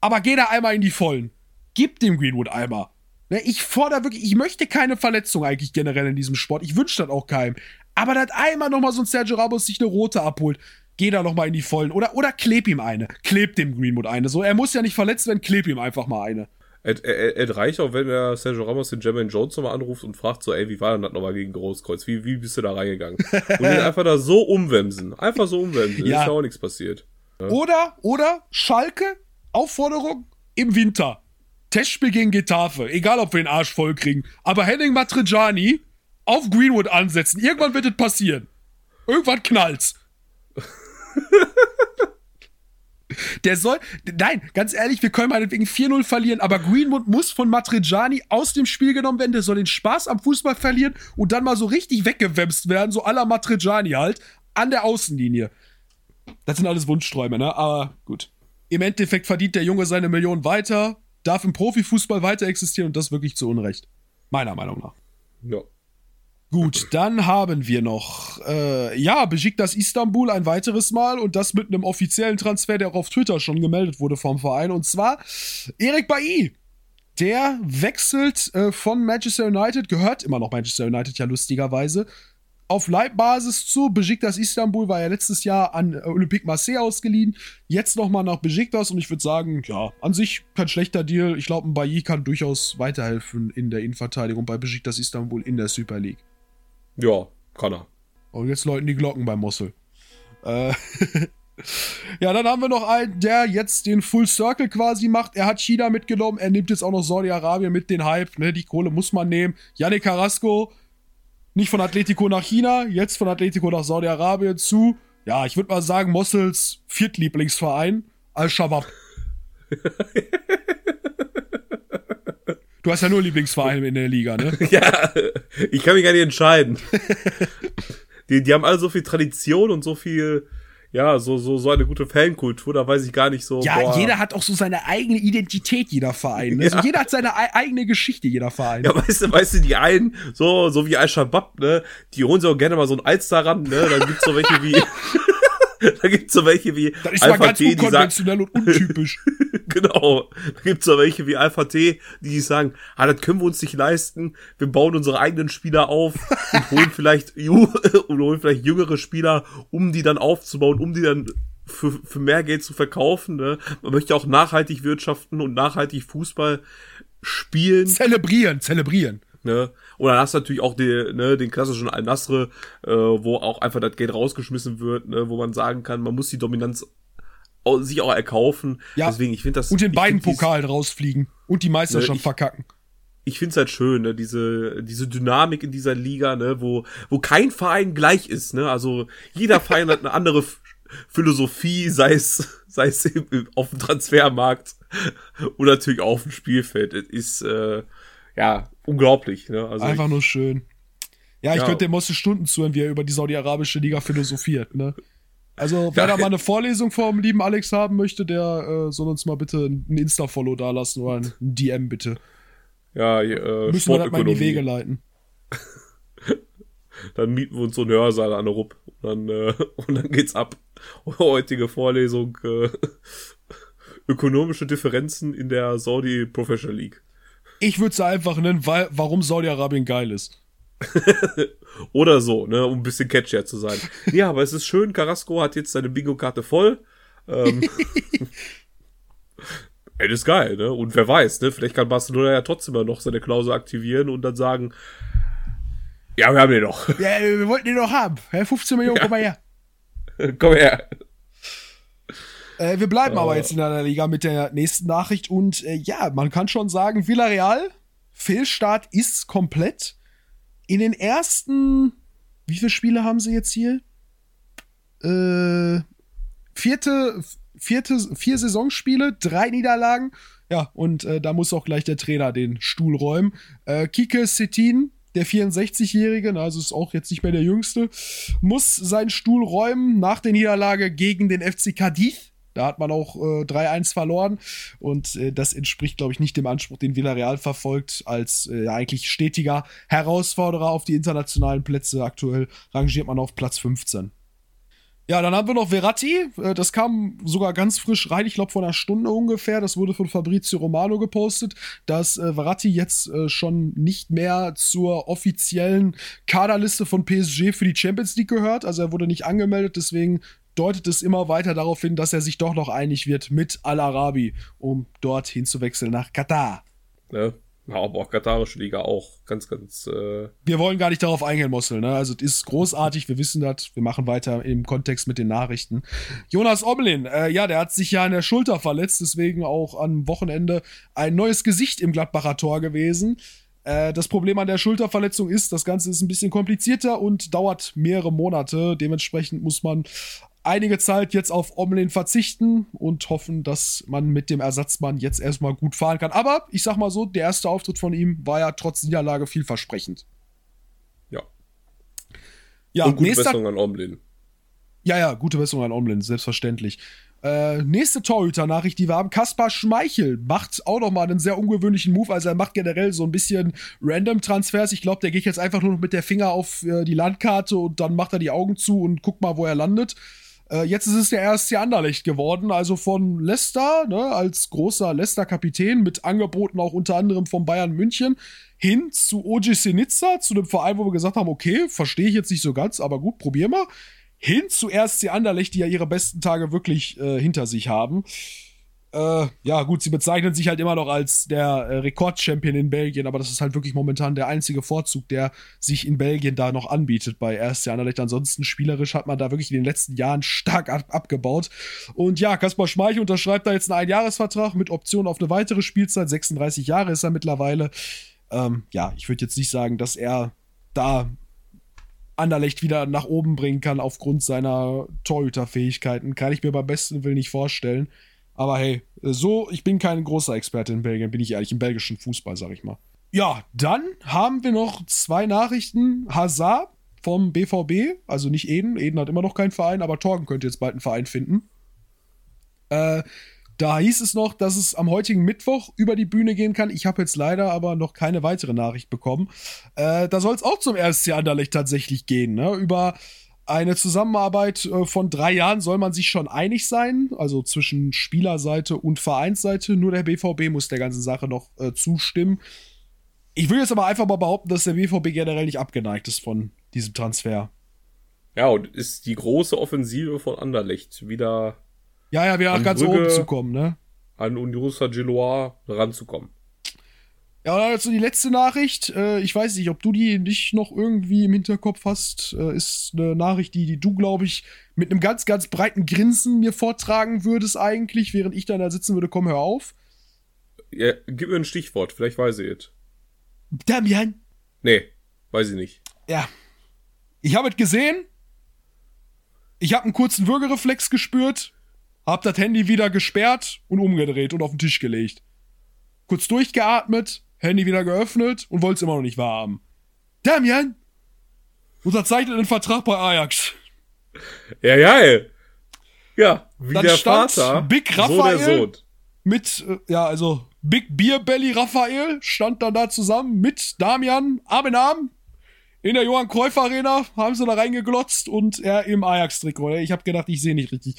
Aber geh da einmal in die Vollen. Gib dem Greenwood einmal. Ne, ich fordere wirklich, ich möchte keine Verletzung eigentlich generell in diesem Sport. Ich wünsche das auch keinem. Aber dass einmal nochmal so ein Sergio Ramos sich eine rote abholt, geh da nochmal in die Vollen. Oder, oder kleb ihm eine. Kleb dem Greenwood eine. So, er muss ja nicht verletzt werden, kleb ihm einfach mal eine. Es, es, es reicht auch, wenn der Sergio Ramos den Jermaine Jones nochmal anruft und fragt so, ey, wie war denn das nochmal gegen Großkreuz? Wie, wie bist du da reingegangen? Und ihn einfach da so umwemsen. Einfach so umwemsen. Ja. Ist ja auch nichts passiert. Oder, oder Schalke, Aufforderung im Winter. Testspiel gegen Getafe. Egal, ob wir den Arsch voll kriegen. Aber Henning Matriciani auf Greenwood ansetzen. Irgendwann wird es passieren. Irgendwann knallt's. Der soll, nein, ganz ehrlich, wir können meinetwegen 4-0 verlieren, aber Greenwood muss von Matrejani aus dem Spiel genommen werden. Der soll den Spaß am Fußball verlieren und dann mal so richtig weggewämst werden, so la Matrejani halt, an der Außenlinie. Das sind alles Wunschträume, ne? Aber gut. Im Endeffekt verdient der Junge seine Million weiter, darf im Profifußball weiter existieren und das wirklich zu Unrecht. Meiner Meinung nach. Ja. Gut, dann haben wir noch, äh, ja, Besiktas Istanbul ein weiteres Mal und das mit einem offiziellen Transfer, der auch auf Twitter schon gemeldet wurde vom Verein und zwar Erik Bailly. Der wechselt äh, von Manchester United, gehört immer noch Manchester United ja lustigerweise, auf Leibbasis zu. Besiktas Istanbul war ja letztes Jahr an Olympique Marseille ausgeliehen. Jetzt nochmal nach Besiktas und ich würde sagen, ja, an sich kein schlechter Deal. Ich glaube, ein Bailly kann durchaus weiterhelfen in der Innenverteidigung bei Besiktas Istanbul in der Super League. Ja, kann er. Und jetzt läuten die Glocken beim Mossel. Äh, ja, dann haben wir noch einen, der jetzt den Full Circle quasi macht. Er hat China mitgenommen, er nimmt jetzt auch noch Saudi-Arabien mit den Hype. Ne? Die Kohle muss man nehmen. Yannick Carrasco, nicht von Atletico nach China, jetzt von Atletico nach Saudi-Arabien zu, ja, ich würde mal sagen, Mossels Viertlieblingsverein, Al-Shabaab. Du hast ja nur Lieblingsvereine in der Liga, ne? ja, ich kann mich gar nicht entscheiden. die, die haben alle so viel Tradition und so viel, ja, so, so, so eine gute Fankultur, da weiß ich gar nicht so. Ja, boah. jeder hat auch so seine eigene Identität, jeder Verein. Ne? Ja. Also jeder hat seine eigene Geschichte, jeder Verein. Ja, weißt du, weißt du, die einen, so, so wie Al-Shabaab, ne, die holen sich auch gerne mal so ein Alster ran, ne, dann gibt's so welche wie, da gibt's so welche wie Das ist Alpha mal ganz T, unkonventionell und untypisch. Genau. Da gibt's so welche wie Alpha T, die sagen, ah, das können wir uns nicht leisten. Wir bauen unsere eigenen Spieler auf und holen vielleicht, und holen vielleicht jüngere Spieler, um die dann aufzubauen, um die dann für, für mehr Geld zu verkaufen. Ne? Man möchte auch nachhaltig wirtschaften und nachhaltig Fußball spielen. Zelebrieren, zelebrieren. Ne? Und dann hast du natürlich auch die, ne, den klassischen Al-Nasr, äh, wo auch einfach das Geld rausgeschmissen wird, ne, wo man sagen kann, man muss die Dominanz sich auch erkaufen. Ja. Deswegen, ich finde das. Und in beiden Pokalen rausfliegen und die Meisterschaft Ne, ich- verkacken. ich finde es halt schön, ne, diese, diese Dynamik in dieser Liga, ne, wo, wo kein Verein gleich ist, ne, also jeder Verein hat eine andere Philosophie, sei es, sei es auf dem Transfermarkt oder natürlich auf dem Spielfeld. Es ist, äh, ja, unglaublich, ne, also Einfach ich, nur schön. Ja, ich Ja. könnte dem Mosse Stunden zuhören, wie er über die saudi-arabische Liga philosophiert, ne? Also, wer da mal eine Vorlesung vom lieben Alex haben möchte, der äh, soll uns mal bitte ein Insta-Follow dalassen oder ein DM bitte. ja, äh, Müssen wir das mal in die. Wege leiten. Dann mieten wir uns so einen Hörsaal an der Rupp und dann, äh, und dann geht's ab. Heutige Vorlesung, äh, ökonomische Differenzen in der Saudi Professional League. Ich würde es einfach nennen, weil, warum Saudi-Arabien geil ist. Oder so, ne, um ein bisschen catchier zu sein. Ja, aber es ist schön, Carrasco hat jetzt seine Bingo-Karte voll. Ähm, ey, das ist geil, ne? Und wer weiß, ne? Vielleicht kann Barcelona ja trotzdem noch seine Klausel aktivieren und dann sagen, ja, wir haben den noch. Ja, wir wollten den doch haben. Ja, 15 Millionen, komm mal her. Komm her. Äh, wir bleiben aber Äh. jetzt in der Liga mit der nächsten Nachricht und äh, ja, man kann schon sagen, Villarreal, Fehlstart ist komplett. In den ersten, wie viele Spiele haben sie jetzt hier? Äh, vierte, vierte, vier Saisonspiele, drei Niederlagen. Ja, und äh, da muss auch gleich der Trainer den Stuhl räumen. Äh, Kike Setin, der 64-Jährige, na, also ist auch jetzt nicht mehr der Jüngste, muss seinen Stuhl räumen nach der Niederlage gegen den FC Cadiz. Da hat man auch äh, 3-1 verloren und äh, das entspricht, glaube ich, nicht dem Anspruch, den Villarreal verfolgt, als äh, eigentlich stetiger Herausforderer auf die internationalen Plätze. Aktuell rangiert man auf Platz 15. Ja, dann haben wir noch Verratti. Äh, Das kam sogar ganz frisch rein, ich glaube vor einer Stunde ungefähr. Das wurde von Fabrizio Romano gepostet, dass äh, Verratti jetzt äh, schon nicht mehr zur offiziellen Kaderliste von PSG für die Champions League gehört. Also er wurde nicht angemeldet, deswegen deutet es immer weiter darauf hin, dass er sich doch noch einig wird mit Al-Arabi, um dort hinzuwechseln nach Katar. Ne? Ja, aber auch katarische Liga auch ganz, ganz, äh, Wir wollen gar nicht darauf eingehen, Mossel. Ne? Also, es ist großartig, wir wissen das. Wir machen weiter im Kontext mit den Nachrichten. Jonas Oblin, äh, ja, der hat sich ja an der Schulter verletzt, deswegen auch am Wochenende ein neues Gesicht im Gladbacher Tor gewesen. Äh, das Problem an der Schulterverletzung ist, das Ganze ist ein bisschen komplizierter und dauert mehrere Monate. Dementsprechend muss man einige Zeit jetzt auf Omlin verzichten und hoffen, dass man mit dem Ersatzmann jetzt erstmal gut fahren kann. Aber ich sag mal so, der erste Auftritt von ihm war ja trotz Niederlage vielversprechend. Ja. Ja, Und gute nächster, Besserung an Omlin. ja, ja, gute Besserung an Omlin, selbstverständlich. Äh, nächste Torhüter-Nachricht, die wir haben. Kaspar Schmeichel macht auch noch mal einen sehr ungewöhnlichen Move. Also er macht generell so ein bisschen Random-Transfers. Ich glaube, der geht jetzt einfach nur noch mit der Finger auf äh, die Landkarte und dann macht er die Augen zu und guckt mal, wo er landet. Äh, jetzt ist es der erste Anderlecht geworden, also von Leicester, ne, als großer Leicester-Kapitän mit Angeboten auch unter anderem von Bayern München hin zu OG Senica, zu einem Verein, wo wir gesagt haben, okay, verstehe ich jetzt nicht so ganz, aber gut, probier mal hin zu RSC Anderlecht, die ja ihre besten Tage wirklich äh, hinter sich haben. Äh, ja, gut, sie bezeichnen sich halt immer noch als der äh, Rekordchampion in Belgien, aber das ist halt wirklich momentan der einzige Vorzug, der sich in Belgien da noch anbietet bei RSC Anderlecht. Ansonsten spielerisch hat man da wirklich in den letzten Jahren stark ab abgebaut. Und ja, Kaspar Schmeichel unterschreibt da jetzt einen Einjahresvertrag mit Option auf eine weitere Spielzeit. 36 Jahre ist er mittlerweile. Ähm, ja, ich würde jetzt nicht sagen, dass er da Anderlecht wieder nach oben bringen kann aufgrund seiner Torhüterfähigkeiten. Kann ich mir beim besten Willen nicht vorstellen. Aber hey, so, ich bin kein großer Experte in Belgien, bin ich ehrlich, im belgischen Fußball, sag ich mal. Ja, dann haben wir noch zwei Nachrichten. Hazard vom BVB, also nicht Eden. Eden hat immer noch keinen Verein, aber Torgen könnte jetzt bald einen Verein finden. Äh, da hieß es noch, dass es am heutigen Mittwoch über die Bühne gehen kann. Ich habe jetzt leider aber noch keine weitere Nachricht bekommen. Äh, da soll es auch zum RSC Anderlecht tatsächlich gehen. Ne? Über eine Zusammenarbeit äh, von drei Jahren soll man sich schon einig sein, also zwischen Spielerseite und Vereinsseite. Nur der BVB muss der ganzen Sache noch äh, zustimmen. Ich will jetzt aber einfach mal behaupten, dass der BVB generell nicht abgeneigt ist von diesem Transfer. Ja, und ist die große Offensive von Anderlecht wieder Ja, ja, wieder ganz Brügge- oben zu kommen, ne? an Union Saint-Gilloise ranzukommen. Ja, und dann jetzt so die letzte Nachricht. Äh, ich weiß nicht, ob du die nicht noch irgendwie im Hinterkopf hast. Äh, ist eine Nachricht, die, die du, glaube ich, mit einem ganz, ganz breiten Grinsen mir vortragen würdest eigentlich, während ich dann da sitzen würde. Komm, hör auf. Ja, gib mir ein Stichwort, vielleicht weiß ich es. Damian. Nee, weiß ich nicht. Ja. Ich habe es gesehen. Ich habe einen kurzen Würgereflex gespürt. Hab das Handy wieder gesperrt und umgedreht und auf den Tisch gelegt. Kurz durchgeatmet, Handy wieder geöffnet und wollte es immer noch nicht wahrhaben. Damian! Unterzeichnet einen Vertrag bei Ajax. Ja, geil. Ja, wie Dann der Vater, Big so Raphael. der Sohn. Mit, äh, ja, also Big Beer Belly Raphael stand dann da zusammen mit Damian Arm in Arm. In der Johann Cruyff Arena haben sie da reingeglotzt und er im Ajax-Trikot. Ich habe gedacht, ich sehe nicht richtig.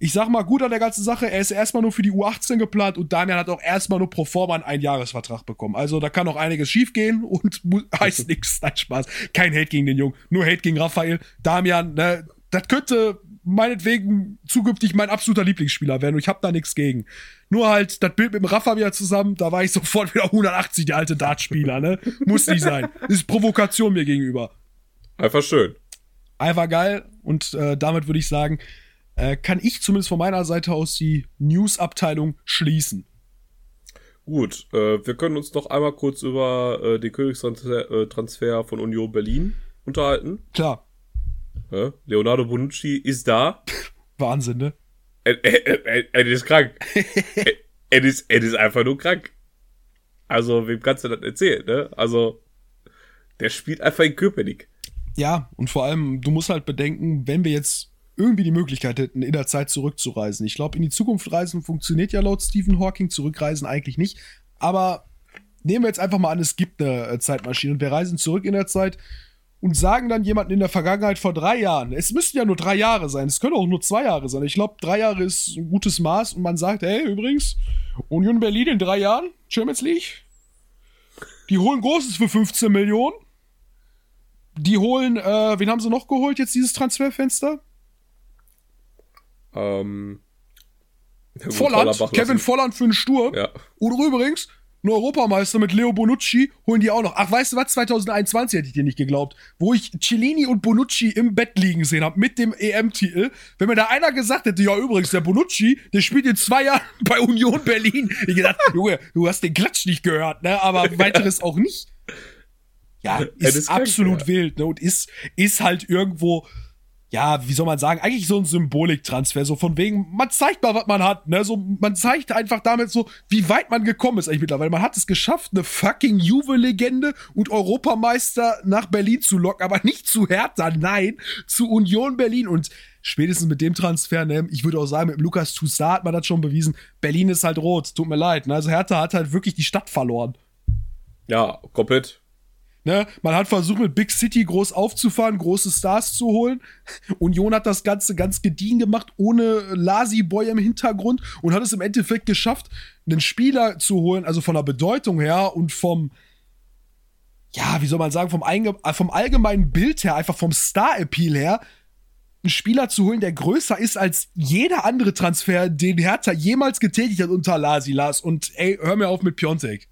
Ich sag mal gut an der ganzen Sache, er ist erstmal nur für die U18 geplant und Damian hat auch erstmal nur pro forma einen Einjahresvertrag bekommen. Also da kann noch einiges schiefgehen und heißt nichts. Nein, Spaß. Kein Hate gegen den Jungen, nur Hate gegen Raphael. Damian, ne, das könnte meinetwegen zukünftig mein absoluter Lieblingsspieler werden und ich habe da nichts gegen. Nur halt das Bild mit dem Rafa wieder zusammen, da war ich sofort wieder 180, der alte Dartspieler, ne? Muss nicht sein. Ist Provokation mir gegenüber. Einfach schön. Einfach geil und äh, damit würde ich sagen, äh, kann ich zumindest von meiner Seite aus die News-Abteilung schließen. Gut, äh, wir können uns noch einmal kurz über äh, den Königstransfer äh, von Union Berlin unterhalten. Klar, Ja, Leonardo Bonucci ist da. Wahnsinn, ne? Er, er, er, er ist krank. er, er, ist, er ist einfach nur krank. Also, wem kannst du das erzählen, ne? Also, der spielt einfach in Köpenick. Ja, und vor allem, du musst halt bedenken, wenn wir jetzt irgendwie die Möglichkeit hätten, in der Zeit zurückzureisen. Ich glaube, in die Zukunft reisen funktioniert ja laut Stephen Hawking, zurückreisen eigentlich nicht. Aber nehmen wir jetzt einfach mal an, es gibt eine äh, Zeitmaschine und wir reisen zurück in der Zeit und sagen dann jemanden in der Vergangenheit vor drei Jahren, es müssten ja nur drei Jahre sein, es können auch nur zwei Jahre sein. Ich glaube, drei Jahre ist ein gutes Maß und man sagt, hey, übrigens, Union Berlin in drei Jahren, Champions League, die holen Großes für 15 Millionen. Die holen, äh, wen haben sie noch geholt jetzt dieses Transferfenster? Ähm, ja Volland, Kevin Volland für einen Sturm. Ja. Und übrigens, ein Europameister mit Leo Bonucci holen die auch noch. Ach, weißt du was? 2021 hätte ich dir nicht geglaubt. Wo ich Cellini und Bonucci im Bett liegen sehen habe mit dem EM-Titel. Wenn mir da einer gesagt hätte, ja übrigens, der Bonucci, der spielt in zwei Jahren bei Union Berlin. Ich gedacht, Junge, du hast den Klatsch nicht gehört, ne? Aber weiteres auch nicht. Ja, Er ist, ist absolut ja. wild, ne? Und ist, ist halt irgendwo ja, wie soll man sagen, eigentlich so ein Symboliktransfer, so von wegen, man zeigt mal, was man hat, ne, so, man zeigt einfach damit so, wie weit man gekommen ist eigentlich mittlerweile. Man hat es geschafft, eine fucking Juve-Legende und Europameister nach Berlin zu locken, aber nicht zu Hertha, nein, zu Union Berlin und spätestens mit dem Transfer, ne, ich würde auch sagen, mit Lukas Toussaint hat man das schon bewiesen, Berlin ist halt rot, tut mir leid, ne, also Hertha hat halt wirklich die Stadt verloren. Ja, komplett. Ne? Man hat versucht, mit Big City groß aufzufahren, große Stars zu holen. Union hat das Ganze ganz gediegen gemacht, ohne Lazy Boy im Hintergrund und hat es im Endeffekt geschafft, einen Spieler zu holen, also von der Bedeutung her und vom, ja, wie soll man sagen, vom, äh, vom allgemeinen Bild her, einfach vom Star-Appeal her, einen Spieler zu holen, der größer ist als jeder andere Transfer, den Hertha jemals getätigt hat unter Lasi Lars. Und ey, hör mir auf mit Piontek.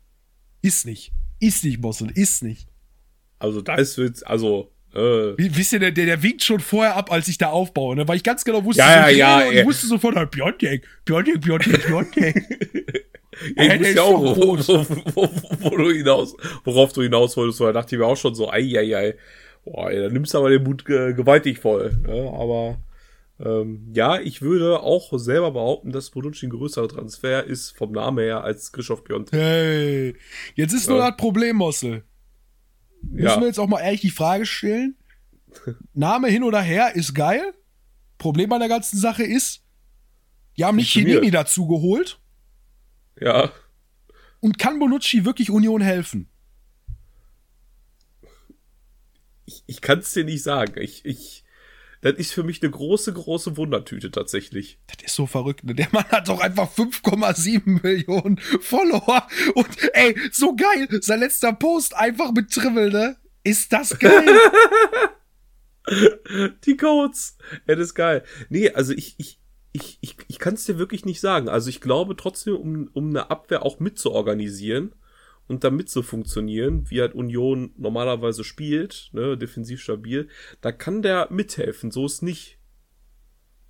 Ist nicht. Ist nicht, Bossel. Ist nicht. Also da ist jetzt, also. Äh, Wie, wisst ihr, der, der winkt schon vorher ab, als ich da aufbaue, ne? Weil ich ganz genau wusste, Ja, so, ja, ja, ich wusste sofort, halt, Piontek, Piontek, Piontek, Piontek. ja, ich der wusste ja auch, wo, wo, wo, wo du hinaus, worauf du hinaus wolltest, weil da dachte ich mir auch schon so, ei, ei, ei. Boah, ey, da nimmst du aber den Mut ge gewaltig voll. Ne? Aber ähm, ja, ich würde auch selber behaupten, dass Bonucci ein größerer Transfer ist vom Namen her als Christoph Piontek. Hey, jetzt ist nur Ja. das Problem, Mossel. Müssen Ja. wir jetzt auch mal ehrlich die Frage stellen? Name hin oder her ist geil. Problem an der ganzen Sache ist, die haben nicht. Chinini dazu geholt Ja, und kann Bonucci wirklich Union helfen? ich, ich kann es dir nicht sagen. Ich, ich, das ist für mich eine große, große Wundertüte tatsächlich. Das ist so verrückt, ne? Der Mann hat doch einfach 5,7 Millionen Follower. Und ey, so geil. Sein letzter Post einfach mit Trimmel, ne? Ist das geil? Die Codes. Ja, das ist geil. Nee, also ich, ich, ich, ich, ich kann es dir wirklich nicht sagen. Also ich glaube trotzdem, um, um eine Abwehr auch mitzuorganisieren und damit zu funktionieren, wie halt Union normalerweise spielt, ne, defensiv stabil, da kann der mithelfen, so ist nicht.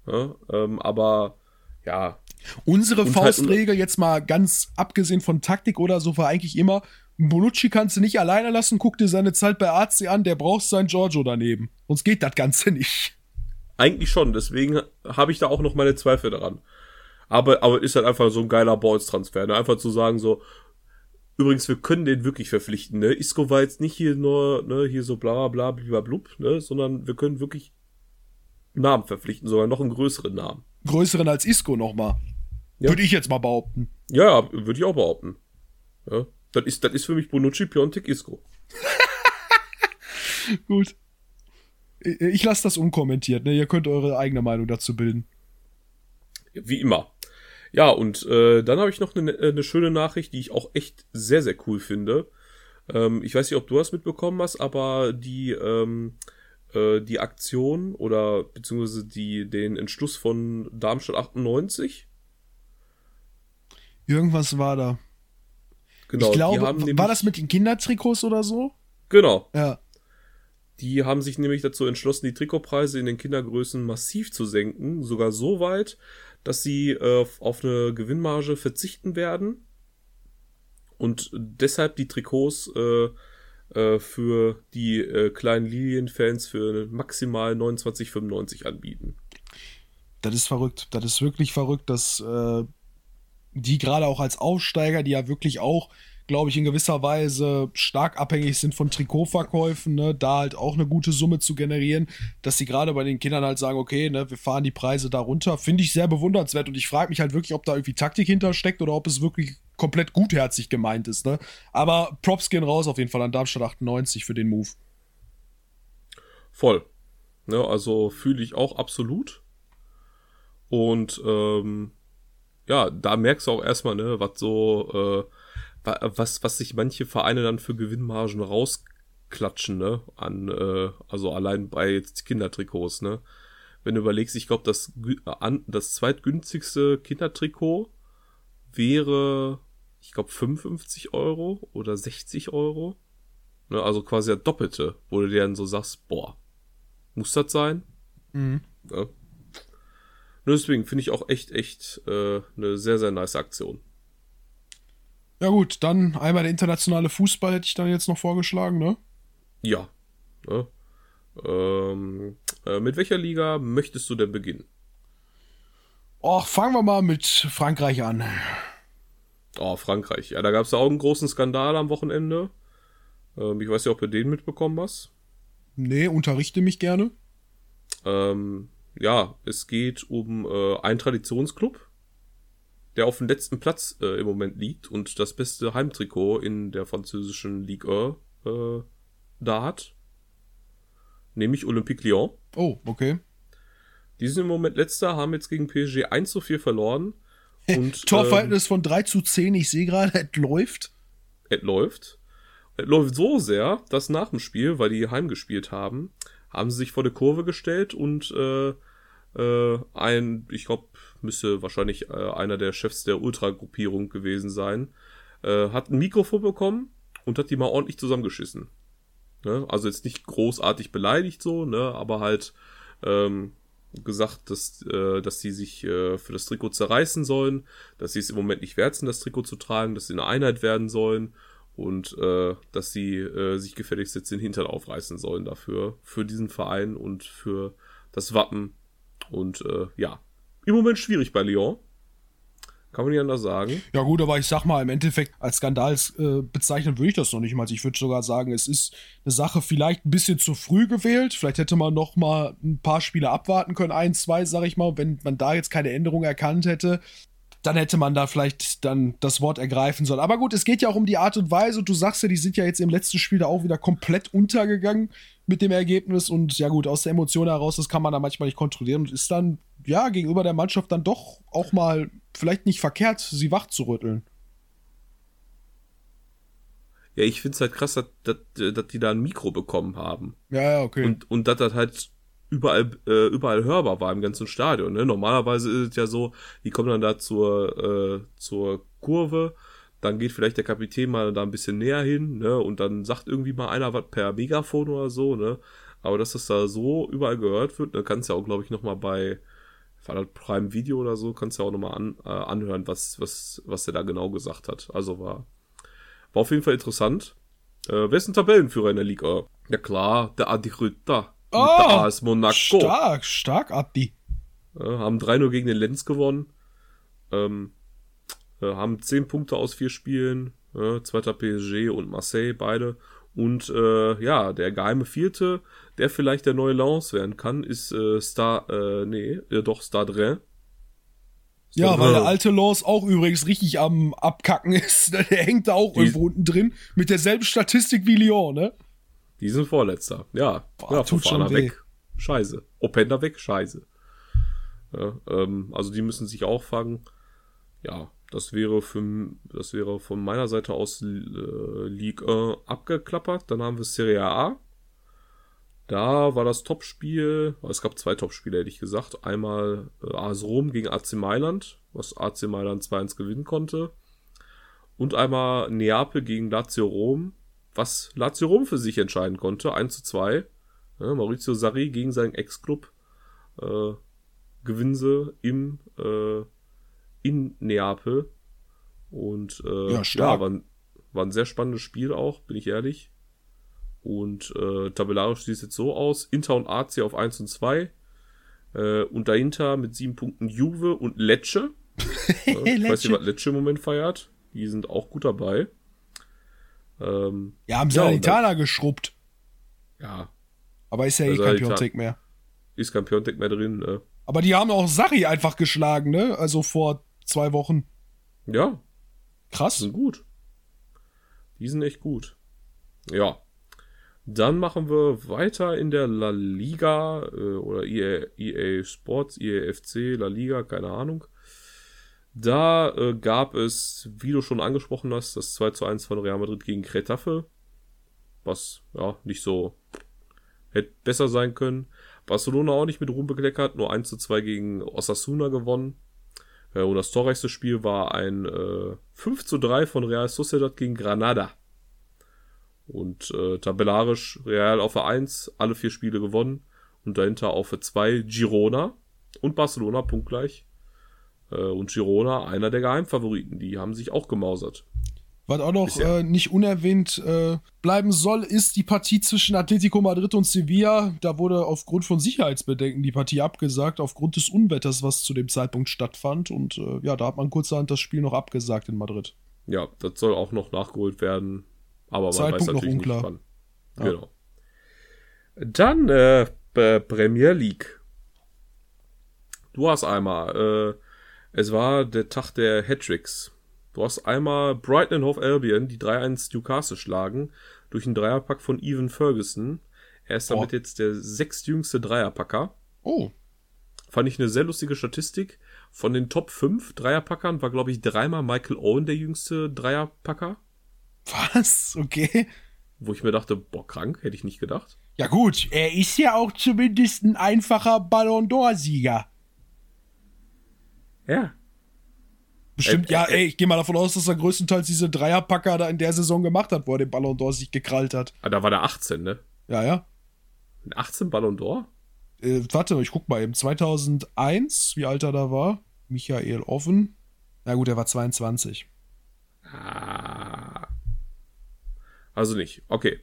Ja, ähm, aber ja, Unsere Und halt- Faustregel, jetzt mal ganz abgesehen von Taktik oder so, war eigentlich immer, Bonucci kannst du nicht alleine lassen, guck dir seine Zeit bei AC an, der braucht sein Giorgio daneben. Sonst geht das Ganze nicht. eigentlich schon. Deswegen habe ich da auch noch meine Zweifel daran. Aber, aber ist halt einfach so ein geiler Balls-Transfer. Ne? Einfach zu sagen so, übrigens, wir können den wirklich verpflichten. Ne? Isco war jetzt nicht hier nur, ne, hier so bla bla bla blub, ne? sondern wir können wirklich Namen verpflichten, sogar noch einen größeren Namen. Größeren als Isco nochmal. Ja. Würde ich jetzt mal behaupten. Ja, würde ich auch behaupten. Ja? Das ist, das ist für mich Bonucci, Piontek, Isco. Gut. Ich ich lasse das unkommentiert, ne? Ihr könnt eure eigene Meinung dazu bilden. Wie immer. Ja, und äh, dann habe ich noch eine, eine schöne Nachricht, die ich auch echt sehr, sehr cool finde. Ähm, ich weiß nicht, ob du das mitbekommen hast, aber die, ähm, äh, die Aktion oder beziehungsweise die, den Entschluss von Darmstadt 98, Irgendwas war da. genau, ich glaube, war das mit den Kindertrikots oder so? Genau, Ja. die haben sich nämlich dazu entschlossen, die Trikotpreise in den Kindergrößen massiv zu senken, sogar so weit, dass sie äh, auf eine Gewinnmarge verzichten werden und deshalb die Trikots äh, äh, für die äh, kleinen Lilien-Fans für maximal 29,95 anbieten. Das ist verrückt. Das ist wirklich verrückt, dass äh, die gerade auch als Aufsteiger, die ja wirklich auch, glaube ich, in gewisser Weise stark abhängig sind von Trikotverkäufen, ne, da halt auch eine gute Summe zu generieren, dass sie gerade bei den Kindern halt sagen, okay, ne, wir fahren die Preise da runter, finde ich sehr bewundernswert und ich frage mich halt wirklich, ob da irgendwie Taktik hintersteckt oder ob es wirklich komplett gutherzig gemeint ist, ne? Aber Props gehen raus auf jeden Fall an Darmstadt 98 für den Move. Voll. Ne, also fühle ich auch absolut. Und ähm, ja, da merkst du auch erstmal, ne, was so, äh, was, was sich manche Vereine dann für Gewinnmargen rausklatschen, ne, an, äh, also allein bei jetzt Kindertrikots, ne. Wenn du überlegst, ich glaube, das, an, das zweitgünstigste Kindertrikot wäre, ich glaube, 55 Euro oder 60 Euro. Ne, also quasi das Doppelte, wo du dir dann so sagst, boah, muss das sein? Mhm. Nur deswegen finde ich auch echt, echt äh, eine sehr, sehr nice Aktion. Ja gut, dann einmal der internationale Fußball hätte ich dann jetzt noch vorgeschlagen, ne? Ja. Ne? Ähm, äh, mit welcher Liga möchtest du denn beginnen? Och, fangen wir mal mit Frankreich an. Oh, Frankreich. Ja, da gab es auch einen großen Skandal am Wochenende. Ähm, ich weiß ja, ob du den mitbekommen hast. Nee, unterrichte mich gerne. Ähm, ja, es geht um äh, einen Traditionsclub, der auf dem letzten Platz äh, im Moment liegt und das beste Heimtrikot in der französischen Ligue 1 äh, da hat. Nämlich Olympique Lyon. Oh, okay. Die sind im Moment letzter, haben jetzt gegen PSG 1 zu 4 verloren. Und, Torverhältnis ähm, von 3 zu 10, ich sehe gerade, es läuft. Es läuft. Es läuft so sehr, dass nach dem Spiel, weil die heimgespielt haben, haben sie sich vor der Kurve gestellt und äh, äh, ein, ich glaube, müsste wahrscheinlich äh, einer der Chefs der Ultra-Gruppierung gewesen sein, äh, hat ein Mikrofon bekommen und hat die mal ordentlich zusammengeschissen. Ne? Also jetzt nicht großartig beleidigt so, ne, aber halt ähm, gesagt, dass, äh, dass sie sich äh, für das Trikot zerreißen sollen, dass sie es im Moment nicht wert sind, das Trikot zu tragen, dass sie eine Einheit werden sollen und äh, dass sie äh, sich gefälligst jetzt den Hintern aufreißen sollen dafür, für diesen Verein und für das Wappen. Und äh, ja, im Moment schwierig bei Lyon. Kann man nicht anders sagen. Ja gut, aber ich sag mal, im Endeffekt als Skandal äh, bezeichnen würde ich das noch nicht mal. Ich würde sogar sagen, es ist eine Sache vielleicht ein bisschen zu früh gewählt. Vielleicht hätte man noch mal ein paar Spiele abwarten können, ein, zwei, sag ich mal. Wenn man da jetzt keine Änderung erkannt hätte, dann hätte man da vielleicht dann das Wort ergreifen sollen. Aber gut, es geht ja auch um die Art und Weise. Du sagst ja, die sind ja jetzt im letzten Spiel da auch wieder komplett untergegangen mit dem Ergebnis. Und ja gut, aus der Emotion heraus, das kann man da manchmal nicht kontrollieren und ist dann, ja, gegenüber der Mannschaft dann doch auch mal vielleicht nicht verkehrt, sie wach zu rütteln. Ja, ich finde es halt krass, dass, dass, dass die da ein Mikro bekommen haben. Ja, ja, okay. Und, und dass das halt überall, äh, überall hörbar war im ganzen Stadion. Ne? Normalerweise ist es ja so, die kommen dann da zur, äh, zur Kurve, dann geht vielleicht der Kapitän mal da ein bisschen näher hin, ne? Und dann sagt irgendwie mal einer was per Megafon oder so, ne? Aber dass das da so überall gehört wird, dann kannst du ja auch, glaube ich, nochmal bei Prime Video oder so, kannst du ja auch nochmal an, äh, anhören, was, was, was der da genau gesagt hat. Also war, war auf jeden Fall interessant. Äh, wer ist ein Tabellenführer in der Liga? Ja klar, der Adi Rütter. Oh, der AS Monaco. Stark, stark, Abdi. Äh, haben 3-0 gegen den Lenz gewonnen. Ähm, äh, haben 10 Punkte aus vier Spielen. Äh, zweiter PSG und Marseille, beide. Und äh, ja, der geheime Vierte, der vielleicht der neue Lance werden kann, ist äh, Star, äh, nee, äh, doch Star Dre. Ja, weil der alte Lance auch übrigens richtig am Abkacken ist. Der hängt da auch die, irgendwo unten drin. Mit derselben Statistik wie Lyon, ne? Die sind Vorletzter. Ja, Boah, ja tut schon weh. weg. Scheiße. Openda weg, scheiße. Ja, ähm, also die müssen sich auch fangen. Ja, das wäre für das wäre von meiner Seite aus äh, League 1 abgeklappert. Dann haben wir Serie A. Da war das Topspiel, es gab zwei Topspiele, hätte ich gesagt. Einmal äh, AS Rom gegen AC Mailand, was AC Mailand 2-1 gewinnen konnte. Und einmal Neapel gegen Lazio Rom, was Lazio Rom für sich entscheiden konnte, 1 zu 2. Ja, Maurizio Sarri gegen seinen Ex-Club äh, gewinnen sie im, äh, in Neapel. Und äh, ja, ja war, ein, war ein sehr spannendes Spiel auch, bin ich ehrlich. Und äh, tabellarisch sieht es jetzt so aus: Inter und AC auf 1 und 2. Äh, und dahinter mit sieben Punkten Juve und Lecce. ja, ich weiß nicht, was Lecce im Moment feiert. Die sind auch gut dabei. Ähm, ja, haben Salernitana ja, geschrubbt. Ja. Aber ist ja eh kein Piontek mehr. Ist kein Piontek mehr drin, ne? Aber die haben auch Sari einfach geschlagen, ne? Also vor zwei Wochen. Ja. Krass. Die sind gut. Die sind echt gut. Ja. Dann machen wir weiter in der La Liga äh, oder EA, EA Sports, EA FC, La Liga, keine Ahnung. Da äh, gab es, wie du schon angesprochen hast, das 2 zu 1 von Real Madrid gegen Cretafe. Was, ja, nicht so hätte besser sein können. Barcelona auch nicht mit Ruhm bekleckert, nur 1 zu 2 gegen Osasuna gewonnen. Äh, und das torreichste Spiel war ein äh, 5 zu 3 von Real Sociedad gegen Granada. Und äh, tabellarisch Real auf der 1, alle vier Spiele gewonnen. Und dahinter auf der 2 Girona und Barcelona punktgleich. Äh, und Girona, einer der Geheimfavoriten, die haben sich auch gemausert. Was auch noch äh, nicht unerwähnt äh, bleiben soll, ist die Partie zwischen Atletico Madrid und Sevilla. Da wurde aufgrund von Sicherheitsbedenken die Partie abgesagt, aufgrund des Unwetters, was zu dem Zeitpunkt stattfand. Und äh, ja, da hat man kurzerhand das Spiel noch abgesagt in Madrid. Ja, das soll auch noch nachgeholt werden. Aber man Zeitpunkt weiß natürlich noch unklar. nicht wann. Ja. Genau. Dann äh, Premier League. Du hast einmal, äh, es war der Tag der Hattricks. Du hast einmal Brighton and Hove Albion, die 3-1 Newcastle schlagen, durch einen Dreierpack von Evan Ferguson. Er ist damit Boah. jetzt der sechstjüngste Dreierpacker. Oh, Fand ich eine sehr lustige Statistik. Von den Top 5 Dreierpackern war, glaube ich, dreimal Michael Owen der jüngste Dreierpacker. was? Okay. Wo ich mir dachte, boah, krank, hätte ich nicht gedacht. Ja gut, er ist ja auch zumindest ein einfacher Ballon d'Or-Sieger. Ja. Bestimmt, Äh, ja, äh, ey, ich gehe mal davon aus, dass er größtenteils diese Dreierpacker da in der Saison gemacht hat, wo er den Ballon d'Or sich gekrallt hat. Ah, da war der 18, ne? Ja, ja. Ein 18 Ballon d'Or? Äh, warte, ich guck mal eben. 2001, wie alt er da war? Michael Offen. Na gut, er war 22. Ah. Also nicht. Okay.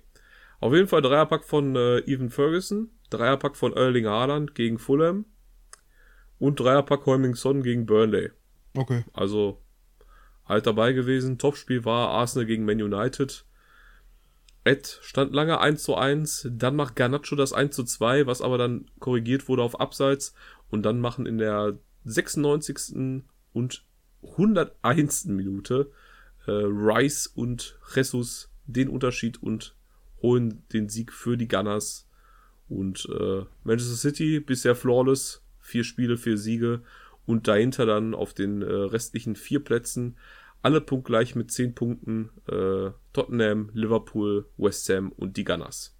Auf jeden Fall Dreierpack von äh, Evan Ferguson, Dreierpack von Erling Haaland gegen Fulham und Dreierpack Heuming Son gegen Burnley. Okay. Also alt dabei gewesen. Topspiel war Arsenal gegen Man United. Ed stand lange 1 zu 1, dann macht Garnacho das 1 zu 2, was aber dann korrigiert wurde auf Abseits und dann machen in der 96. und 101. Minute äh, Rice und Jesus den Unterschied und holen den Sieg für die Gunners. Und äh, Manchester City bisher flawless, vier Spiele, vier Siege und dahinter dann auf den äh, restlichen vier Plätzen alle punktgleich mit zehn Punkten äh, Tottenham, Liverpool, West Ham und die Gunners.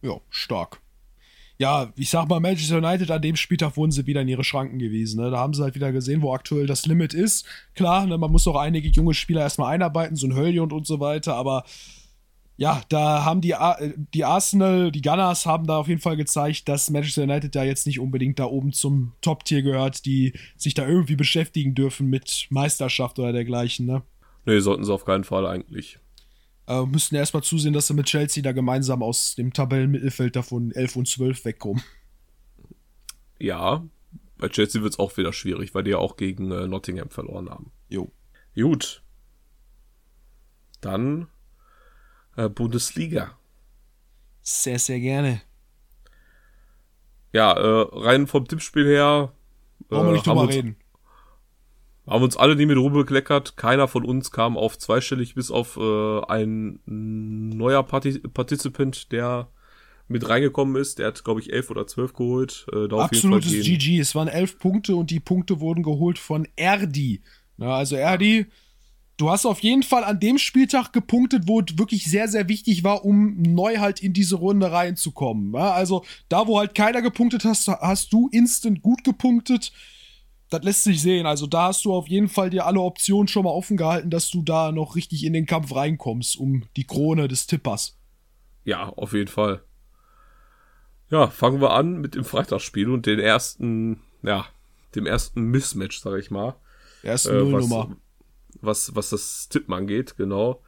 Ja, stark. Ja, ich sag mal, Manchester United an dem Spieltag wurden sie wieder in ihre Schranken gewesen. Ne? Da haben sie halt wieder gesehen, wo aktuell das Limit ist. Klar, ne, man muss auch einige junge Spieler erstmal einarbeiten, so ein Höljund und so weiter, aber ja, da haben die, Ar- äh, die Arsenal, die Gunners haben da auf jeden Fall gezeigt, dass Manchester United da jetzt nicht unbedingt da oben zum Top-Tier gehört, die sich da irgendwie beschäftigen dürfen mit Meisterschaft oder dergleichen, ne? Nee, sollten sie auf keinen Fall eigentlich. Äh, müssten erstmal zusehen, dass sie mit Chelsea da gemeinsam aus dem Tabellenmittelfeld davon 11 und 12 wegkommen. Ja, bei Chelsea wird's auch wieder schwierig, weil die ja auch gegen äh, Nottingham verloren haben. Jo. Gut. Dann Bundesliga. Sehr, sehr gerne. Ja, äh, rein vom Tippspiel her. äh, Brauchen wir nicht haben drüber uns, reden. Haben uns alle nie mit Ruhe bekleckert. Keiner von uns kam auf zweistellig, bis auf äh, ein neuer Parti Partizipant, der mit reingekommen ist. Der hat, glaube ich, elf oder zwölf geholt. Äh, Absolutes. GG. Es waren elf Punkte und die Punkte wurden geholt von Erdi. Ja, also Erdi, du hast auf jeden Fall an dem Spieltag gepunktet, wo es wirklich sehr, sehr wichtig war, um neu halt in diese Runde reinzukommen. Ja, also da, wo halt keiner gepunktet hast, hast du instant gut gepunktet. Das lässt sich sehen. Also da hast du auf jeden Fall dir alle Optionen schon mal offen gehalten, dass du da noch richtig in den Kampf reinkommst, um die Krone des Tippers. Ja, auf jeden Fall. Ja, fangen wir an mit dem Freitagsspiel und den ersten, ja, dem ersten Mismatch, sag ich mal. Erste Äh, Nullnummer. was, was das Tippen angeht, genau.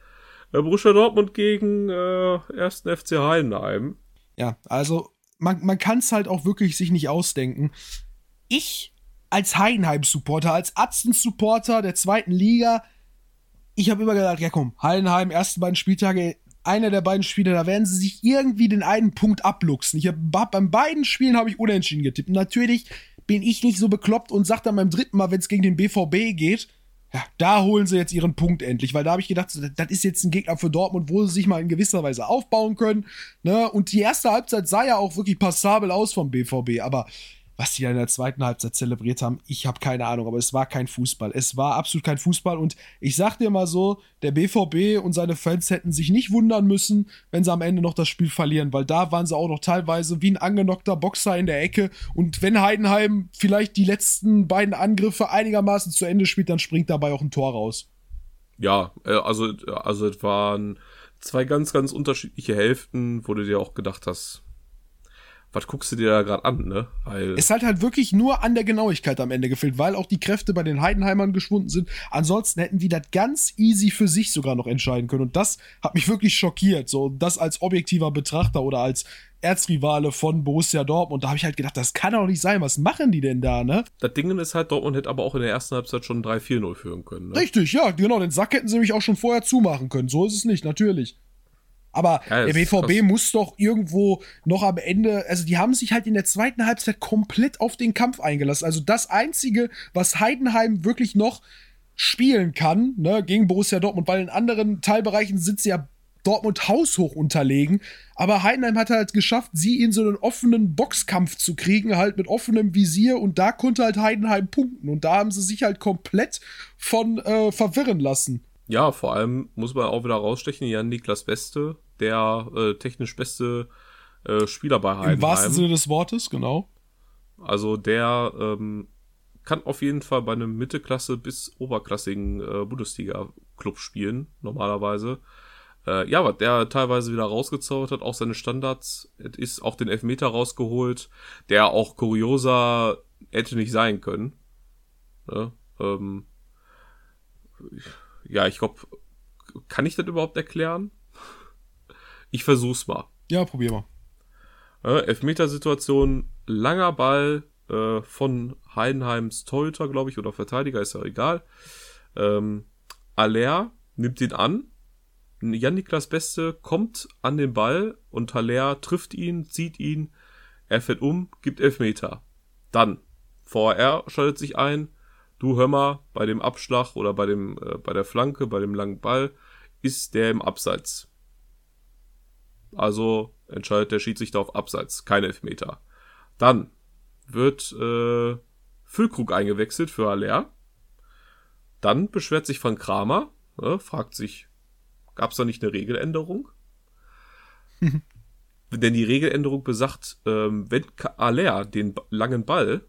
Äh, Borussia Dortmund gegen äh, ersten FC Heidenheim. Ja, also man, man kann es halt auch wirklich sich nicht ausdenken. Ich als Heidenheim-Supporter, als Atzen-Supporter der zweiten Liga, ich habe immer gedacht, ja komm, Heidenheim, ersten beiden Spieltage, einer der beiden Spiele, da werden sie sich irgendwie den einen Punkt abluchsen. Ich hab, beim beiden Spielen habe ich unentschieden getippt. Natürlich bin ich nicht so bekloppt und sag dann beim dritten Mal, wenn es gegen den BVB geht, ja, da holen sie jetzt ihren Punkt endlich, weil da habe ich gedacht, das ist jetzt ein Gegner für Dortmund, wo sie sich mal in gewisser Weise aufbauen können. Ne? Und die erste Halbzeit sah ja auch wirklich passabel aus vom BVB, aber was die da in der zweiten Halbzeit zelebriert haben, ich habe keine Ahnung, aber es war kein Fußball. Es war absolut kein Fußball und ich sag dir mal so, der BVB und seine Fans hätten sich nicht wundern müssen, wenn sie am Ende noch das Spiel verlieren, weil da waren sie auch noch teilweise wie ein angenockter Boxer in der Ecke und wenn Heidenheim vielleicht die letzten beiden Angriffe einigermaßen zu Ende spielt, dann springt dabei auch ein Tor raus. Ja, äh, also, also es waren zwei ganz, ganz unterschiedliche Hälften, wo du dir auch gedacht hast, was guckst du dir da gerade an, ne? Weil es hat halt wirklich nur an der Genauigkeit am Ende gefehlt, weil auch die Kräfte bei den Heidenheimern geschwunden sind. Ansonsten hätten die das ganz easy für sich sogar noch entscheiden können. Und das hat mich wirklich schockiert. So, das als objektiver Betrachter oder als Erzrivale von Borussia Dortmund. Da habe ich halt gedacht, das kann doch nicht sein. Was machen die denn da, ne? Das Ding ist halt, Dortmund hätte aber auch in der ersten Halbzeit schon 3-4-0 führen können. Ne? Richtig, ja, genau. Den Sack hätten sie nämlich auch schon vorher zumachen können. So ist es nicht, natürlich. Aber ja, der BVB muss doch irgendwo noch am Ende, also die haben sich halt in der zweiten Halbzeit komplett auf den Kampf eingelassen. Also das Einzige, was Heidenheim wirklich noch spielen kann, ne, gegen Borussia Dortmund, weil in anderen Teilbereichen sind sie ja Dortmund haushoch unterlegen. Aber Heidenheim hat halt geschafft, sie in so einen offenen Boxkampf zu kriegen, halt mit offenem Visier. Und da konnte halt Heidenheim punkten. Und da haben sie sich halt komplett von äh, verwirren lassen. Ja, vor allem muss man auch wieder rausstechen, Jan Niklas Beste, der äh, technisch beste äh, Spieler bei Heidenheim. Im wahrsten Sinne des Wortes, genau. Also der ähm, kann auf jeden Fall bei einem Mittelklasse bis oberklassigen äh, Bundesliga-Club spielen, normalerweise. Äh, ja, was der teilweise wieder rausgezaubert hat, auch seine Standards, ist auch den Elfmeter rausgeholt, der auch kurioser hätte nicht sein können. Ne? Ähm, ja, ich glaube, kann ich das überhaupt erklären? Ich versuch's mal. Ja, probier mal. Äh, Elfmetersituation, langer Ball äh, von Heidenheims Torhüter, glaube ich, oder Verteidiger, ist ja egal. Ähm, Aller nimmt ihn an. Jan-Niklas Beste kommt an den Ball und Haller trifft ihn, zieht ihn, er fällt um, gibt Elfmeter. Dann, VR schaltet sich ein, du hör mal, bei dem Abschlag oder bei dem, äh, bei der Flanke, bei dem langen Ball, ist der im Abseits. Also entscheidet der Schiedsrichter auf Abseits, kein Elfmeter. Dann wird äh, Füllkrug eingewechselt für Aller. Dann beschwert sich Van Kramer, äh, fragt sich, gab es da nicht eine Regeländerung? Denn die Regeländerung besagt, ähm, wenn Aller den langen Ball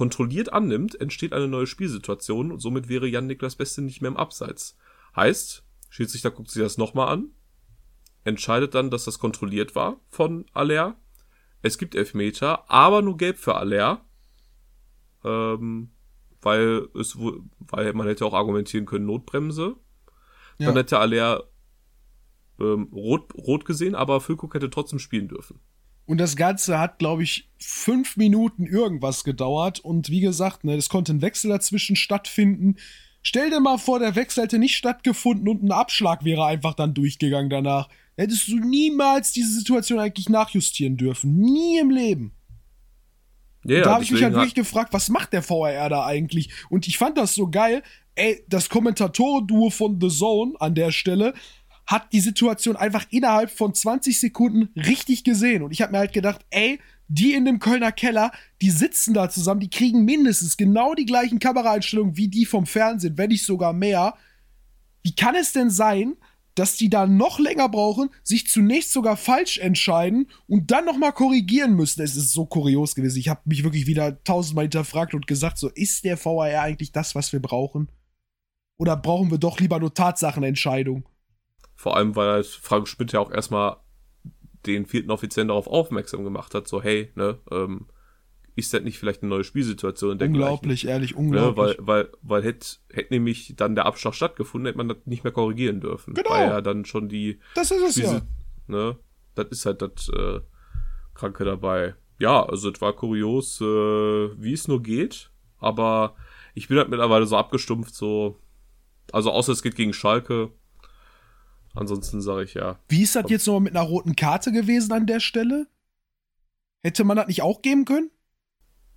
kontrolliert annimmt, entsteht eine neue Spielsituation und somit wäre Jan-Niklas Beste nicht mehr im Abseits. Heißt, Schiedsrichter guckt sich das nochmal an, entscheidet dann, dass das kontrolliert war von Aller. Es gibt Elfmeter, aber nur gelb für Aller. Ähm, weil es, weil man hätte auch argumentieren können, Notbremse. Ja. Dann hätte Aller ähm, rot, rot gesehen, aber Füllkrug hätte trotzdem spielen dürfen. Und das Ganze hat, glaube ich, fünf Minuten irgendwas gedauert. Und wie gesagt, ne, es konnte ein Wechsel dazwischen stattfinden. Stell dir mal vor, der Wechsel hätte nicht stattgefunden und ein Abschlag wäre einfach dann durchgegangen danach hättest du niemals diese Situation eigentlich nachjustieren dürfen. Nie im Leben. Ja, da habe ich mich halt wirklich gefragt, was macht der VRR da eigentlich? Und ich fand das so geil. Ey, das Kommentatorenduo von The Zone an der Stelle hat die Situation einfach innerhalb von 20 Sekunden richtig gesehen. Und ich habe mir halt gedacht, ey, die in dem Kölner Keller, die sitzen da zusammen, die kriegen mindestens genau die gleichen Kameraeinstellungen wie die vom Fernsehen, wenn nicht sogar mehr. Wie kann es denn sein, dass die da noch länger brauchen, sich zunächst sogar falsch entscheiden und dann nochmal korrigieren müssen. Es ist so kurios gewesen. Ich habe mich wirklich wieder tausendmal hinterfragt und gesagt, so ist der VAR eigentlich das, was wir brauchen? Oder brauchen wir doch lieber nur Tatsachenentscheidung? Vor allem, weil halt Frank Schmidt ja auch erstmal den vierten Offiziellen darauf aufmerksam gemacht hat, so hey, ne, ähm, ist das nicht vielleicht eine neue Spielsituation? Unglaublich, ehrlich, unglaublich. Ne, weil, weil, weil hätte hätt nämlich dann der Abschlag stattgefunden, hätte man das nicht mehr korrigieren dürfen. Genau. Weil ja dann schon die. Das ist es Spielsi ja. Ne, das ist halt das äh, Kranke dabei. Ja, also es war kurios, äh, wie es nur geht. Aber ich bin halt mittlerweile so abgestumpft, so. Also außer es geht gegen Schalke. Ansonsten sage ich ja. Wie ist das jetzt nochmal mit einer roten Karte gewesen an der Stelle? Hätte man das nicht auch geben können?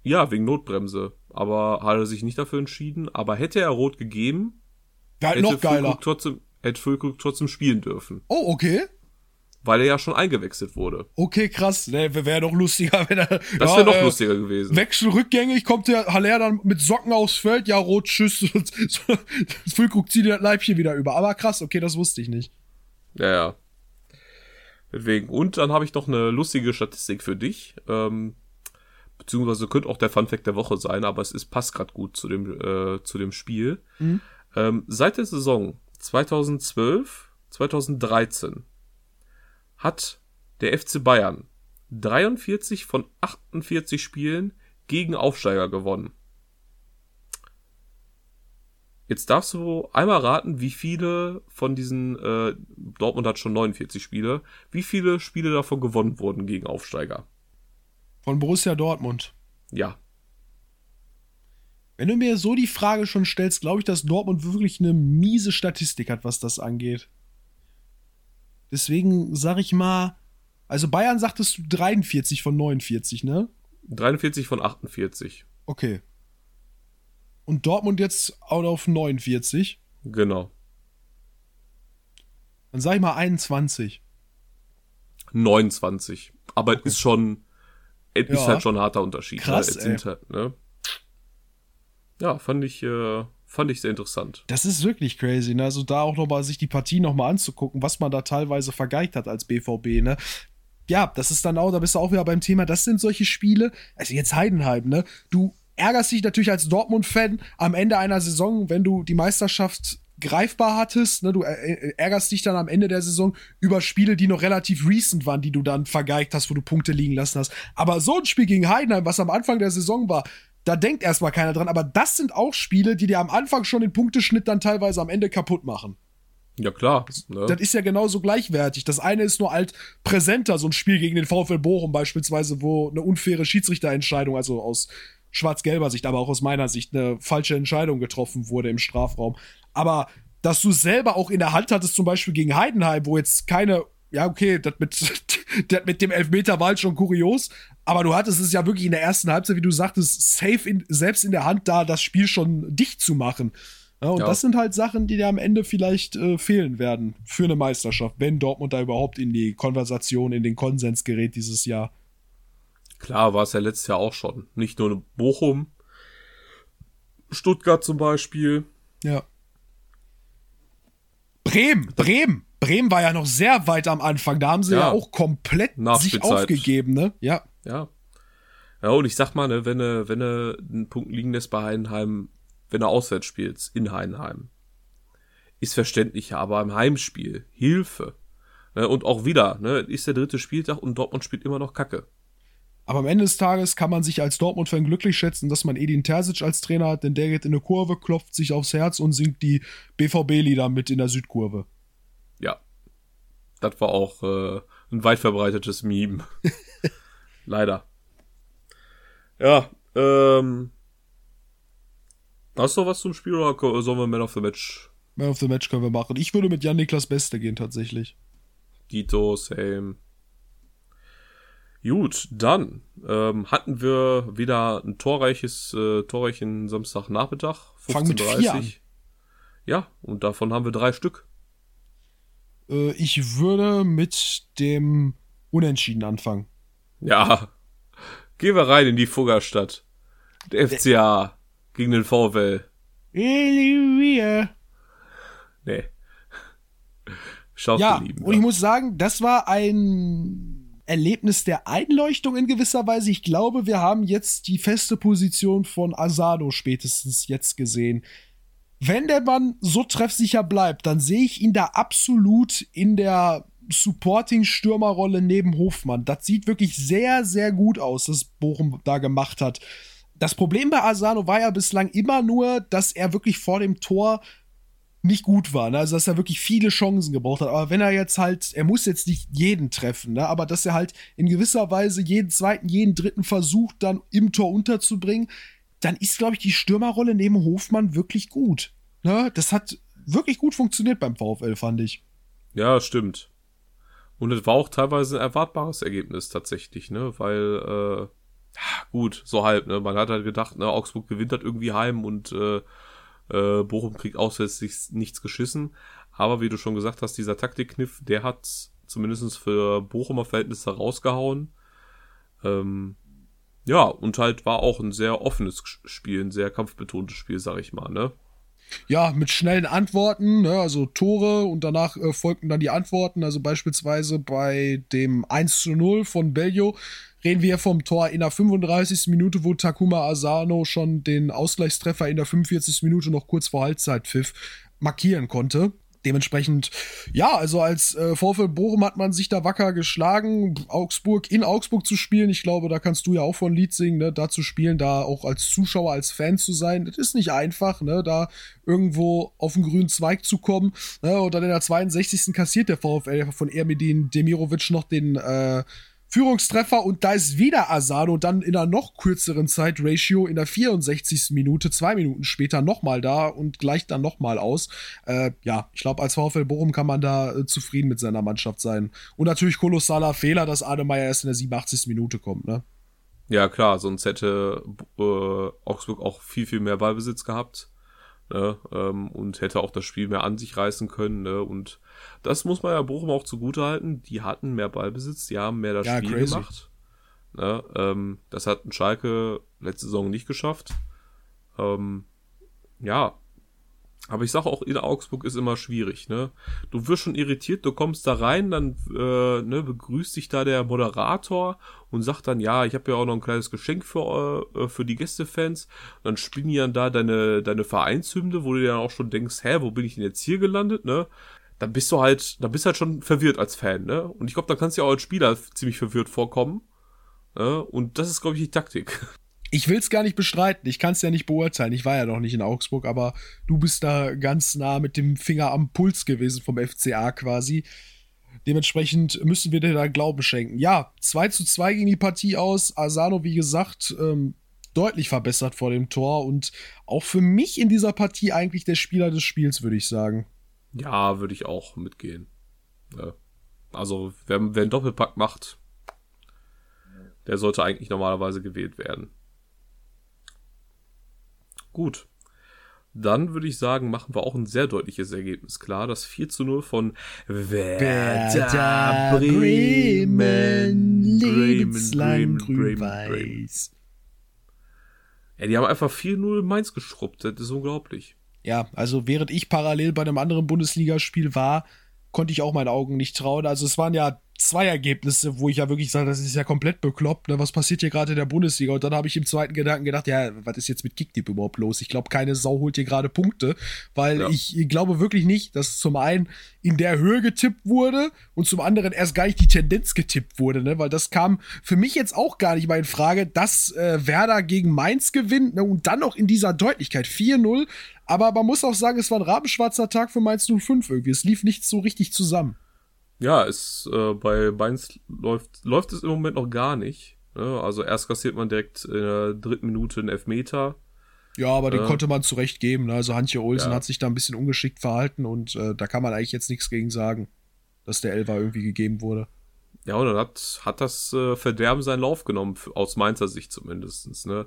Ja, wegen Notbremse. Aber hat er sich nicht dafür entschieden. Aber hätte er rot gegeben, halt hätte noch geiler. trotzdem, hätte Füllkrug trotzdem spielen dürfen. Oh, okay. Weil er ja schon eingewechselt wurde. Okay, krass. Ne, wäre doch lustiger, wenn er. Das wäre ja, noch äh, lustiger gewesen. Wechsel rückgängig, kommt der Haller dann mit Socken aufs Feld, ja, rot, tschüss. Füllkrug zieht das Leibchen wieder über. Aber krass, okay, das wusste ich nicht. Ja, ja. Deswegen. Und dann habe ich noch eine lustige Statistik für dich. Ähm, beziehungsweise könnte auch der Funfact der Woche sein, aber es ist, passt gerade gut zu dem, äh, zu dem Spiel. Mhm. Ähm, seit der Saison 2012, 2013 hat der FC Bayern 43 von 48 Spielen gegen Aufsteiger gewonnen. Jetzt darfst du einmal raten, wie viele von diesen, äh, Dortmund hat schon 49 Spiele, wie viele Spiele davon gewonnen wurden gegen Aufsteiger? Von Borussia Dortmund. Ja. Wenn du mir so die Frage schon stellst, glaube ich, dass Dortmund wirklich eine miese Statistik hat, was das angeht. Deswegen sag ich mal, also Bayern sagtest du 43 von 49, ne? 43 von 48. Okay. Und Dortmund jetzt out auf 49. Genau. Dann sag ich mal 21. 29. Aber okay. ist schon, es ja. ist halt schon ein harter Unterschied. Krass, ne? Sind halt, ne? Ja, fand ich, äh, fand ich sehr interessant. Das ist wirklich crazy, ne? Also da auch nochmal sich die Partie nochmal anzugucken, was man da teilweise vergeigt hat als BVB, ne? Ja, das ist dann auch, da bist du auch wieder beim Thema, das sind solche Spiele, also jetzt Heidenheim, ne? Du ärgerst dich natürlich als Dortmund-Fan am Ende einer Saison, wenn du die Meisterschaft greifbar hattest. Ne? Du ärgerst dich dann am Ende der Saison über Spiele, die noch relativ recent waren, die du dann vergeigt hast, wo du Punkte liegen lassen hast. Aber so ein Spiel gegen Heidenheim, was am Anfang der Saison war, da denkt erstmal keiner dran. Aber das sind auch Spiele, die dir am Anfang schon den Punkteschnitt dann teilweise am Ende kaputt machen. Ja, klar. Ne? Das ist ja genauso gleichwertig. Das eine ist nur alt präsenter, so ein Spiel gegen den VfL Bochum beispielsweise, wo eine unfaire Schiedsrichterentscheidung, also aus schwarz-gelber Sicht, aber auch aus meiner Sicht eine falsche Entscheidung getroffen wurde im Strafraum. Aber dass du selber auch in der Hand hattest, zum Beispiel gegen Heidenheim, wo jetzt keine, ja, okay, das mit, das mit dem Elfmeter war halt schon kurios, aber du hattest es ja wirklich in der ersten Halbzeit, wie du sagtest, safe in, selbst in der Hand da, das Spiel schon dicht zu machen. Ja, und ja. das sind halt Sachen, die dir am Ende vielleicht äh, fehlen werden für eine Meisterschaft, wenn Dortmund da überhaupt in die Konversation, in den Konsens gerät dieses Jahr. Klar, war es ja letztes Jahr auch schon. Nicht nur Bochum, Stuttgart zum Beispiel. Ja. Bremen, Bremen. Bremen war ja noch sehr weit am Anfang. Da haben sie ja, ja auch komplett sich aufgegeben, ne? Ja. Ja. Ja, und ich sag mal, ne, wenn du, wenn du einen Punkt liegen lässt bei Heidenheim, wenn du auswärts spielst, in Heidenheim, ist verständlich, aber im Heimspiel, Hilfe. Ne, und auch wieder, ne, ist der dritte Spieltag und Dortmund spielt immer noch Kacke. Aber am Ende des Tages kann man sich als Dortmund-Fan glücklich schätzen, dass man Edin Terzic als Trainer hat, denn der geht in eine Kurve, klopft sich aufs Herz und singt die BVB-Lieder mit in der Südkurve. Ja. Das war auch äh, ein weit verbreitetes Meme. Leider. Ja, ähm. Hast du was zum Spiel oder sollen wir Man of the Match? Man of the Match können wir machen. Ich würde mit Jan-Niklas Beste gehen, tatsächlich. Dito, same. Gut, dann ähm, hatten wir wieder ein torreiches, äh, torreichen Samstagnachmittag. Fang mit vier an. Ja, und davon haben wir drei Stück. Äh, ich würde mit dem Unentschieden anfangen. Ja, gehen wir rein in die Fuggerstadt. Der FCA gegen den VfL. Halleluja. Nee. Schaut ja, lieben, und ich muss sagen, das war ein Erlebnis der Einleuchtung in gewisser Weise. Ich glaube, wir haben jetzt die feste Position von Asado spätestens jetzt gesehen. Wenn der Mann so treffsicher bleibt, dann sehe ich ihn da absolut in der Supporting-Stürmerrolle neben Hofmann. Das sieht wirklich sehr, sehr gut aus, was Bochum da gemacht hat. Das Problem bei Asano war ja bislang immer nur, dass er wirklich vor dem Tor nicht gut war, ne? also dass er wirklich viele Chancen gebraucht hat. Aber wenn er jetzt halt, er muss jetzt nicht jeden treffen, ne? aber dass er halt in gewisser Weise jeden zweiten, jeden dritten versucht, dann im Tor unterzubringen, dann ist, glaube ich, die Stürmerrolle neben Hofmann wirklich gut. Ne? Das hat wirklich gut funktioniert beim VfL, fand ich. Ja, stimmt. Und es war auch teilweise ein erwartbares Ergebnis tatsächlich, ne? Weil, äh, gut, so halb, ne? Man hat halt gedacht, ne, Augsburg gewinnt halt irgendwie heim und äh, äh, Bochum kriegt auswärts nichts geschissen. Aber wie du schon gesagt hast, dieser Taktikkniff, der hat zumindest für Bochumer Verhältnisse rausgehauen. Ähm, ja, und halt war auch ein sehr offenes Spiel, ein sehr kampfbetontes Spiel, sag ich mal, ne? Ja, mit schnellen Antworten, ne, also Tore und danach äh, folgten dann die Antworten. Also beispielsweise bei dem 1 zu 0 von Bellio reden wir vom Tor in der 35. Minute, wo Takuma Asano schon den Ausgleichstreffer in der 45. Minute noch kurz vor Halbzeit pfiff markieren konnte. Dementsprechend, ja, also als äh, VfL Bochum hat man sich da wacker geschlagen, Augsburg in Augsburg zu spielen. Ich glaube, da kannst du ja auch von Lied singen, ne? da zu spielen, da auch als Zuschauer, als Fan zu sein. Das ist nicht einfach, ne? da irgendwo auf den grünen Zweig zu kommen. Ne? Und dann in der 62. kassiert der VfL von Ermedin Demirovic noch den äh, Führungstreffer und da ist wieder Asano dann in einer noch kürzeren Zeitratio in der 64. Minute, zwei Minuten später nochmal da und gleicht dann nochmal aus. Äh, ja, ich glaube, als VfL Bochum kann man da äh, zufrieden mit seiner Mannschaft sein. Und natürlich kolossaler Fehler, dass Ademeyer erst in der 87. Minute kommt, ne? Ja, klar, sonst hätte äh, Augsburg auch viel, viel mehr Ballbesitz gehabt. Ne, ähm, und hätte auch das Spiel mehr an sich reißen können. Ne, und das muss man ja Bochum auch zugute halten. Die hatten mehr Ballbesitz, die haben mehr das ja, Spiel crazy. gemacht. Ne, ähm, das hat ein Schalke letzte Saison nicht geschafft. Ähm, ja, aber ich sage auch, in Augsburg ist immer schwierig, ne? Du wirst schon irritiert, du kommst da rein, dann äh, ne, begrüßt dich da der Moderator und sagt dann, ja, ich habe ja auch noch ein kleines Geschenk für, äh, für die Gästefans. dann spielen die dann da deine, deine Vereinshymne, wo du dir dann auch schon denkst, hä, wo bin ich denn jetzt hier gelandet, ne? Dann bist du halt, dann bist du halt schon verwirrt als Fan, ne? Und ich glaube, dann kannst du ja auch als Spieler ziemlich verwirrt vorkommen. Ne? Und das ist, glaube ich, die Taktik. Ich will es gar nicht bestreiten, ich kann es ja nicht beurteilen. Ich war ja noch nicht in Augsburg, aber du bist da ganz nah mit dem Finger am Puls gewesen vom FCA quasi. Dementsprechend müssen wir dir da Glauben schenken. Ja, 2 zu 2 ging die Partie aus. Asano, wie gesagt, ähm, deutlich verbessert vor dem Tor und auch für mich in dieser Partie eigentlich der Spieler des Spiels, würde ich sagen. Ja, würde ich auch mitgehen. Ja. Also, wer, wer einen Doppelpack macht, der sollte eigentlich normalerweise gewählt werden. Gut. Dann würde ich sagen, machen wir auch ein sehr deutliches Ergebnis klar. Das 4 zu 0 von Werder Bremen. Bremen, Bremen, Bremen, Bremen. Ja, die haben einfach 4-0 Mainz geschrubbt. Das ist unglaublich. Ja, also während ich parallel bei einem anderen Bundesligaspiel war, konnte ich auch meinen Augen nicht trauen. Also es waren ja zwei Ergebnisse, wo ich ja wirklich sage, das ist ja komplett bekloppt. Ne? Was passiert hier gerade in der Bundesliga? Und dann habe ich im zweiten Gedanken gedacht, ja, was ist jetzt mit Kickdip überhaupt los? Ich glaube, keine Sau holt hier gerade Punkte, weil ja. ich glaube wirklich nicht, dass zum einen in der Höhe getippt wurde und zum anderen erst gar nicht die Tendenz getippt wurde, ne? weil das kam für mich jetzt auch gar nicht mal in Frage, dass äh, Werder gegen Mainz gewinnt ne? und dann noch in dieser Deutlichkeit 4-0. Aber man muss auch sagen, es war ein rabenschwarzer Tag für Mainz 05 irgendwie. Es lief nicht so richtig zusammen. Ja, es, äh, bei Mainz läuft, läuft es im Moment noch gar nicht. Ne? Also erst kassiert man direkt in der dritten Minute einen Elfmeter. Ja, aber den äh, konnte man zurecht geben. Ne? Also Antje Olsen ja. hat sich da ein bisschen ungeschickt verhalten und äh, da kann man eigentlich jetzt nichts gegen sagen, dass der Elfer irgendwie gegeben wurde. Ja, und dann hat, hat das äh, Verderben seinen Lauf genommen, aus Mainzer Sicht zumindest. Ne?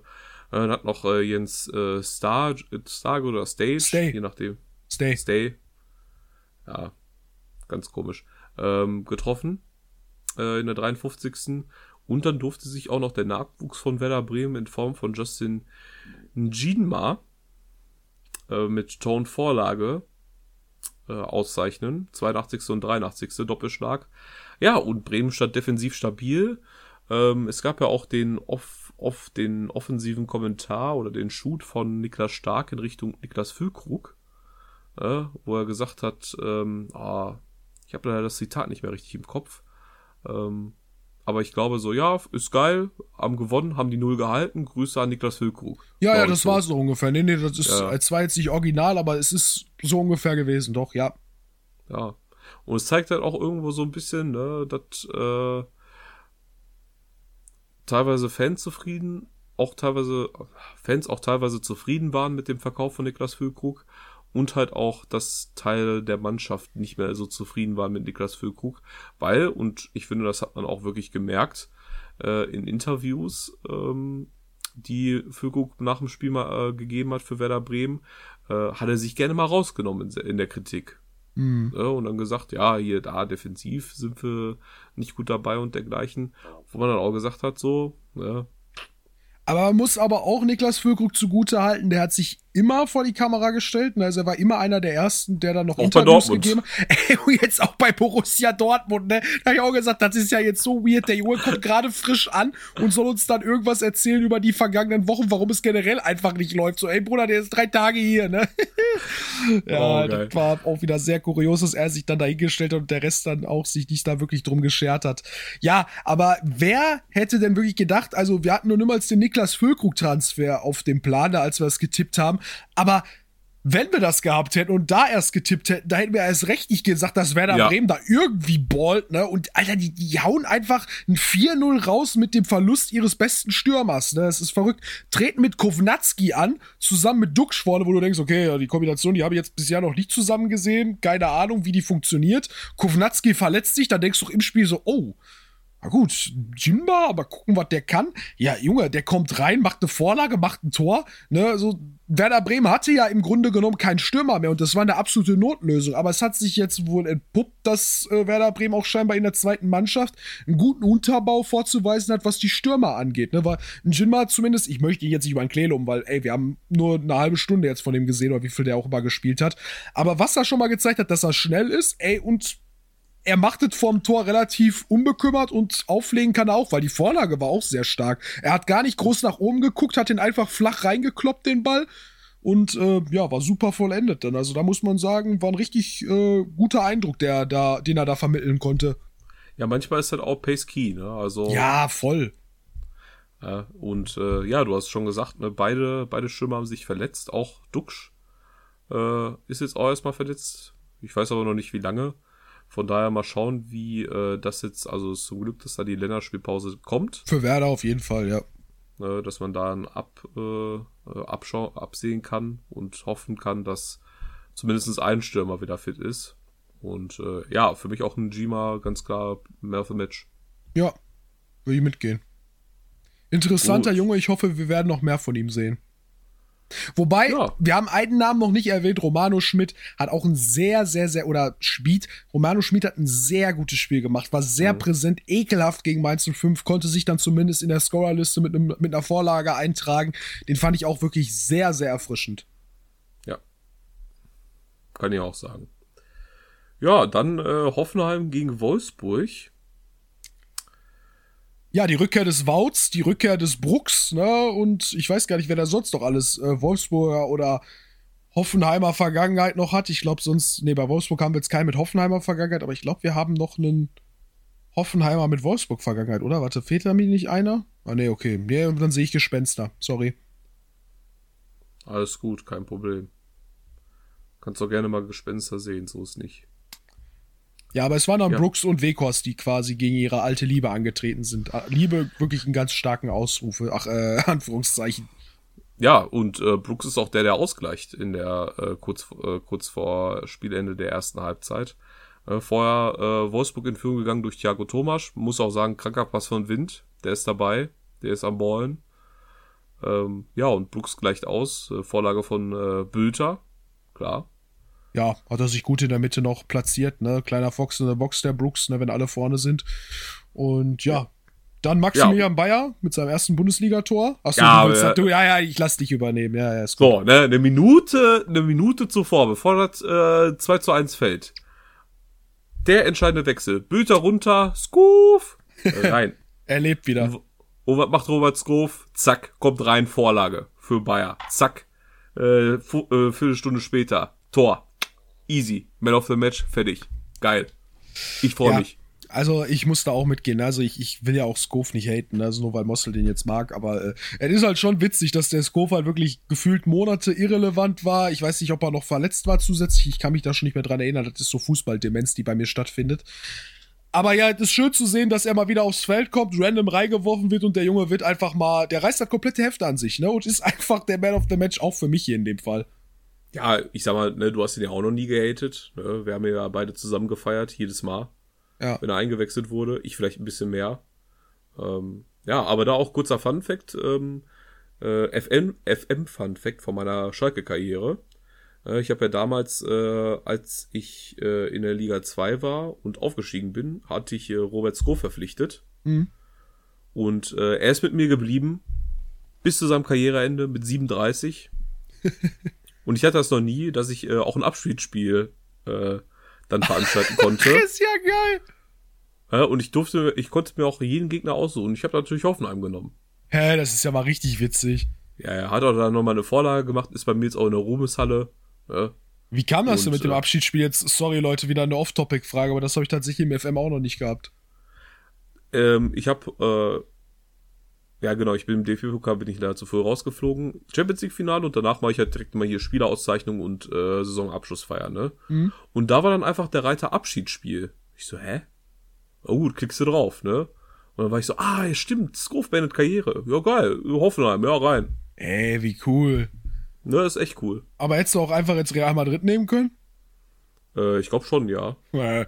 Dann hat noch äh, Jens äh, Star, Star oder Stage, Stay. je nachdem. Stay. Stay. Ja, ganz komisch ähm, getroffen äh, in der 53. Und dann durfte sich auch noch der Nachwuchs von Werder Bremen in Form von Justin Njinma äh, mit Tone-Vorlage äh, auszeichnen. 82. und 83. Doppelschlag. Ja, und Bremen stand defensiv stabil. Ähm, es gab ja auch den, off, off, den offensiven Kommentar oder den Shoot von Niklas Stark in Richtung Niklas Füllkrug, äh, wo er gesagt hat, ähm, ah, ich habe leider das Zitat nicht mehr richtig im Kopf. Ähm, aber ich glaube so, ja, ist geil, haben gewonnen, haben die Null gehalten. Grüße an Niklas Füllkrug. Ja, ja, das so. war so ungefähr. Nee, nee, das ist ja. zwar jetzt nicht original, aber es ist so ungefähr gewesen, doch, ja. Ja. Und es zeigt halt auch irgendwo so ein bisschen, ne, dass äh, teilweise Fans zufrieden, auch teilweise, Fans auch teilweise zufrieden waren mit dem Verkauf von Niklas Füllkrug und halt auch, dass Teil der Mannschaft nicht mehr so zufrieden war mit Niklas Füllkrug, weil, und ich finde, das hat man auch wirklich gemerkt, äh, in Interviews, ähm, die Füllkrug nach dem Spiel mal äh, gegeben hat für Werder Bremen, äh, hat er sich gerne mal rausgenommen in, in der Kritik. Mhm. Ja, und dann gesagt, ja, hier, da, defensiv sind wir nicht gut dabei und dergleichen. Wo man dann auch gesagt hat, so, ja, aber man muss aber auch Niklas Füllkrug zugute halten, der hat sich immer vor die Kamera gestellt. Also er war immer einer der ersten, der dann noch Auch Interviews gegeben hat. Ey, und jetzt auch bei Borussia Dortmund, ne? Da hab ich auch gesagt, das ist ja jetzt so weird. Der Junge kommt gerade frisch an und soll uns dann irgendwas erzählen über die vergangenen Wochen, warum es generell einfach nicht läuft. So, ey Bruder, der ist drei Tage hier, ne? ja, Oh, das war auch wieder sehr kurios, dass er sich dann dahingestellt hat und der Rest dann auch sich nicht da wirklich drum geschert hat. Ja, aber wer hätte denn wirklich gedacht, also wir hatten nur niemals den Niklas Füllkrug-Transfer auf dem Plan, da als wir es getippt haben, aber wenn wir das gehabt hätten und da erst getippt hätten, da hätten wir erst recht nicht gesagt, dass Werder Ja. Bremen da irgendwie ballt, ne? Und Alter, die, die hauen einfach ein 4-0 raus mit dem Verlust ihres besten Stürmers, ne? Das ist verrückt. Treten mit Kovnatski an, zusammen mit Duxch vorne, wo du denkst, okay, die Kombination, die habe ich jetzt bisher noch nicht zusammen gesehen, keine Ahnung, wie die funktioniert. Kovnatski verletzt sich, dann denkst du im Spiel so, oh, na gut, Jimba, aber gucken, was der kann. Ja, Junge, der kommt rein, macht eine Vorlage, macht ein Tor. Ne, so, Werder Bremen hatte ja im Grunde genommen keinen Stürmer mehr und das war eine absolute Notlösung. Aber es hat sich jetzt wohl entpuppt, dass äh, Werder Bremen auch scheinbar in der zweiten Mannschaft einen guten Unterbau vorzuweisen hat, was die Stürmer angeht. Ne, weil ein Jinma zumindest, ich möchte ihn jetzt nicht über einen Klee loben, weil, ey, wir haben nur eine halbe Stunde jetzt von dem gesehen oder wie viel der auch immer gespielt hat. Aber was er schon mal gezeigt hat, dass er schnell ist, ey, und er macht es vorm Tor relativ unbekümmert und auflegen kann er auch, weil die Vorlage war auch sehr stark. Er hat gar nicht groß nach oben geguckt, hat den einfach flach reingekloppt, den Ball. Und äh, ja, war super vollendet dann. Also da muss man sagen, war ein richtig äh, guter Eindruck, der da, den er da vermitteln konnte. Ja, manchmal ist halt auch Pace Key, ne? Also. Ja, voll. Ja, und äh, ja, du hast schon gesagt, ne, beide, beide Stürmer haben sich verletzt. Auch Duxch äh, ist jetzt auch erstmal verletzt. Ich weiß aber noch nicht, wie lange. Von daher mal schauen, wie äh, das jetzt, also zum Glück, dass da die Länderspielpause kommt, Für Werder auf jeden Fall, ja. ne, dass man da ein ab, äh, abschau absehen kann und hoffen kann, dass zumindest ein Stürmer wieder fit ist. Und äh, ja, für mich auch ein Jima ganz klar mehr of a Match. Ja, will ich mitgehen. Interessanter Gut. Junge, ich hoffe, wir werden noch mehr von ihm sehen. Wobei, Ja. wir haben einen Namen noch nicht erwähnt, Romano Schmidt hat auch ein sehr, sehr, sehr, oder Schmid, Romano Schmidt hat ein sehr gutes Spiel gemacht, war sehr Mhm. präsent, ekelhaft gegen Mainz 05, konnte sich dann zumindest in der Scorerliste mit, einem, mit einer Vorlage eintragen. Den fand ich auch wirklich sehr, sehr erfrischend. Ja. Kann ich auch sagen. Ja, dann äh, Hoffenheim gegen Wolfsburg. Ja, die Rückkehr des Wouts, die Rückkehr des Brucks, ne, und ich weiß gar nicht, wer da sonst noch alles äh, Wolfsburger oder Hoffenheimer Vergangenheit noch hat. Ich glaube sonst, nee, bei Wolfsburg haben wir jetzt keinen mit Hoffenheimer Vergangenheit, aber ich glaube, wir haben noch einen Hoffenheimer mit Wolfsburg Vergangenheit, oder? Warte, fehlt da mir nicht einer? Ah, nee, okay. Nee, dann sehe ich Gespenster. Sorry. Alles gut, kein Problem. Kannst doch gerne mal Gespenster sehen, so ist nicht. Ja, aber es waren dann Ja. Brooks und Wekos, die quasi gegen ihre alte Liebe angetreten sind. Ah, Liebe wirklich einen ganz starken Ausrufe, ach, äh, Anführungszeichen. Ja, und äh, Brooks ist auch der, der ausgleicht in der äh, kurz, äh, kurz vor Spielende der ersten Halbzeit. Äh, vorher äh, Wolfsburg in Führung gegangen durch Thiago Thomas. Muss auch sagen, kranker Pass von Wind. Der ist dabei. Der ist am Ballen. Ähm, ja, und Brooks gleicht aus. Äh, Vorlage von äh, Bülter. Klar. Ja, hat er sich gut in der Mitte noch platziert, ne? Kleiner Fox in der Box der Brooks, ne, wenn alle vorne sind. Und ja, dann Maximilian Bayer mit seinem ersten Bundesligator. Achso, Ja, du willst, aber- du, ja, ja, ich lass dich übernehmen. Ja, ja, ist gut. So, ne, eine Minute, eine Minute zuvor, bevor das äh, 2 zu 1 fällt. Der entscheidende Wechsel. Bülter runter, Skoof, äh, rein. Er lebt wieder. Und was macht Robert Skoof? Zack, kommt rein, Vorlage für Bayer. Zack, äh, fu- äh, Viertelstunde später, Tor. Easy, Man of the Match, fertig. Geil. Ich freue Ja. mich. Also ich muss da auch mitgehen. Also ich, ich will ja auch Skov nicht haten, also nur weil Mossel den jetzt mag. Aber äh, es ist halt schon witzig, dass der Skov halt wirklich gefühlt Monate irrelevant war. Ich weiß nicht, ob er noch verletzt war zusätzlich. Ich kann mich da schon nicht mehr dran erinnern. Das ist so Fußballdemenz, die bei mir stattfindet. Aber ja, es ist schön zu sehen, dass er mal wieder aufs Feld kommt, random reingeworfen wird und der Junge wird einfach mal, der reißt das komplette Heft an sich, ne? Und ist einfach der Man of the Match auch für mich hier in dem Fall. Ja, ich sag mal, ne, du hast ihn ja auch noch nie gehatet. Ne? Wir haben ja beide zusammen gefeiert, jedes Mal. Ja. wenn er eingewechselt wurde. Ich vielleicht ein bisschen mehr. Ähm, ja, aber da auch kurzer Fun Fact, ähm, äh, FM, FM Fun Fact von meiner Schalke-Karriere. Äh, ich habe ja damals, äh, als ich äh, in der Liga 2 war und aufgestiegen bin, hatte ich Robert Sko verpflichtet. Mhm. Und äh, er ist mit mir geblieben bis zu seinem Karriereende mit 37. Und ich hatte das noch nie, dass ich äh, auch ein Abschiedsspiel äh, dann veranstalten konnte. ist ja geil. Ja, und ich durfte, ich konnte mir auch jeden Gegner aussuchen. Ich habe natürlich Hoffenheim genommen. Hä, das ist ja mal richtig witzig. Ja, er hat auch dann nochmal eine Vorlage gemacht, ist bei mir jetzt auch in der Ruhmeshalle. Ja. Wie kam das denn Und, mit dem äh, Abschiedsspiel jetzt? Sorry Leute, wieder eine Off-Topic-Frage, aber das habe ich tatsächlich im FM auch noch nicht gehabt. Ähm, ich habe, äh, ja genau, ich bin im DFB-Pokal, bin ich leider zu früh rausgeflogen. Champions League-Finale und danach mache ich halt direkt mal hier Spielerauszeichnung und äh, Saisonabschlussfeier, ne? Mhm. Und da war dann einfach der Reiter Abschiedsspiel. Ich so, hä? Oh gut, klickst du drauf, ne? Und dann war ich so, ah, ja, stimmt, Scove beendet Karriere. Ja, geil, Hoffenheim, ja, rein. Ey, wie cool. Ne, ist echt cool. Aber hättest du auch einfach jetzt Real Madrid nehmen können? Äh, ich glaube schon, ja. Äh,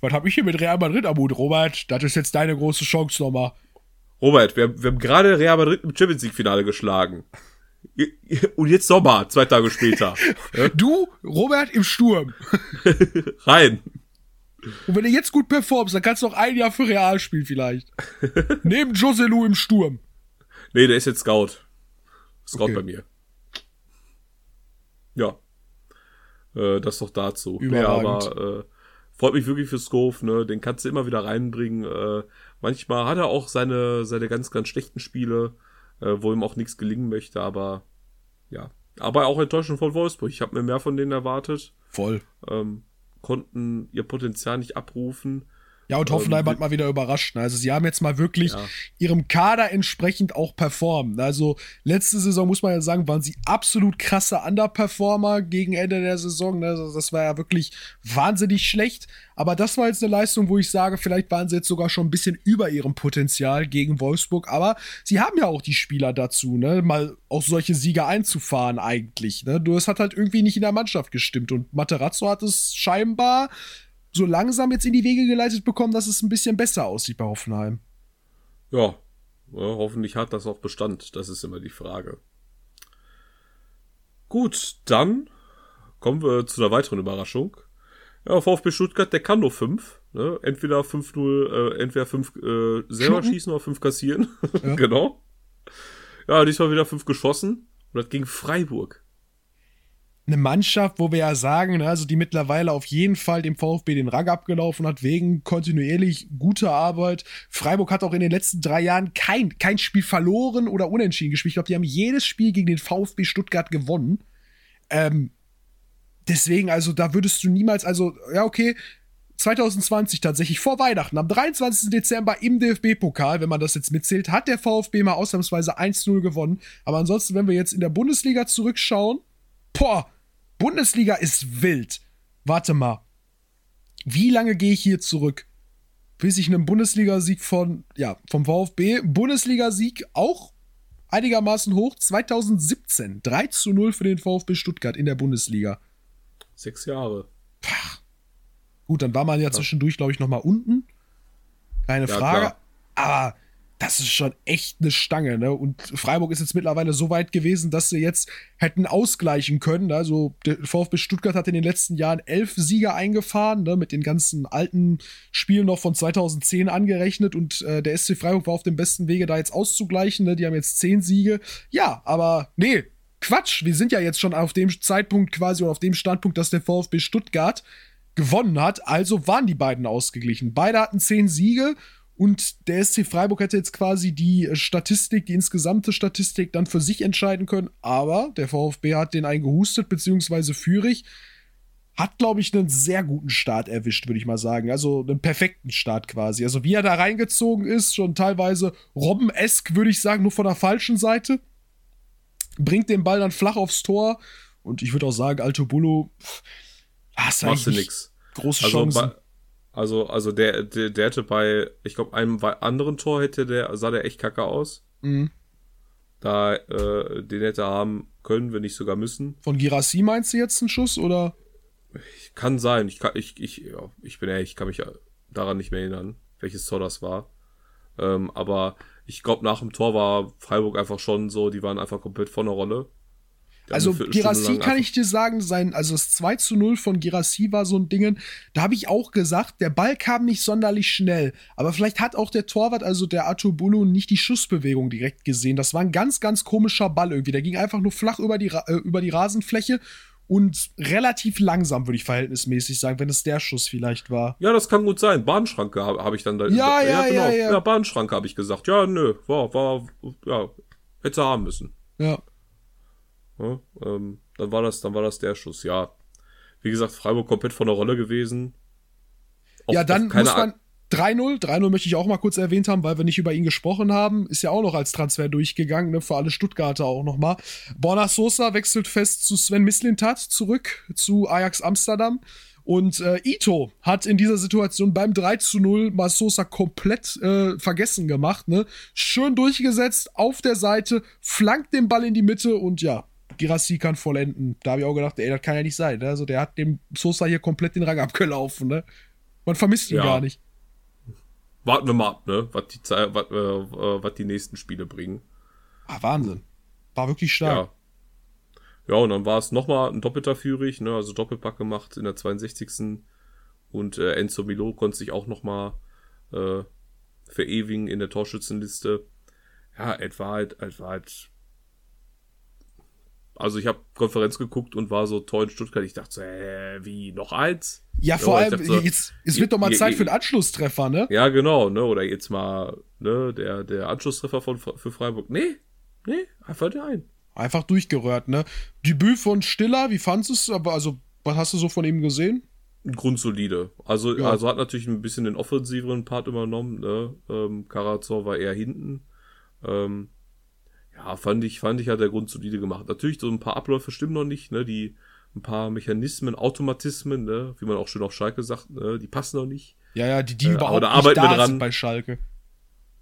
was hab ich hier mit Real Madrid am Hut, Robert? Das ist jetzt deine große Chance nochmal. Robert, wir, wir haben gerade Real Madrid im Champions League-Finale geschlagen. Und jetzt Sommer, zwei Tage später. Du, Robert, im Sturm. Rein. Und wenn du jetzt gut performst, dann kannst du noch ein Jahr für Real spielen vielleicht. Neben Joselu im Sturm. Nee, der ist jetzt Scout. Scout Okay. bei mir. Ja. Äh, das doch dazu. Überragend. aber äh, freut mich wirklich für Scove, ne? Den kannst du immer wieder reinbringen. Äh, manchmal hat er auch seine, seine ganz, ganz schlechten Spiele, äh, wo ihm auch nichts gelingen möchte, aber ja. Aber auch Enttäuschung von Wolfsburg. Ich habe mir mehr von denen erwartet. Voll. Ähm, konnten ihr Potenzial nicht abrufen. Ja, und Hoffenheim Ähm, hat mal wieder überrascht. ne? Also sie haben jetzt mal wirklich Ja. ihrem Kader entsprechend auch performt. Also letzte Saison muss man ja sagen, waren sie absolut krasse Underperformer gegen Ende der Saison. ne? Also das war ja wirklich wahnsinnig schlecht. Aber das war jetzt eine Leistung, wo ich sage, vielleicht waren sie jetzt sogar schon ein bisschen über ihrem Potenzial gegen Wolfsburg. Aber sie haben ja auch die Spieler dazu, ne, mal auch solche Siege einzufahren eigentlich. Ne? Nur es hat halt irgendwie nicht in der Mannschaft gestimmt. Und Materazzo hat es scheinbar so langsam jetzt in die Wege geleitet bekommen, dass es ein bisschen besser aussieht bei Hoffenheim. Ja, ja, hoffentlich hat das auch Bestand. Das ist immer die Frage. Gut, dann kommen wir zu einer weiteren Überraschung. Ja, VfB Stuttgart, der kann nur fünf. Ne? Entweder 5-0, äh, entweder fünf äh, selber Schlucken. schießen oder fünf kassieren. Ja. genau. Ja, diesmal wieder fünf geschossen. Und das gegen Freiburg. Eine Mannschaft, wo wir ja sagen, ne, also die mittlerweile auf jeden Fall dem VfB den Rang abgelaufen hat, wegen kontinuierlich guter Arbeit. Freiburg hat auch in den letzten drei Jahren kein, kein Spiel verloren oder unentschieden gespielt. Ich glaube, die haben jedes Spiel gegen den VfB Stuttgart gewonnen. Ähm, deswegen, also da würdest du niemals, also, ja, okay, 2020 tatsächlich vor Weihnachten, am 23. Dezember im DFB-Pokal, wenn man das jetzt mitzählt, hat der VfB mal ausnahmsweise 1-0 gewonnen. Aber ansonsten, wenn wir jetzt in der Bundesliga zurückschauen, boah, Bundesliga ist wild. Warte mal. Wie lange gehe ich hier zurück? Bis ich einen Bundesligasieg von, ja, vom VfB, Bundesligasieg auch einigermaßen hoch, 2017. 3 zu 0 für den VfB Stuttgart in der Bundesliga. Sechs Jahre. Gut, dann war man ja zwischendurch, glaube ich, noch mal unten. Keine Ja, Frage. klar. Aber das ist schon echt eine Stange, ne? Und Freiburg ist jetzt mittlerweile so weit gewesen, dass sie jetzt hätten ausgleichen können. Also der VfB Stuttgart hat in den letzten Jahren elf Siege eingefahren, ne? Mit den ganzen alten Spielen noch von 2010 angerechnet. Und äh, der SC Freiburg war auf dem besten Wege, da jetzt auszugleichen. Ne? Die haben jetzt zehn Siege. Ja, aber nee, Quatsch. Wir sind ja jetzt schon auf dem Zeitpunkt quasi oder auf dem Standpunkt, dass der VfB Stuttgart gewonnen hat. Also waren die beiden ausgeglichen. Beide hatten zehn Siege und der SC Freiburg hätte jetzt quasi die Statistik, die insgesamte Statistik dann für sich entscheiden können. Aber der VfB hat den einen gehustet, beziehungsweise Führig. Hat, glaube ich, einen sehr guten Start erwischt, würde ich mal sagen. Also einen perfekten Start quasi. Also wie er da reingezogen ist, schon teilweise Robben-esk, würde ich sagen, nur von der falschen Seite. Bringt den Ball dann flach aufs Tor. Und ich würde auch sagen, Alto Bullo, hast Machst du nix. große Also, Chancen. Also, also der, der, der hätte bei, ich glaube, einem anderen Tor hätte der, sah der echt kacke aus. Mhm. Da, äh, den hätte er haben können, wenn nicht sogar müssen. Von Girassi meinst du jetzt einen Schuss oder? Kann sein. Ich kann, ich, ich, ja, ich bin ehrlich, ich kann mich daran nicht mehr erinnern, welches Tor das war. Ähm, aber ich glaube, nach dem Tor war Freiburg einfach schon so, die waren einfach komplett von der Rolle. Also Girassi kann ich dir sagen, sein, also das 2 zu 0 von Girassi war so ein Ding, da habe ich auch gesagt, der Ball kam nicht sonderlich schnell. Aber vielleicht hat auch der Torwart, also der Atubulu, nicht die Schussbewegung direkt gesehen. Das war ein ganz, ganz komischer Ball irgendwie. Der ging einfach nur flach über die, äh, über die Rasenfläche und relativ langsam, würde ich verhältnismäßig sagen, wenn es der Schuss vielleicht war. Ja, das kann gut sein. Bahnschranke habe hab ich dann da. Ja, ja, ja, genau. ja, ja. ja Bahnschranke habe ich gesagt. Ja, nö, war, war, ja, hätte haben müssen. Ja. Ja, ähm, dann war das, dann war das der Schuss. Ja, wie gesagt, Freiburg komplett von der Rolle gewesen. Auf, ja, dann muss man 3-0, 3-0 möchte ich auch mal kurz erwähnt haben, weil wir nicht über ihn gesprochen haben. Ist ja auch noch als Transfer durchgegangen, ne, für alle Stuttgarter auch nochmal. Borna Sosa wechselt fest zu Sven Mislintat zurück zu Ajax Amsterdam. Und äh, Ito hat in dieser Situation beim 3 zu 0 mal Sosa komplett äh, vergessen gemacht. Ne? Schön durchgesetzt, auf der Seite, flankt den Ball in die Mitte und ja, Girassi kann vollenden. Da habe ich auch gedacht, ey, das kann ja nicht sein. Ne? Also der hat dem Sosa hier komplett den Rang abgelaufen. Ne? Man vermisst ihn ja. gar nicht. Warten wir mal ab, ne? was die, was, äh, äh, was die nächsten Spiele bringen. Ah, Wahnsinn. War wirklich stark. Ja, ja und dann war es nochmal ein doppelter Führig, ne? also Doppelpack gemacht in der 62. Und äh, Enzo Milo konnte sich auch nochmal äh, verewigen in der Torschützenliste. Ja, es war halt, es war halt also ich habe Konferenz geguckt und war so toll in Stuttgart. Ich dachte so, äh, wie, noch eins? Ja, vor allem, so, jetzt, es wird doch mal Zeit für einen Anschlusstreffer, ne? Ja, genau, ne? Oder jetzt mal, ne, der, der Anschlusstreffer von, für Freiburg. Nee, nee, einfach der ein. Einfach durchgerührt, ne? Debüt von Stiller, wie fandest du es? Aber also, was hast du so von ihm gesehen? Grundsolide. Also, ja. also hat natürlich ein bisschen den offensiveren Part übernommen, ne? Ähm, Karazor war eher hinten. Ähm, ja, fand ich, fand ich, hat der Grund solide gemacht. Natürlich, so ein paar Abläufe stimmen noch nicht, ne, die, ein paar Mechanismen, Automatismen, ne, wie man auch schön auf Schalke sagt, ne, die passen noch nicht. Ja, ja, die, die äh, überhaupt da nicht da sind bei Schalke.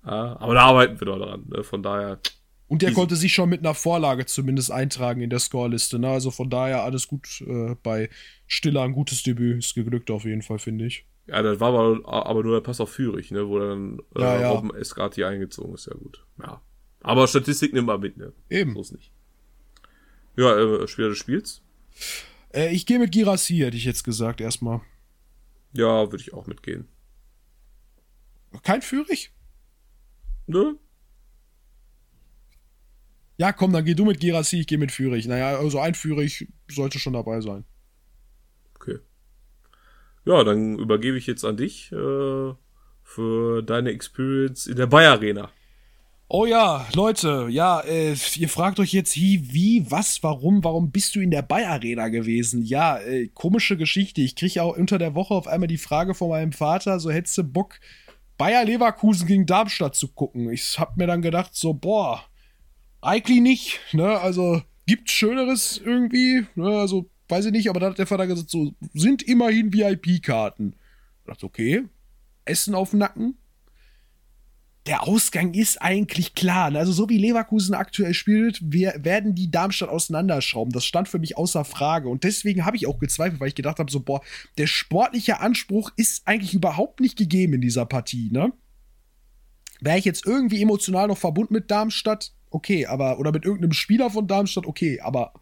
Ja, aber da arbeiten wir doch dran, ne, von daher. Und der konnte sich schon mit einer Vorlage zumindest eintragen in der Scoreliste, ne, also von daher alles gut äh, bei Stiller, ein gutes Debüt, ist geglückt auf jeden Fall, finde ich. Ja, das war aber, aber nur der Pass auf Führig, ne, wo dann äh, ja, ja. Robben Escati eingezogen ist, ja gut. Ja, aber Statistik nimmt man mit, ne? Eben. So ist nicht. Ja, äh, Spieler des Spiels? Äh, ich gehe mit Girassi, hätte ich jetzt gesagt, erstmal. Ja, würde ich auch mitgehen. Kein Führig? Ne? Ja, komm, dann geh du mit Girassi, ich gehe mit Führig. Naja, also ein Führig sollte schon dabei sein. Okay. Ja, dann übergebe ich jetzt an dich äh, für deine Experience in der Bayer Arena. Oh ja, Leute, ja, äh, ihr fragt euch jetzt, wie, wie, was, warum, warum bist du in der Bayer Arena gewesen? Ja, äh, komische Geschichte. Ich kriege auch unter der Woche auf einmal die Frage von meinem Vater, so hättest du Bock, Bayer Leverkusen gegen Darmstadt zu gucken. Ich hab mir dann gedacht, so, boah, eigentlich nicht, ne, also, gibt's Schöneres irgendwie, ne, also, weiß ich nicht, aber dann hat der Vater gesagt, so, sind immerhin VIP-Karten. Ich dachte, okay, Essen auf den Nacken, der Ausgang ist eigentlich klar. Also so wie Leverkusen aktuell spielt, wir werden die Darmstadt auseinanderschrauben. Das stand für mich außer Frage. Und deswegen habe ich auch gezweifelt, weil ich gedacht habe, so, boah, der sportliche Anspruch ist eigentlich überhaupt nicht gegeben in dieser Partie, ne? Wäre ich jetzt irgendwie emotional noch verbunden mit Darmstadt, okay, aber, oder mit irgendeinem Spieler von Darmstadt, okay, aber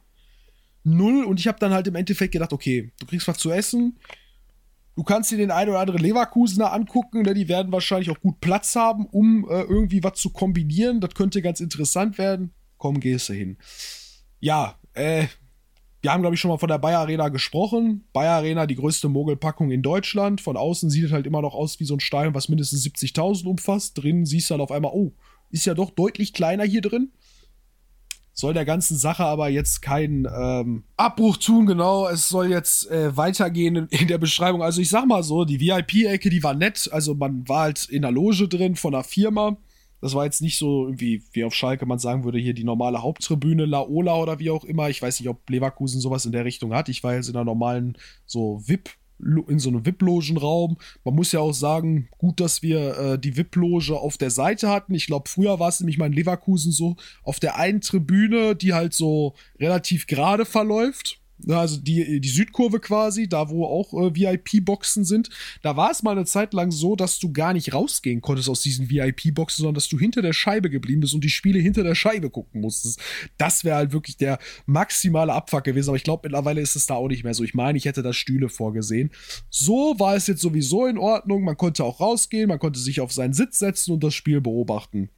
null. Und ich habe dann halt im Endeffekt gedacht, okay, du kriegst was zu essen, Du kannst dir den einen oder anderen Leverkusener angucken, ne? die werden wahrscheinlich auch gut Platz haben, um äh, irgendwie was zu kombinieren. Das könnte ganz interessant werden. Komm, gehst du hin. Ja, äh, wir haben, glaube ich, schon mal von der Bayer Arena gesprochen. Bayer Arena, die größte Mogelpackung in Deutschland. Von außen sieht es halt immer noch aus wie so ein Stein, was mindestens 70.000 umfasst. Drin siehst du halt auf einmal, oh, ist ja doch deutlich kleiner hier drin soll der ganzen Sache aber jetzt keinen ähm, Abbruch tun, genau. Es soll jetzt äh, weitergehen in, in, der Beschreibung. Also ich sag mal so, die VIP-Ecke, die war nett. Also man war halt in der Loge drin von einer Firma. Das war jetzt nicht so irgendwie, wie auf Schalke man sagen würde, hier die normale Haupttribüne, Laola oder wie auch immer. Ich weiß nicht, ob Leverkusen sowas in der Richtung hat. Ich war jetzt in einer normalen so VIP in so einem VIP-Logenraum. Man muss ja auch sagen, gut, dass wir äh, die VIP-Loge auf der Seite hatten. Ich glaube, früher war es nämlich mal in Leverkusen so auf der einen Tribüne, die halt so relativ gerade verläuft. Also die, die Südkurve quasi, da wo auch äh, VIP-Boxen sind. Da war es mal eine Zeit lang so, dass du gar nicht rausgehen konntest aus diesen VIP-Boxen, sondern dass du hinter der Scheibe geblieben bist und die Spiele hinter der Scheibe gucken musstest. Das wäre halt wirklich der maximale Abfuck gewesen. Aber ich glaube, mittlerweile ist es da auch nicht mehr so. Ich meine, ich hätte da Stühle vorgesehen. So war es jetzt sowieso in Ordnung. Man konnte auch rausgehen, man konnte sich auf seinen Sitz setzen und das Spiel beobachten.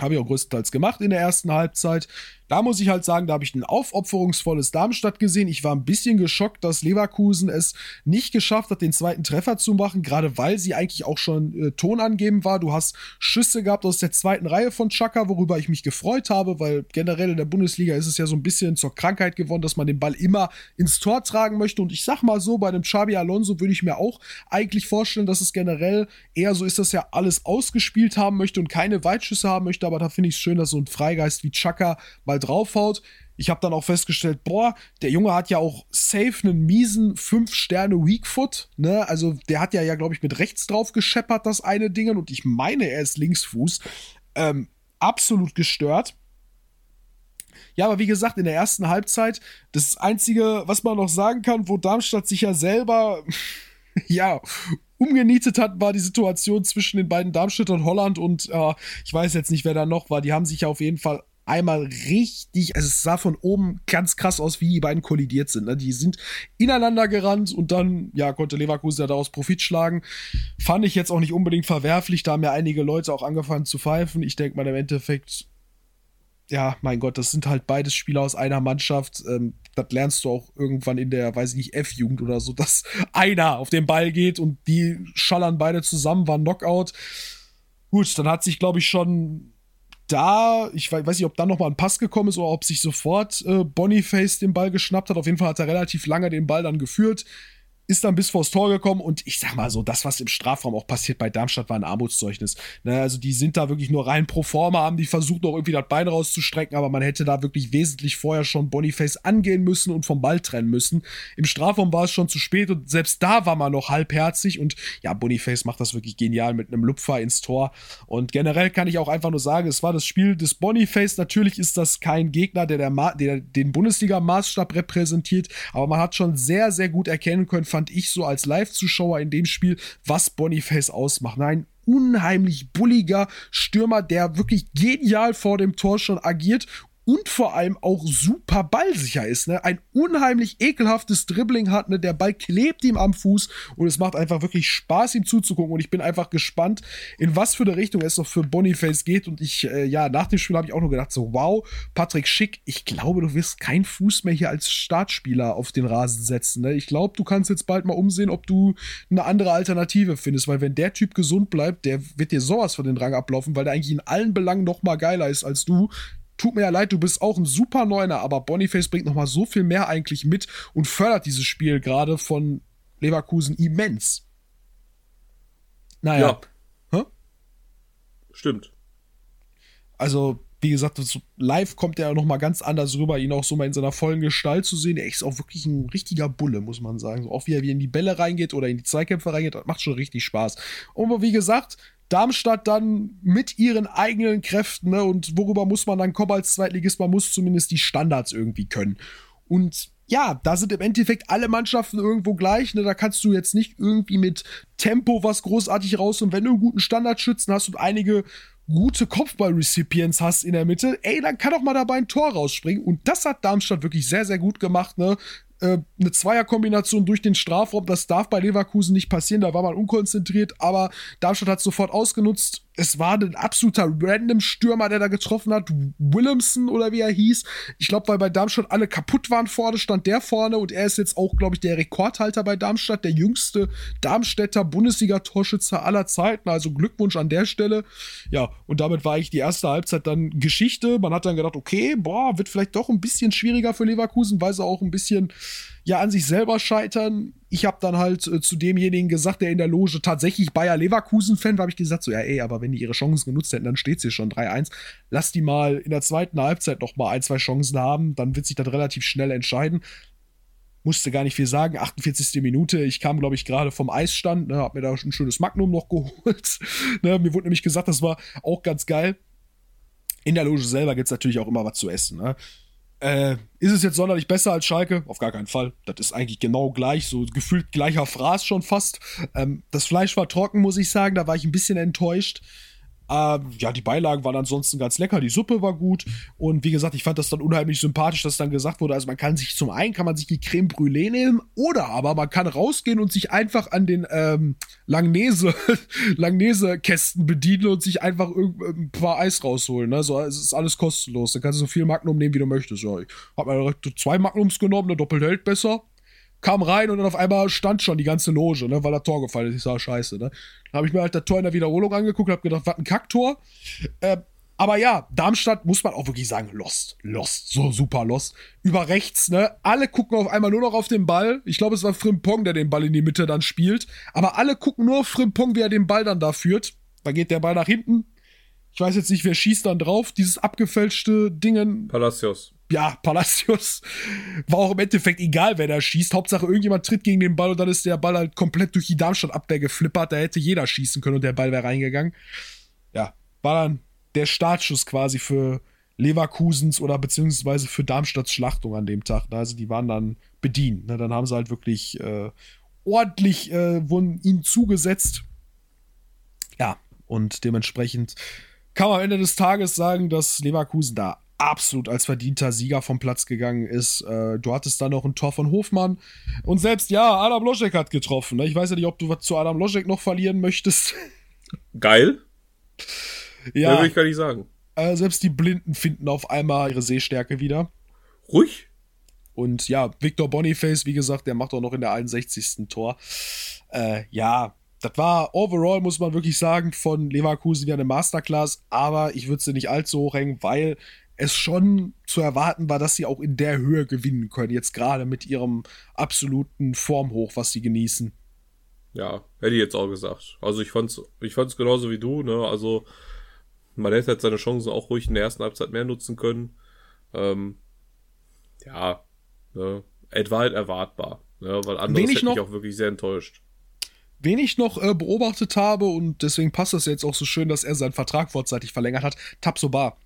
Habe ich auch größtenteils gemacht in der ersten Halbzeit. Da muss ich halt sagen, da habe ich ein aufopferungsvolles Darmstadt gesehen. Ich war ein bisschen geschockt, dass Leverkusen es nicht geschafft hat, den zweiten Treffer zu machen, gerade weil sie eigentlich auch schon äh, Ton angeben war. Du hast Schüsse gehabt aus der zweiten Reihe von Chaka, worüber ich mich gefreut habe, weil generell in der Bundesliga ist es ja so ein bisschen zur Krankheit geworden, dass man den Ball immer ins Tor tragen möchte. Und ich sag mal so, bei dem Xabi Alonso würde ich mir auch eigentlich vorstellen, dass es generell eher so ist, dass er alles ausgespielt haben möchte und keine Weitschüsse haben möchte. Aber da finde ich es schön, dass so ein Freigeist wie Chaka mal mal draufhaut. Ich habe dann auch festgestellt, boah, der Junge hat ja auch safe einen miesen 5 Sterne Weakfoot, ne? Also der hat ja ja glaube ich mit rechts drauf gescheppert das eine Ding und ich meine, er ist Linksfuß. Ähm, absolut gestört. Ja, aber wie gesagt, in der ersten Halbzeit, das Einzige, was man noch sagen kann, wo Darmstadt sich ja selber, ja, umgenietet hat, war die Situation zwischen den beiden Darmstädtern Holland und äh, ich weiß jetzt nicht, wer da noch war. Die haben sich ja auf jeden Fall einmal richtig, also es sah von oben ganz krass aus, wie die beiden kollidiert sind. Ne? Die sind ineinander gerannt und dann, ja, konnte Leverkusen ja daraus Profit schlagen. Fand ich jetzt auch nicht unbedingt verwerflich, da haben ja einige Leute auch angefangen zu pfeifen. Ich denke mal im Endeffekt, ja, mein Gott, das sind halt beides Spieler aus einer Mannschaft. Ähm, das lernst du auch irgendwann in der, weiß ich nicht, F-Jugend oder so, dass einer auf den Ball geht und die schallern beide zusammen, war Knockout. Gut, dann hat sich, glaube ich, schon da, ich weiß nicht, ob dann nochmal ein Pass gekommen ist oder ob sich sofort äh, Boniface den Ball geschnappt hat. Auf jeden Fall hat er relativ lange den Ball dann geführt ist dann bis vors Tor gekommen und ich sag mal so, das, was im Strafraum auch passiert bei Darmstadt, war ein Armutszeugnis. Ne, also die sind da wirklich nur rein pro forma, haben die versucht noch irgendwie das Bein rauszustrecken, aber man hätte da wirklich wesentlich vorher schon Boniface angehen müssen und vom Ball trennen müssen. Im Strafraum war es schon zu spät und selbst da war man noch halbherzig und ja, Boniface macht das wirklich genial mit einem Lupfer ins Tor und generell kann ich auch einfach nur sagen, es war das Spiel des Boniface. Natürlich ist das kein Gegner, der, der, der den Bundesliga-Maßstab repräsentiert, aber man hat schon sehr, sehr gut erkennen können, fand ich so als Live-Zuschauer in dem Spiel, was Boniface ausmacht. Nein, unheimlich bulliger Stürmer, der wirklich genial vor dem Tor schon agiert und vor allem auch super ballsicher ist. Ne? Ein unheimlich ekelhaftes Dribbling hat, ne? der Ball klebt ihm am Fuß und es macht einfach wirklich Spaß, ihm zuzugucken. Und ich bin einfach gespannt, in was für eine Richtung es noch für Boniface geht. Und ich, äh, ja, nach dem Spiel habe ich auch nur gedacht, so, wow, Patrick Schick, ich glaube, du wirst keinen Fuß mehr hier als Startspieler auf den Rasen setzen. Ne? Ich glaube, du kannst jetzt bald mal umsehen, ob du eine andere Alternative findest, weil wenn der Typ gesund bleibt, der wird dir sowas von den Rang ablaufen, weil der eigentlich in allen Belangen noch mal geiler ist als du tut mir ja leid, du bist auch ein super Neuner, aber Boniface bringt nochmal so viel mehr eigentlich mit und fördert dieses Spiel gerade von Leverkusen immens. Naja. Ja. Hä? Stimmt. Also, wie gesagt, live kommt er noch mal ganz anders rüber, ihn auch so mal in seiner vollen Gestalt zu sehen. Er ist auch wirklich ein richtiger Bulle, muss man sagen. So, auch wie er wie in die Bälle reingeht oder in die Zweikämpfe reingeht, das macht schon richtig Spaß. Und wie gesagt, Darmstadt dann mit ihren eigenen Kräften, ne, und worüber muss man dann kommen als Zweitligist? Man muss zumindest die Standards irgendwie können. Und ja, da sind im Endeffekt alle Mannschaften irgendwo gleich. Ne? Da kannst du jetzt nicht irgendwie mit Tempo was großartig raus. Und wenn du einen guten Standardschützen hast und einige gute Kopfball-Recipients hast in der Mitte, ey, dann kann doch mal dabei ein Tor rausspringen. Und das hat Darmstadt wirklich sehr, sehr gut gemacht. Ne? Äh, eine Zweierkombination durch den Strafraum. Das darf bei Leverkusen nicht passieren, da war man unkonzentriert, aber Darmstadt hat sofort ausgenutzt es war ein absoluter random Stürmer, der da getroffen hat. Williamson oder wie er hieß. Ich glaube, weil bei Darmstadt alle kaputt waren vorne, stand der vorne und er ist jetzt auch, glaube ich, der Rekordhalter bei Darmstadt, der jüngste Darmstädter Bundesliga-Torschützer aller Zeiten. Also Glückwunsch an der Stelle. Ja, und damit war ich die erste Halbzeit dann Geschichte. Man hat dann gedacht, okay, boah, wird vielleicht doch ein bisschen schwieriger für Leverkusen, weil sie auch ein bisschen ja an sich selber scheitern. Ich habe dann halt äh, zu demjenigen gesagt, der in der Loge tatsächlich Bayer Leverkusen-Fan war, habe ich gesagt, so, ja, ey, aber wenn die ihre Chancen genutzt hätten, dann steht sie schon 3-1. Lass die mal in der zweiten Halbzeit noch mal ein, zwei Chancen haben, dann wird sich das relativ schnell entscheiden. Musste gar nicht viel sagen, 48. Minute. Ich kam, glaube ich, gerade vom Eisstand, ne, hab mir da ein schönes Magnum noch geholt. ne, mir wurde nämlich gesagt, das war auch ganz geil. In der Loge selber gibt es natürlich auch immer was zu essen. Ne? Äh, ist es jetzt sonderlich besser als Schalke? Auf gar keinen Fall. Das ist eigentlich genau gleich, so gefühlt gleicher Fraß schon fast. Ähm, das Fleisch war trocken, muss ich sagen, da war ich ein bisschen enttäuscht. Ähm, ja, die Beilagen waren ansonsten ganz lecker, die Suppe war gut und wie gesagt, ich fand das dann unheimlich sympathisch, dass dann gesagt wurde, also man kann sich zum einen kann man sich die Creme Brûlée nehmen oder aber man kann rausgehen und sich einfach an den ähm, Langnese Langnese Kästen bedienen und sich einfach ein paar Eis rausholen, ne? So, es ist alles kostenlos. Dann kannst du so viel Magnum nehmen, wie du möchtest. Ja, ich hab mir zwei Magnums genommen, eine doppelt hält besser kam rein und dann auf einmal stand schon die ganze Loge, ne, weil das Tor gefallen ist. Ich sah scheiße, ne. Dann habe ich mir halt das Tor in der Wiederholung angeguckt und hab gedacht, was ein Kacktor. Äh, aber ja, Darmstadt muss man auch wirklich sagen, lost, lost, so super lost. Über rechts, ne, alle gucken auf einmal nur noch auf den Ball. Ich glaube, es war Frimpong, der den Ball in die Mitte dann spielt. Aber alle gucken nur auf Frimpong, wie er den Ball dann da führt. Da geht der Ball nach hinten. Ich weiß jetzt nicht, wer schießt dann drauf. Dieses abgefälschte Dingen. Palacios ja, Palacios war auch im Endeffekt egal, wer da schießt. Hauptsache irgendjemand tritt gegen den Ball und dann ist der Ball halt komplett durch die Darmstadt-Abwehr geflippert. Da hätte jeder schießen können und der Ball wäre reingegangen. Ja, war dann der Startschuss quasi für Leverkusens oder beziehungsweise für Darmstadts Schlachtung an dem Tag. Also die waren dann bedient. Ne? Dann haben sie halt wirklich äh, ordentlich äh, wurden ihnen zugesetzt. Ja, und dementsprechend kann man am Ende des Tages sagen, dass Leverkusen da absolut als verdienter Sieger vom Platz gegangen ist. Äh, du hattest da noch ein Tor von Hofmann. Und selbst, ja, Adam Loschek hat getroffen. Ne? Ich weiß ja nicht, ob du was zu Adam Loschek noch verlieren möchtest. Geil. ja. Das will ich gar nicht sagen. Äh, selbst die Blinden finden auf einmal ihre Sehstärke wieder. Ruhig. Und ja, Victor Boniface, wie gesagt, der macht auch noch in der 61. Tor. Äh, ja, das war overall, muss man wirklich sagen, von Leverkusen wieder eine Masterclass, aber ich würde sie nicht allzu hoch hängen, weil es schon zu erwarten war, dass sie auch in der Höhe gewinnen können. Jetzt gerade mit ihrem absoluten Formhoch, was sie genießen. Ja, hätte ich jetzt auch gesagt. Also ich fand's, ich fand's genauso wie du, ne? Also man hätte halt seine Chancen auch ruhig in der ersten Halbzeit mehr nutzen können. Ähm, ja, ne? Es war halt erwartbar, ne? Weil anderes hätte mich auch wirklich sehr enttäuscht. Wen ich noch äh, beobachtet habe, und deswegen passt das jetzt auch so schön, dass er seinen Vertrag vorzeitig verlängert hat, Tabsoba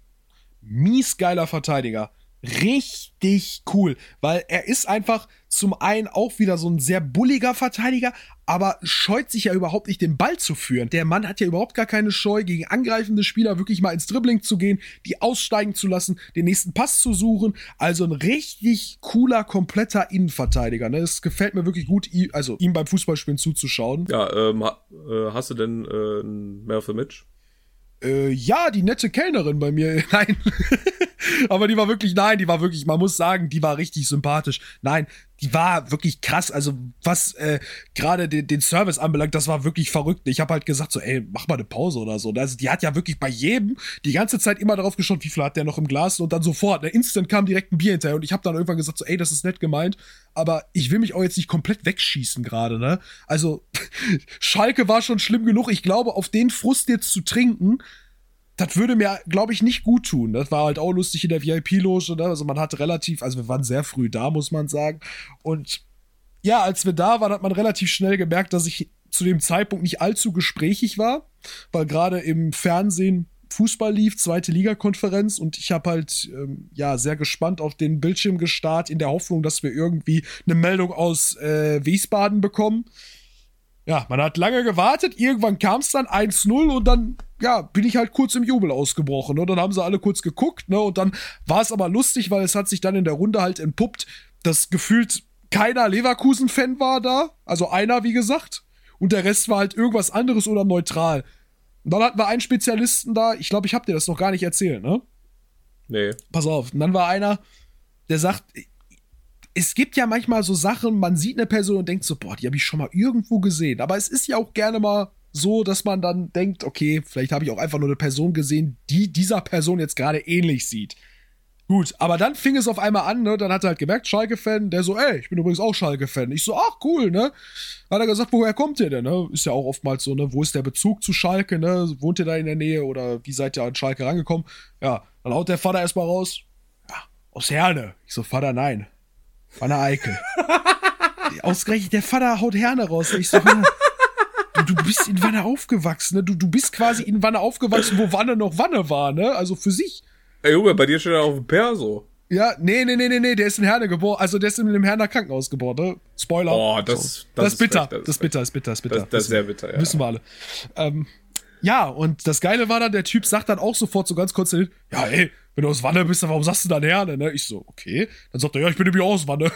mies geiler Verteidiger. Richtig cool, weil er ist einfach zum einen auch wieder so ein sehr bulliger Verteidiger, aber scheut sich ja überhaupt nicht, den Ball zu führen. Der Mann hat ja überhaupt gar keine Scheu, gegen angreifende Spieler wirklich mal ins Dribbling zu gehen, die aussteigen zu lassen, den nächsten Pass zu suchen. Also ein richtig cooler, kompletter Innenverteidiger. Ne? Es gefällt mir wirklich gut, also ihm beim Fußballspielen zuzuschauen. Ja, ähm, äh, hast du denn äh, of the Match? Äh, ja, die nette Kellnerin bei mir. Nein. Aber die war wirklich, nein, die war wirklich, man muss sagen, die war richtig sympathisch. Nein, die war wirklich krass. Also, was äh, gerade den, den Service anbelangt, das war wirklich verrückt. Ich habe halt gesagt, so, ey, mach mal eine Pause oder so. Also, die hat ja wirklich bei jedem die ganze Zeit immer darauf geschaut, wie viel hat der noch im Glas und dann sofort, ne, instant kam direkt ein Bier hinterher. Und ich habe dann irgendwann gesagt, so, ey, das ist nett gemeint, aber ich will mich auch jetzt nicht komplett wegschießen gerade, ne? Also, Schalke war schon schlimm genug. Ich glaube, auf den Frust jetzt zu trinken, das würde mir, glaube ich, nicht gut tun. Das war halt auch lustig in der VIP-Loge. Ne? Also man hat relativ, also wir waren sehr früh da, muss man sagen. Und ja, als wir da waren, hat man relativ schnell gemerkt, dass ich zu dem Zeitpunkt nicht allzu gesprächig war, weil gerade im Fernsehen Fußball lief, zweite Ligakonferenz und ich habe halt ähm, ja sehr gespannt auf den Bildschirm gestarrt in der Hoffnung, dass wir irgendwie eine Meldung aus äh, Wiesbaden bekommen. Ja, man hat lange gewartet, irgendwann kam es dann 1-0 und dann, ja, bin ich halt kurz im Jubel ausgebrochen. Und ne? dann haben sie alle kurz geguckt, ne? Und dann war es aber lustig, weil es hat sich dann in der Runde halt entpuppt, dass gefühlt keiner Leverkusen-Fan war da. Also einer, wie gesagt. Und der Rest war halt irgendwas anderes oder neutral. Und dann hatten wir einen Spezialisten da, ich glaube, ich hab dir das noch gar nicht erzählt, ne? Nee. Pass auf. Und dann war einer, der sagt, es gibt ja manchmal so Sachen, man sieht eine Person und denkt so, boah, die habe ich schon mal irgendwo gesehen. Aber es ist ja auch gerne mal so, dass man dann denkt, okay, vielleicht habe ich auch einfach nur eine Person gesehen, die dieser Person jetzt gerade ähnlich sieht. Gut, aber dann fing es auf einmal an, ne? Dann hat er halt gemerkt, Schalke-Fan, der so, ey, ich bin übrigens auch Schalke-Fan. Ich so, ach cool, ne? Hat er gesagt, woher kommt ihr denn, ne? Ist ja auch oftmals so, ne? Wo ist der Bezug zu Schalke, ne? Wohnt ihr da in der Nähe oder wie seid ihr an Schalke rangekommen? Ja, dann haut der Vater erstmal raus. Ja, aus Herne. Ich so, Vater, nein. Wanne Eickel. Ausgerechnet, der Vater haut Herne raus. Ich so, du, du bist in Wanne aufgewachsen, ne? Du, du bist quasi in Wanne aufgewachsen, wo Wanne noch Wanne war, ne? Also für sich. Ey Junge, bei dir steht er auf dem Perso. Ja, nee, nee, nee, nee, nee, der ist in Herne geboren. Also der ist in einem Herner Krankenhaus geboren, ne? Spoiler. Oh, das, So. das, das, ist bitter. frech, das ist bitter, ist bitter, ist bitter. Das, das ist sehr bitter, ja. Wissen wir alle. Ähm, ja, und das Geile war dann, der Typ sagt dann auch sofort so ganz kurz, ja, ey, wenn du aus Wanne bist, dann warum sagst du dann Herne, ne? Ich so, okay. Dann sagt er, ja, ich bin nämlich aus Wanne.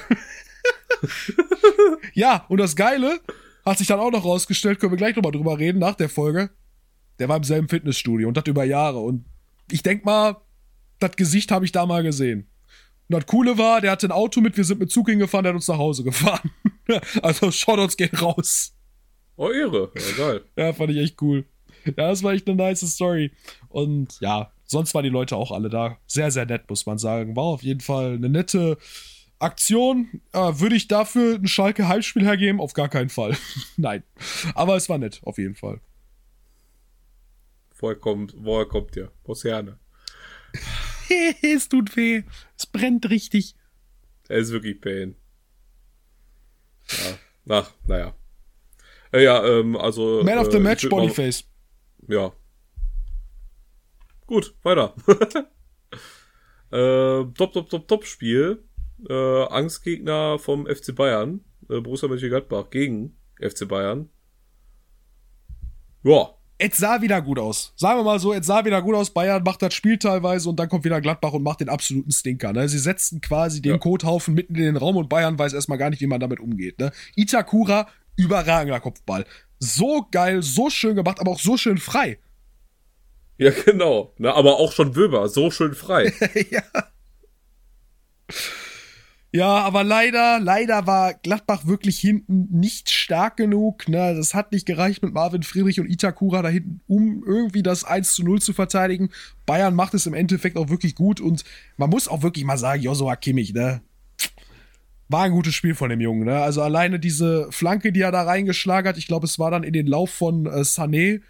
ja, und das Geile hat sich dann auch noch rausgestellt, können wir gleich nochmal drüber reden nach der Folge. Der war im selben Fitnessstudio und das über Jahre. Und ich denk mal, das Gesicht habe ich da mal gesehen. Und das Coole war, der hatte ein Auto mit, wir sind mit Zug hingefahren, der hat uns nach Hause gefahren. also Shoutouts gehen raus. Oh, Ehre. Ja, geil. Ja, fand ich echt cool. Ja, das war echt eine nice Story. Und ja, sonst waren die Leute auch alle da. Sehr, sehr nett, muss man sagen. War auf jeden Fall eine nette Aktion. Äh, würde ich dafür ein Schalke Heimspiel hergeben? Auf gar keinen Fall. Nein. Aber es war nett, auf jeden Fall. Woher kommt, woher kommt ihr? Aus Herne. es tut weh. Es brennt richtig. Er ist wirklich Pain. Ja. Ach, naja. Äh, ja, ähm, also. Man of the äh, Match, Bodyface. Ja. Gut, weiter. äh, top, top, top, top Spiel. Äh, Angstgegner vom FC Bayern. Äh, Borussia Mönchengladbach gegen FC Bayern. Ja. Es sah wieder gut aus. Sagen wir mal so, es sah wieder gut aus. Bayern macht das Spiel teilweise und dann kommt wieder Gladbach und macht den absoluten Stinker. Ne? Sie setzten quasi den Ja. Kothaufen mitten in den Raum und Bayern weiß erstmal gar nicht, wie man damit umgeht. Ne? Itakura, überragender Kopfball. So geil, so schön gemacht, aber auch so schön frei. Ja, genau. Ne, aber auch schon Wöber, so schön frei. ja. Ja, aber leider, leider war Gladbach wirklich hinten nicht stark genug. Ne? Das hat nicht gereicht mit Marvin Friedrich und Itakura da hinten, um irgendwie das 1 zu 0 zu verteidigen. Bayern macht es im Endeffekt auch wirklich gut und man muss auch wirklich mal sagen, Joshua Kimmich, ne? War ein gutes Spiel von dem Jungen, ne? Also alleine diese Flanke, die er da reingeschlagen hat, ich glaube, es war dann in den Lauf von äh, Sané,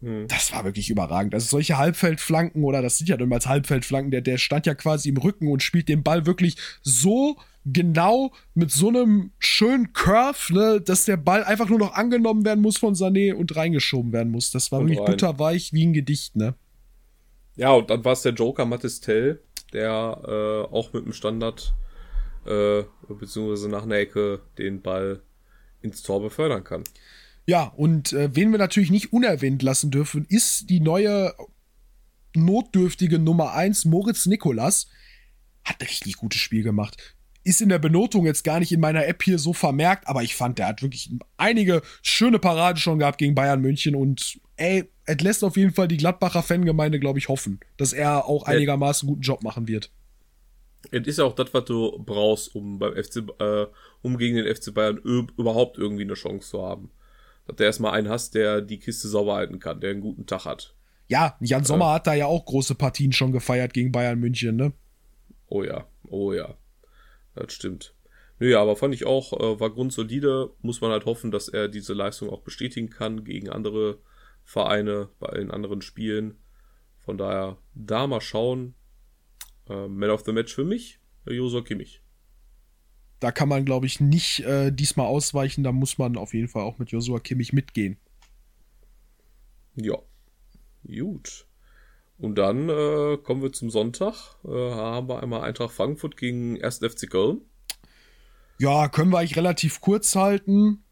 Hm. das war wirklich überragend. Also solche Halbfeldflanken oder das sind ja immer als Halbfeldflanken, der, der stand ja quasi im Rücken und spielt den Ball wirklich so genau mit so einem schönen Curve, ne, dass der Ball einfach nur noch angenommen werden muss von Sané und reingeschoben werden muss. Das war Und wirklich rein. butterweich wie ein Gedicht, ne? Ja, und dann war es der Joker Mathis Tell, der äh, auch mit dem Standard äh, beziehungsweise nach einer Ecke den Ball ins Tor befördern kann. Ja, und äh, wen wir natürlich nicht unerwähnt lassen dürfen, ist die neue notdürftige Nummer 1, Moritz Nikolas. Hat ein richtig gutes Spiel gemacht. Ist in der Benotung jetzt gar nicht in meiner App hier so vermerkt, aber ich fand, der hat wirklich einige schöne Paraden schon gehabt gegen Bayern München und ey, es lässt auf jeden Fall die Gladbacher Fangemeinde, glaube ich, hoffen, dass er auch einigermaßen guten Job machen wird. Es ist ja auch das, was du brauchst, um beim FC, äh, um gegen den FC Bayern überhaupt irgendwie eine Chance zu haben. Dass du erstmal einen hast, der die Kiste sauber halten kann, der einen guten Tag hat. Ja, Jan Sommer hat da ja auch große Partien schon gefeiert gegen Bayern München, ne? Oh ja, oh ja. Das stimmt. Nö, ja, aber fand ich auch, äh, war grundsolide. Muss man halt hoffen, dass er diese Leistung auch bestätigen kann gegen andere Vereine bei den anderen Spielen. Von daher, da mal schauen. Äh, Man of the Match für mich, Josua Kimmich. da kann man, glaube ich, nicht äh, diesmal ausweichen. Da muss man auf jeden Fall auch mit Joshua Kimmich mitgehen. Ja. Gut. Und dann äh, kommen wir zum Sonntag. Äh, haben wir einmal Eintracht Frankfurt gegen 1. FC Köln. Ja, können wir eigentlich relativ kurz halten.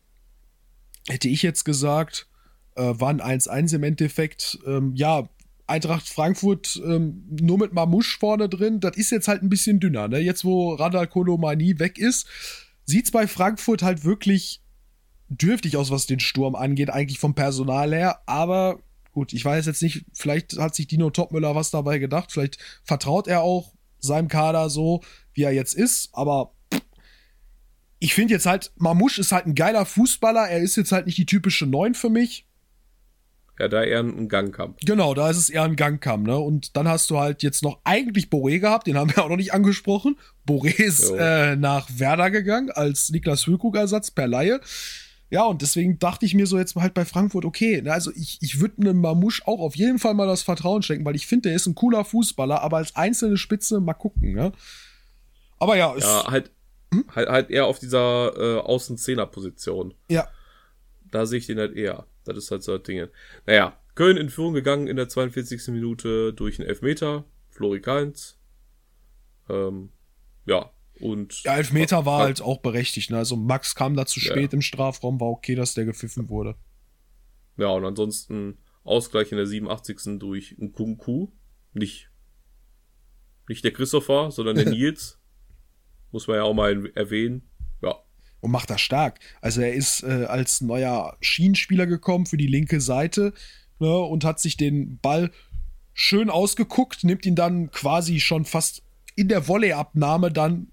Hätte ich jetzt gesagt, äh, waren 1-1 im Endeffekt. Ähm, ja, Eintracht Frankfurt ähm, nur mit Mamouche vorne drin. Das ist jetzt halt ein bisschen dünner. Ne? Jetzt, wo Radal Kolomani weg ist, sieht es bei Frankfurt halt wirklich dürftig aus, was den Sturm angeht, eigentlich vom Personal her. Aber gut, ich weiß jetzt nicht, vielleicht hat sich Dino Topmüller was dabei gedacht. Vielleicht vertraut er auch seinem Kader so, wie er jetzt ist. Aber ich finde jetzt halt, Mamouche ist halt ein geiler Fußballer. Er ist jetzt halt nicht die typische Neun für mich. Ja, da eher ein Gang kam. Genau, da ist es eher ein Gangkamm, ne? Und dann hast du halt jetzt noch eigentlich Boré gehabt, den haben wir auch noch nicht angesprochen. Boré ist Jo. äh, nach Werder gegangen als Niklas Füllkrug-Ersatz per Laie. Ja, und deswegen dachte ich mir so jetzt halt bei Frankfurt, okay, ne, also ich, ich würde einem Mamouche auch auf jeden Fall mal das Vertrauen schenken, weil ich finde, der ist ein cooler Fußballer, aber als einzelne Spitze mal gucken, ne? Aber ja, ist, Ja, halt, halt, halt eher auf dieser äh, Außenzehner-Position. ja, Da sehe ich den halt eher. Das ist halt so ein Ding. Naja, Köln in Führung gegangen in der 42. Minute durch einen Elfmeter. Flori Kainz. Ähm, ja, und. Ja, Elfmeter war halt auch berechtigt. Ne? Also Max kam da zu Ja. spät im Strafraum, war okay, dass der gepfiffen wurde. Ja, und ansonsten Ausgleich in der 87. durch Nkunku. Nicht, nicht der Christopher, sondern der Nils. Muss man ja auch mal erwähnen. Und macht das stark. Also er ist äh, als neuer Schienenspieler gekommen für die linke Seite ne, und hat sich den Ball schön ausgeguckt, nimmt ihn dann quasi schon fast in der Volleyabnahme dann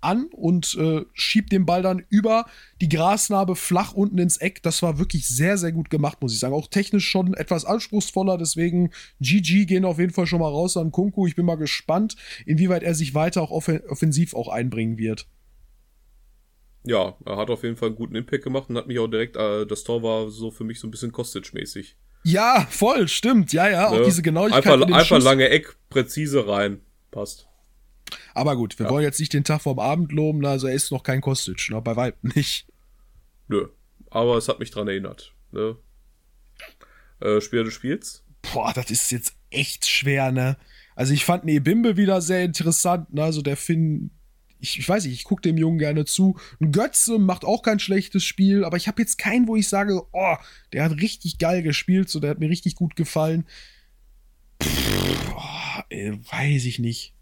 an und äh, schiebt den Ball dann über die Grasnarbe flach unten ins Eck. Das war wirklich sehr, sehr gut gemacht, muss ich sagen. Auch technisch schon etwas anspruchsvoller, deswegen GG gehen auf jeden Fall schon mal raus an Kunku. Ich bin mal gespannt, inwieweit er sich weiter auch offen offensiv auch einbringen wird. Ja, er hat auf jeden Fall einen guten Impact gemacht und hat mich auch direkt, äh, das Tor war so für mich so ein bisschen Kostic-mäßig. Ja, voll, stimmt. Ja, ja, auch Ne? diese Genauigkeit. Einfach, einfach Schuss. lange Eck, präzise rein. Passt. Aber gut, wir Ja. wollen jetzt nicht den Tag vorm Abend loben, ne? also er ist noch kein Kostic, ne? bei weitem nicht. Nö. Aber es hat mich dran erinnert. Ne? Äh, Spieler des Spiels? Boah, das ist jetzt echt schwer, ne? Also ich fand Nebimbe wieder sehr interessant, ne? Also der Finn, ich, ich weiß nicht, ich gucke dem Jungen gerne zu. Ein Götze macht auch kein schlechtes Spiel, aber ich habe jetzt keinen, wo ich sage, oh, der hat richtig geil gespielt, so der hat mir richtig gut gefallen. Pff, oh, ey, weiß ich nicht.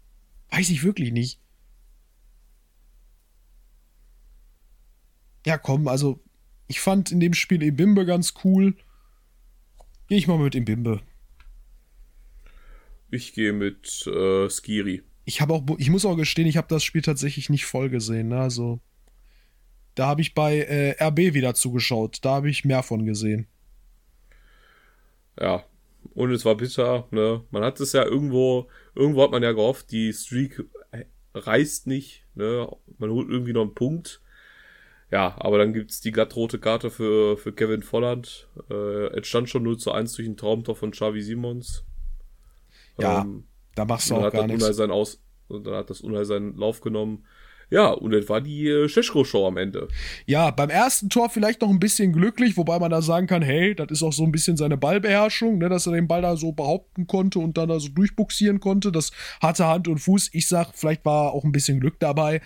Weiß ich wirklich nicht. Ja, komm, also ich fand in dem Spiel Ebimbe ganz cool. Gehe ich mal mit Ebimbe. Ich gehe mit äh, Skiri. Ich habe auch, ich muss auch gestehen, ich habe das Spiel tatsächlich nicht voll gesehen. Ne? Also, da habe ich bei äh, RB wieder zugeschaut. Da habe ich mehr von gesehen. Ja. Und es war bitter, ne? Man hat es ja irgendwo, irgendwo hat man ja gehofft, die Streak reißt nicht, ne? Man holt irgendwie noch einen Punkt. Ja, aber dann gibt's die glattrote Karte für, für Kevin Volland. Äh, entstand schon 0 zu 1 durch ein Traumtor von Xavi Simons. Ja, Ähm, Da machst du auch hat gar das nichts. Aus und dann hat das Unai seinen Lauf genommen. Ja, und das war die äh, Scheschko-Show am Ende. Ja, beim ersten Tor vielleicht noch ein bisschen glücklich, wobei man da sagen kann, hey, das ist auch so ein bisschen seine Ballbeherrschung, ne, dass er den Ball da so behaupten konnte und dann da so durchbuxieren konnte. Das hatte Hand und Fuß. Ich sag, vielleicht war auch ein bisschen Glück dabei.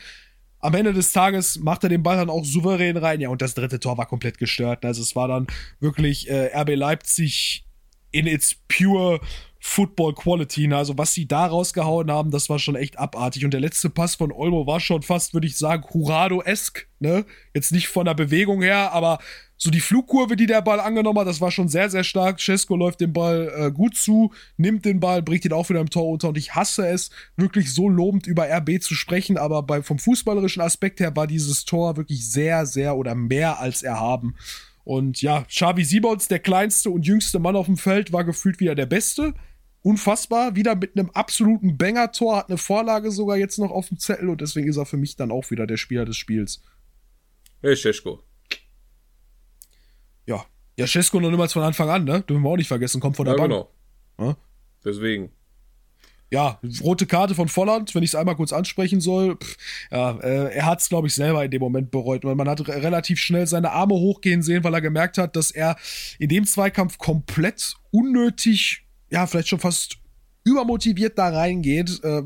Am Ende des Tages macht er den Ball dann auch souverän rein. Ja, und das dritte Tor war komplett gestört. Also es war dann wirklich äh, RB Leipzig in its pure Football Quality. Ne? Also was sie da rausgehauen haben, das war schon echt abartig. Und der letzte Pass von Olmo war schon fast, würde ich sagen, Jurado-esk. Ne? Jetzt nicht von der Bewegung her, aber so die Flugkurve, die der Ball angenommen hat, das war schon sehr, sehr stark. Cesco läuft den Ball äh, gut zu, nimmt den Ball, bringt ihn auch wieder im Tor unter. Und ich hasse es, wirklich so lobend über RB zu sprechen. Aber bei, vom fußballerischen Aspekt her war dieses Tor wirklich sehr, sehr oder mehr als erhaben. Und ja, Xavi Simons, der kleinste und jüngste Mann auf dem Feld, war gefühlt wieder der Beste. Unfassbar, wieder mit einem absoluten Banger-Tor, hat eine Vorlage sogar jetzt noch auf dem Zettel und deswegen ist er für mich dann auch wieder der Spieler des Spiels. Hey, Scheschko. Ja. Ja, Cesco noch niemals von Anfang an, ne? Dürfen wir auch nicht vergessen, kommt von der Ja, Bank. genau. Ja? Deswegen. Ja, rote Karte von Volland, wenn ich es einmal kurz ansprechen soll. Pff, ja, äh, er hat es, glaube ich, selber in dem Moment bereut, weil man hat re relativ schnell seine Arme hochgehen sehen, weil er gemerkt hat, dass er in dem Zweikampf komplett unnötig, ja, vielleicht schon fast übermotiviert da reingeht. Äh,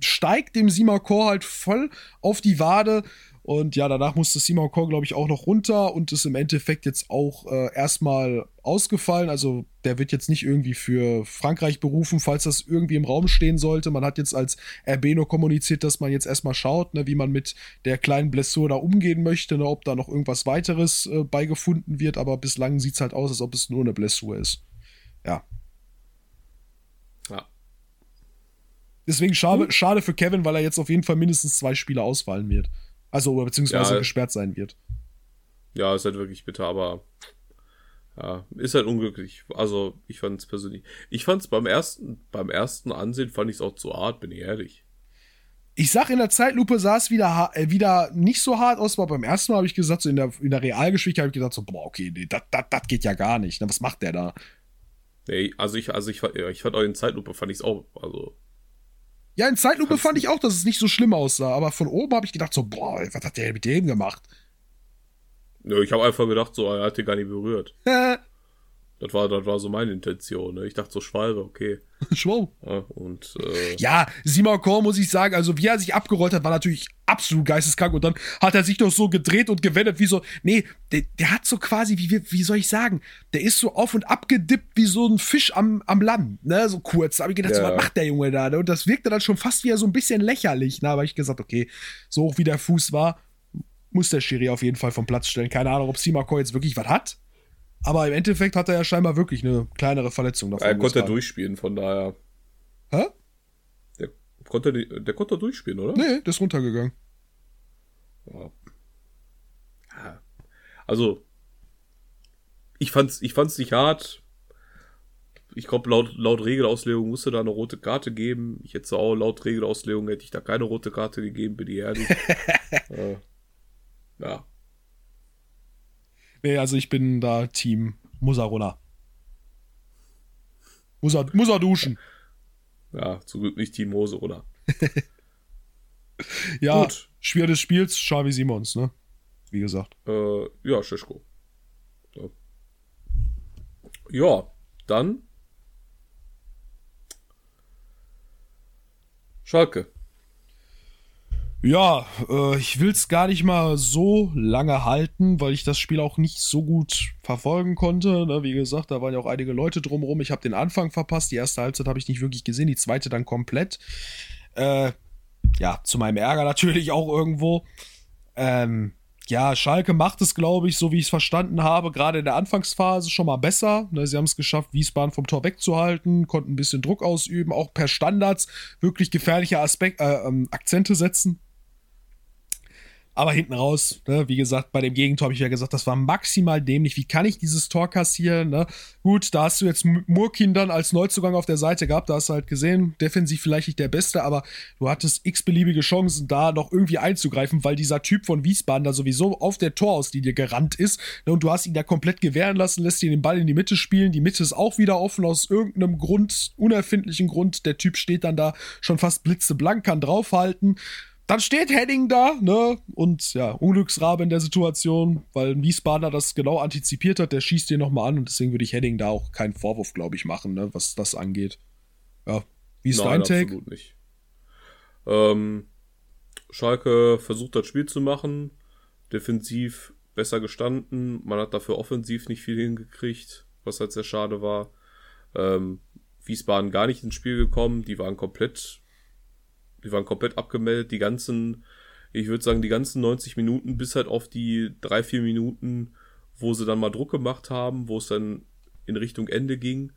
steigt dem Simakor halt voll auf die Wade. Und ja, danach musste Simakor, glaube ich, auch noch runter und ist im Endeffekt jetzt auch äh, erstmal ausgefallen. Also der wird jetzt nicht irgendwie für Frankreich berufen, falls das irgendwie im Raum stehen sollte. Man hat jetzt als RB nur kommuniziert, dass man jetzt erstmal schaut, ne, wie man mit der kleinen Blessur da umgehen möchte, ne, ob da noch irgendwas weiteres äh, beigefunden wird. Aber bislang sieht es halt aus, als ob es nur eine Blessur ist. Ja. Deswegen schade, schade für Kevin, weil er jetzt auf jeden Fall mindestens zwei Spiele ausfallen wird. Also, beziehungsweise Ja. gesperrt sein wird. Ja, ist halt wirklich bitter, aber ja, ist halt unglücklich. Also, ich fand es persönlich. Ich fand es beim ersten, beim ersten Ansehen fand ich es auch zu hart, bin ich ehrlich. Ich sag, in der Zeitlupe sah es wieder, äh, wieder nicht so hart aus, aber beim ersten Mal habe ich gesagt, so in der, in der Realgeschwindigkeit habe ich gesagt, so, boah, okay, nee, das geht ja gar nicht. Ne? Was macht der da? Nee, also ich, also ich, ich fand auch in Zeitlupe fand ich es auch, also, Ja, in Zeitlupe fand ich auch, dass es nicht so schlimm aussah, aber von oben habe ich gedacht, so, boah, was hat der mit dem gemacht? ja, ich habe einfach gedacht, so, er hat den gar nicht berührt. Das war, das war so meine Intention. Ne? Ich dachte so Schwalbe, okay. Schwau. Ja, und äh, Ja, Simon Korn muss ich sagen, also wie er sich abgerollt hat, war natürlich absolut geisteskrank und dann hat er sich doch so gedreht und gewendet wie so, nee, der, der hat so quasi, wie, wie soll ich sagen, der ist so auf und ab gedippt wie so ein Fisch am, am Land, ne, so kurz. Da hab ich gedacht, so, Ja. was macht der Junge da? Ne? Und das wirkte dann schon fast wieder so ein bisschen lächerlich, ne, aber ich gesagt, okay, so hoch wie der Fuß war, muss der Schiri auf jeden Fall vom Platz stellen. Keine Ahnung, ob Simon Korn jetzt wirklich was hat. Aber im Endeffekt hat er ja scheinbar wirklich eine kleinere Verletzung davon. er konnte durchspielen, von daher. Hä? Der konnte, der konnte durchspielen, oder? Nee, der ist runtergegangen. Ja. Also, ich fand's, ich fand's nicht hart. Ich glaube, laut, laut Regelauslegung musste da eine rote Karte geben. Ich hätte auch laut Regelauslegung hätte ich da keine rote Karte gegeben, bin ich ehrlich. äh, ja. Nee, also ich bin da Team. Muss er, muss er duschen. Ja, zum Glück nicht Team Hose, oder? Ja, Gut. Spiel des Spiels, Xavi Simons, ne? Wie gesagt. Äh, ja, Schischko. So. Ja, dann. Schalke. Ja, äh, ich will's gar nicht mal so lange halten, weil ich das Spiel auch nicht so gut verfolgen konnte. Ne? Wie gesagt, da waren ja auch einige Leute drumherum. Ich habe den Anfang verpasst. Die erste Halbzeit habe ich nicht wirklich gesehen, die zweite dann komplett. Äh, ja, zu meinem Ärger natürlich auch irgendwo. Ähm, ja, Schalke macht es, glaube ich, so wie ich es verstanden habe, gerade in der Anfangsphase schon mal besser. Ne, sie haben es geschafft, Wiesbaden vom Tor wegzuhalten, konnten ein bisschen Druck ausüben, auch per Standards wirklich gefährliche Aspekt, äh, ähm, Akzente setzen. Aber hinten raus, ne, wie gesagt, bei dem Gegentor habe ich ja gesagt, das war maximal dämlich. Wie kann ich dieses Tor kassieren? Ne? Gut, da hast du jetzt Murkin dann als Neuzugang auf der Seite gehabt, da hast du halt gesehen, defensiv vielleicht nicht der Beste, aber du hattest x-beliebige Chancen, da noch irgendwie einzugreifen, weil dieser Typ von Wiesbaden da sowieso auf der Torauslinie gerannt ist. Ne? Und du hast ihn da komplett gewähren lassen, lässt ihn den Ball in die Mitte spielen. Die Mitte ist auch wieder offen aus irgendeinem Grund, unerfindlichen Grund. Der Typ steht dann da schon fast blitzeblank, kann draufhalten. Dann steht Henning da, ne? Und ja, Unglücksrabe in der Situation, weil ein Wiesbadener das genau antizipiert hat, der schießt den nochmal an und deswegen würde ich Henning da auch keinen Vorwurf, glaube ich, machen, ne, was das angeht. Ja. Wie ist dein Take? absolut nicht. Ähm, Schalke versucht das Spiel zu machen, defensiv besser gestanden, man hat dafür offensiv nicht viel hingekriegt, was halt sehr schade war. Ähm, Wiesbaden gar nicht ins Spiel gekommen, die waren komplett, die waren komplett abgemeldet, die ganzen, ich würde sagen, die ganzen 90 Minuten bis halt auf die drei, vier Minuten, wo sie dann mal Druck gemacht haben, wo es dann in Richtung Ende ging,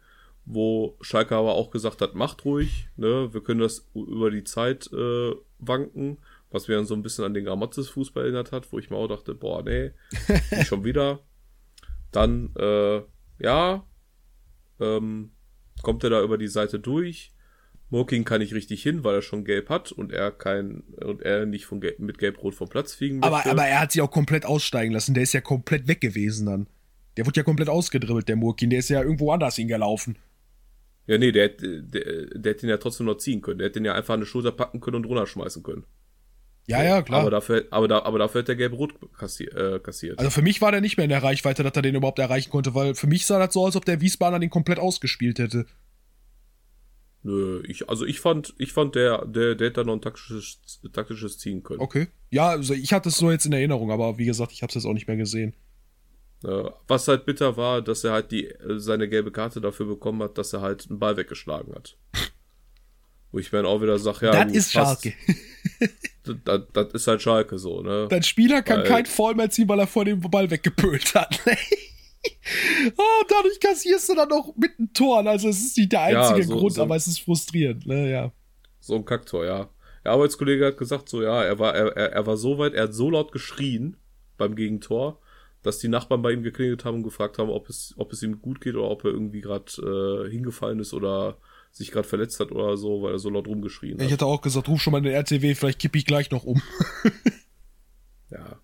wo Schalke aber auch gesagt hat, macht ruhig, ne, wir können das über die Zeit äh, wanken, was mir dann so ein bisschen an den Grammatzes-Fußball erinnert hat, wo ich mir auch dachte, boah, nee, schon wieder. Dann, äh, ja, ähm, kommt er da über die Seite durch. Moking kann nicht richtig hin, weil er schon gelb hat und er kein und er nicht von gelb, mit gelb-rot vom Platz fliegen Aber, möchte. aber er hat sich auch komplett aussteigen lassen. Der ist ja komplett weg gewesen dann. Der wurde ja komplett ausgedribbelt, der Murkin. Der ist ja irgendwo anders hingelaufen. ja, nee, der, hätte- der, der hätte ihn ja trotzdem noch ziehen können. Der hätte ihn ja einfach an die Schulter packen können und runterschmeißen können. Ja, ja, klar. Aber dafür, aber, da, aber dafür hat der gelb-rot kassiert. Äh, kassiert. also für mich war der nicht mehr in der Reichweite, dass er den überhaupt erreichen konnte, weil für mich sah das so aus, als ob der Wiesbadener den komplett ausgespielt hätte. Nö, ich, also ich fand, ich fand, der, der, der hätte da noch ein taktisches, taktisches ziehen können. Okay. Ja, also ich hatte es so jetzt in Erinnerung, aber wie gesagt, ich habe es jetzt auch nicht mehr gesehen. Was halt bitter war, dass er halt die, seine gelbe Karte dafür bekommen hat, dass er halt einen Ball weggeschlagen hat. Wo ich mir dann auch wieder sage, ja, das ist passt. Schalke. Das, das ist halt Schalke so, ne? Dein Spieler kann Weil- kein Foul mehr ziehen, weil er vor dem Ball weggepölt hat. oh, dadurch kassierst du dann noch mit einem Tor. Also es ist nicht der Ja, einzige so- Grund, so- aber es ist frustrierend. Ne? Ja. So ein Kacktor, ja. Der Arbeitskollege hat gesagt, so, ja, er war, er, er, war so weit, er hat so laut geschrien beim Gegentor, dass die Nachbarn bei ihm geklingelt haben und gefragt haben, ob es, ob es ihm gut geht oder ob er irgendwie gerade äh, hingefallen ist oder sich gerade verletzt hat oder so, weil er so laut rumgeschrien Ich hat. hätte auch gesagt, ruf schon mal den RTW, vielleicht kippe ich gleich noch um. Ja.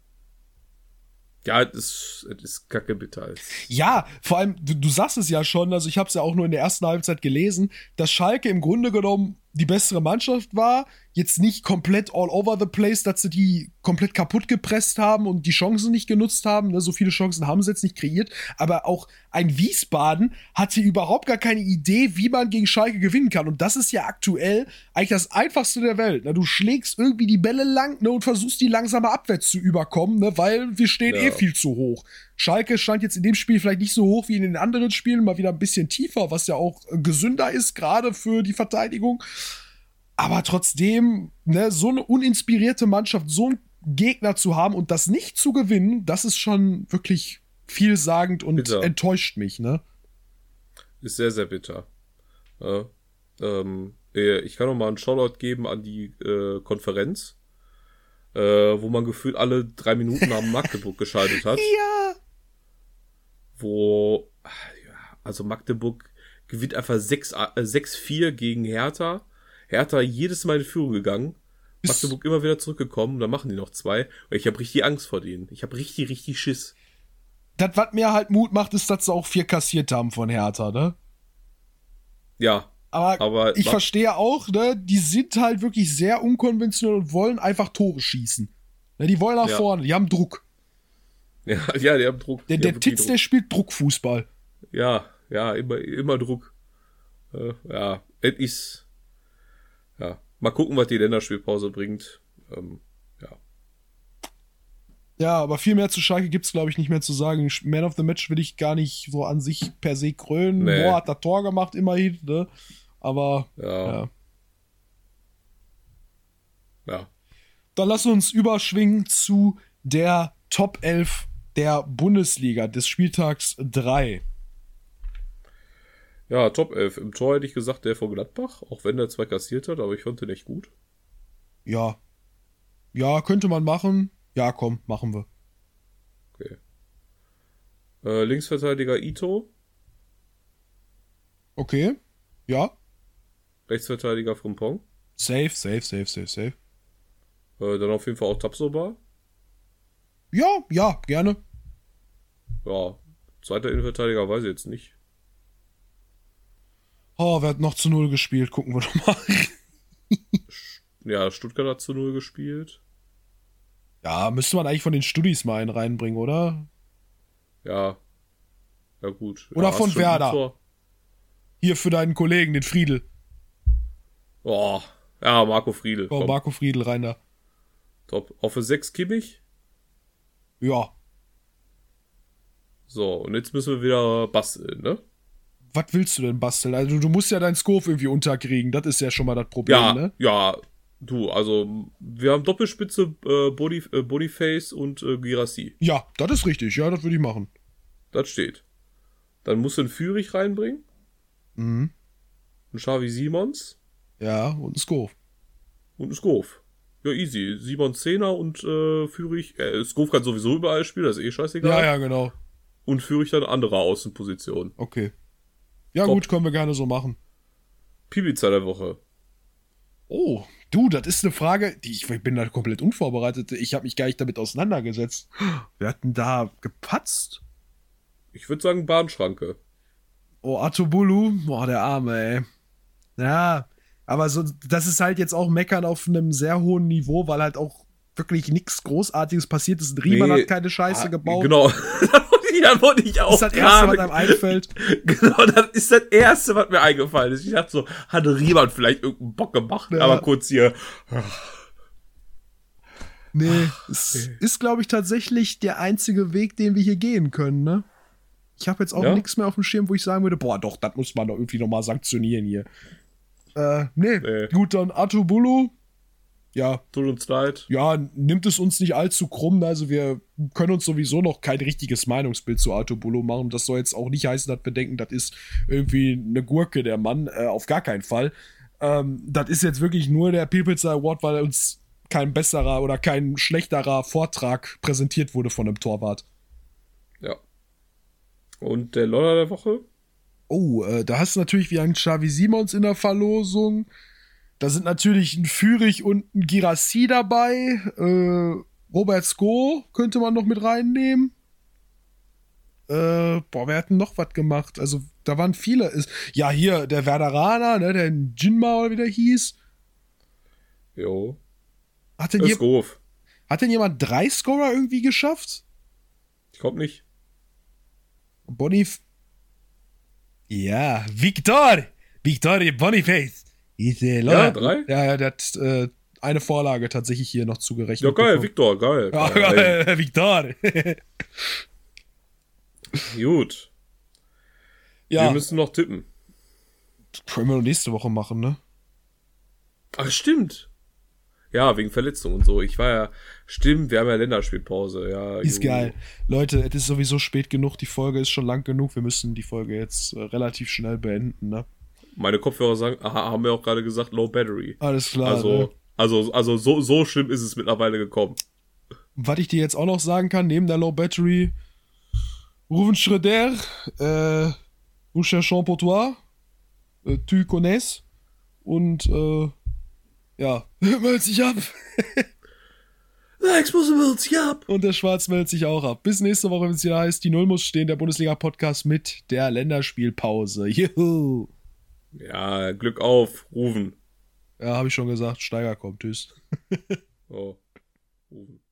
Ja, es ist, ist kacke bitter. Ja, vor allem, du, du sagst es ja schon, also ich habe es ja auch nur in der ersten Halbzeit gelesen, dass Schalke im Grunde genommen die bessere Mannschaft war, jetzt nicht komplett all over the place, dass sie die komplett kaputt gepresst haben und die Chancen nicht genutzt haben. Ne? So viele Chancen haben sie jetzt nicht kreiert. Aber auch ein Wiesbaden hatte überhaupt gar keine Idee, wie man gegen Schalke gewinnen kann. Und das ist ja aktuell eigentlich das Einfachste der Welt. Ne? Du schlägst irgendwie die Bälle lang ne, und versuchst die langsame abwärts zu überkommen, ne? weil wir stehen Ja. eh viel zu hoch. Schalke stand jetzt in dem Spiel vielleicht nicht so hoch wie in den anderen Spielen, mal wieder ein bisschen tiefer, was ja auch gesünder ist, gerade für die Verteidigung. Aber trotzdem, ne, so eine uninspirierte Mannschaft, so einen Gegner zu haben und das nicht zu gewinnen, das ist schon wirklich vielsagend und Bitter. enttäuscht mich, ne? Ist sehr, sehr bitter. Ja, ähm, äh, ich kann noch mal einen Shoutout geben an die äh, Konferenz, äh, wo man gefühlt alle drei Minuten am Magdeburg geschaltet hat. Ja. wo, also Magdeburg gewinnt einfach 6 äh, 6-4 gegen Hertha. Hertha jedes Mal in Führung gegangen. Magdeburg immer wieder zurückgekommen, dann machen die noch zwei. Und ich habe richtig Angst vor denen. Ich habe richtig, richtig Schiss. Das, was mir halt Mut macht, ist, dass sie auch vier kassiert haben von Hertha, ne? Ja, Aber, Aber ich verstehe auch, ne, die sind halt wirklich sehr unkonventionell und wollen einfach Tore schießen. Ne, die wollen nach Ja. vorne, die haben Druck. ja, ja, die haben Druck. Der, der Titz, Druck. der spielt Druckfußball. Ja, ja, immer, immer Druck. Äh, ja, es ist. Mal gucken, was die Länderspielpause bringt. Ähm, ja. Ja, aber viel mehr zu Schalke gibt's glaube ich, nicht mehr zu sagen. Man of the Match will ich gar nicht so an sich per se krönen. Nee. Moore hat das Tor gemacht, immerhin, ne? Aber, Ja, ja. ja. Dann lass uns überschwingen zu der Top 11 der Bundesliga des Spieltags 3. Ja, Top 11. Im Tor hätte ich gesagt, der von Gladbach, auch wenn der zwei kassiert hat, aber ich fand den echt gut. Ja. Ja, könnte man machen. Ja, komm, machen wir. Okay. Äh, Linksverteidiger Ito, Okay. Ja. Rechtsverteidiger Frimpong. Safe, safe, safe, safe, safe. Äh, dann auf jeden Fall auch Tapsoba. Ja, ja, gerne. Ja, zweiter Innenverteidiger weiß ich jetzt nicht. Oh, wer hat noch zu Null gespielt? Gucken wir doch mal. Ja, Stuttgart hat zu Null gespielt. Ja, müsste man eigentlich von den Studis mal einen reinbringen, oder? Ja. Ja, gut. Oder ja, von Werder. Hier für deinen Kollegen, den Friedel. Oh, ja, Marco Friedel. Oh, komm, Marco Friedel rein da. top. Auf für 6 Kimmich. Ja. So, und jetzt müssen wir wieder basteln, ne? Was willst du denn basteln? Also, du musst ja deinen Scope irgendwie unterkriegen. Das ist ja schon mal das Problem, Ja, ne? ja, du, also wir haben Doppelspitze, äh, Body, äh, Bodyface und äh, Girassi. Ja, das ist richtig. Ja, das würde ich machen. Das steht. Dann musst du einen Führig reinbringen, Mhm. einen Xavi Simons Ja, und ein Scope. und einen Skov. Ja, easy. Simons Zehner und äh, Führig, äh, Skov kann sowieso überall spielen, das ist eh scheißegal. Ja, ja, genau. Und Führig dann andere Außenposition. Okay. Ja, Top. gut, können wir gerne so machen. Pibiza der Woche. Oh, du, das ist eine Frage, die ich, ich bin da komplett unvorbereitet. Ich habe mich gar nicht damit auseinandergesetzt. Wir hatten da gepatzt. Ich würde sagen Bahnschranke. Oh, Atobulu, boah, der Arme, ey. Ja, aber so, das ist halt jetzt auch Meckern auf einem sehr hohen Niveau, weil halt auch wirklich nichts Großartiges passiert ist. Riemann Nee. hat keine Scheiße Ah, gebaut. Genau. da wollte ich auch. Das ist das Erste, was einem einfällt. Genau, das ist das Erste, was mir eingefallen ist. Ich dachte so, hat Riemann vielleicht irgendeinen Bock gemacht, Ja. aber kurz hier. Nee, es ist, glaube ich, tatsächlich der einzige Weg, den wir hier gehen können, ne? Ich habe jetzt auch Ja? nichts mehr auf dem Schirm, wo ich sagen würde, boah, doch, das muss man doch irgendwie nochmal sanktionieren hier. Äh, nee. Nee. Gut, dann Atobulu. Ja, Tut uns leid. ja, nimmt es uns nicht allzu krumm. Also wir können uns sowieso noch kein richtiges Meinungsbild zu Atobulu machen. Das soll jetzt auch nicht heißen, dass wir denken, das ist irgendwie eine Gurke, der Mann. Äh, auf gar keinen Fall. Ähm, das ist jetzt wirklich nur der People's Award, weil uns kein besserer oder kein schlechterer Vortrag präsentiert wurde von einem Torwart. Ja. Und der Loller der Woche? Oh, äh, da hast du natürlich wie ein Xavi Simons in der Verlosung. Da sind natürlich ein Fürich und ein Girassi dabei. Äh, Robert Sko könnte man noch mit reinnehmen. Äh, boah, wer hat denn noch was gemacht? Also, da waren viele. Ist, ja, hier, der Werderaner, ne, der Jinma oder wie der hieß. Jo. Hat denn, Ist je, doof. hat denn jemand drei Scorer irgendwie geschafft? Ich glaub nicht. Bonif. Ja, Victor! Victor Boniface! Äh, Ja, drei? Ja, ja, der hat äh, eine Vorlage tatsächlich hier noch zugerechnet. Ja, geil, bekommen. Victor, geil. Ja, geil. geil, Victor! Gut. ja, Wir müssen noch tippen. können wir noch nächste Woche machen, ne? Ach, stimmt. Ja, wegen Verletzung und so. Ich war ja, stimmt, wir haben ja Länderspielpause. Ja, Ist jo. geil. Leute, es ist sowieso spät genug, die Folge ist schon lang genug. Wir müssen die Folge jetzt äh, relativ schnell beenden, ne? Meine Kopfhörer sagen, aha, haben wir auch gerade gesagt, low battery. Alles klar. Also, ne? also, also so, so schlimm ist es mittlerweile gekommen. Was ich dir jetzt auch noch sagen kann, neben der Low Battery, Ruven Schröder, äh, nous cherchons pour toi, äh, tu connais, und, äh, ja, meldet sich ab. Explosibility up. Und der Schwarz meldet sich auch ab. Bis nächste Woche, wenn es wieder heißt, die Null muss stehen, der Bundesliga-Podcast mit der Länderspielpause. Juhu. Ja, Glück auf, Rufen. Ja, habe ich schon gesagt, Steiger kommt, tschüss. oh, Rufen.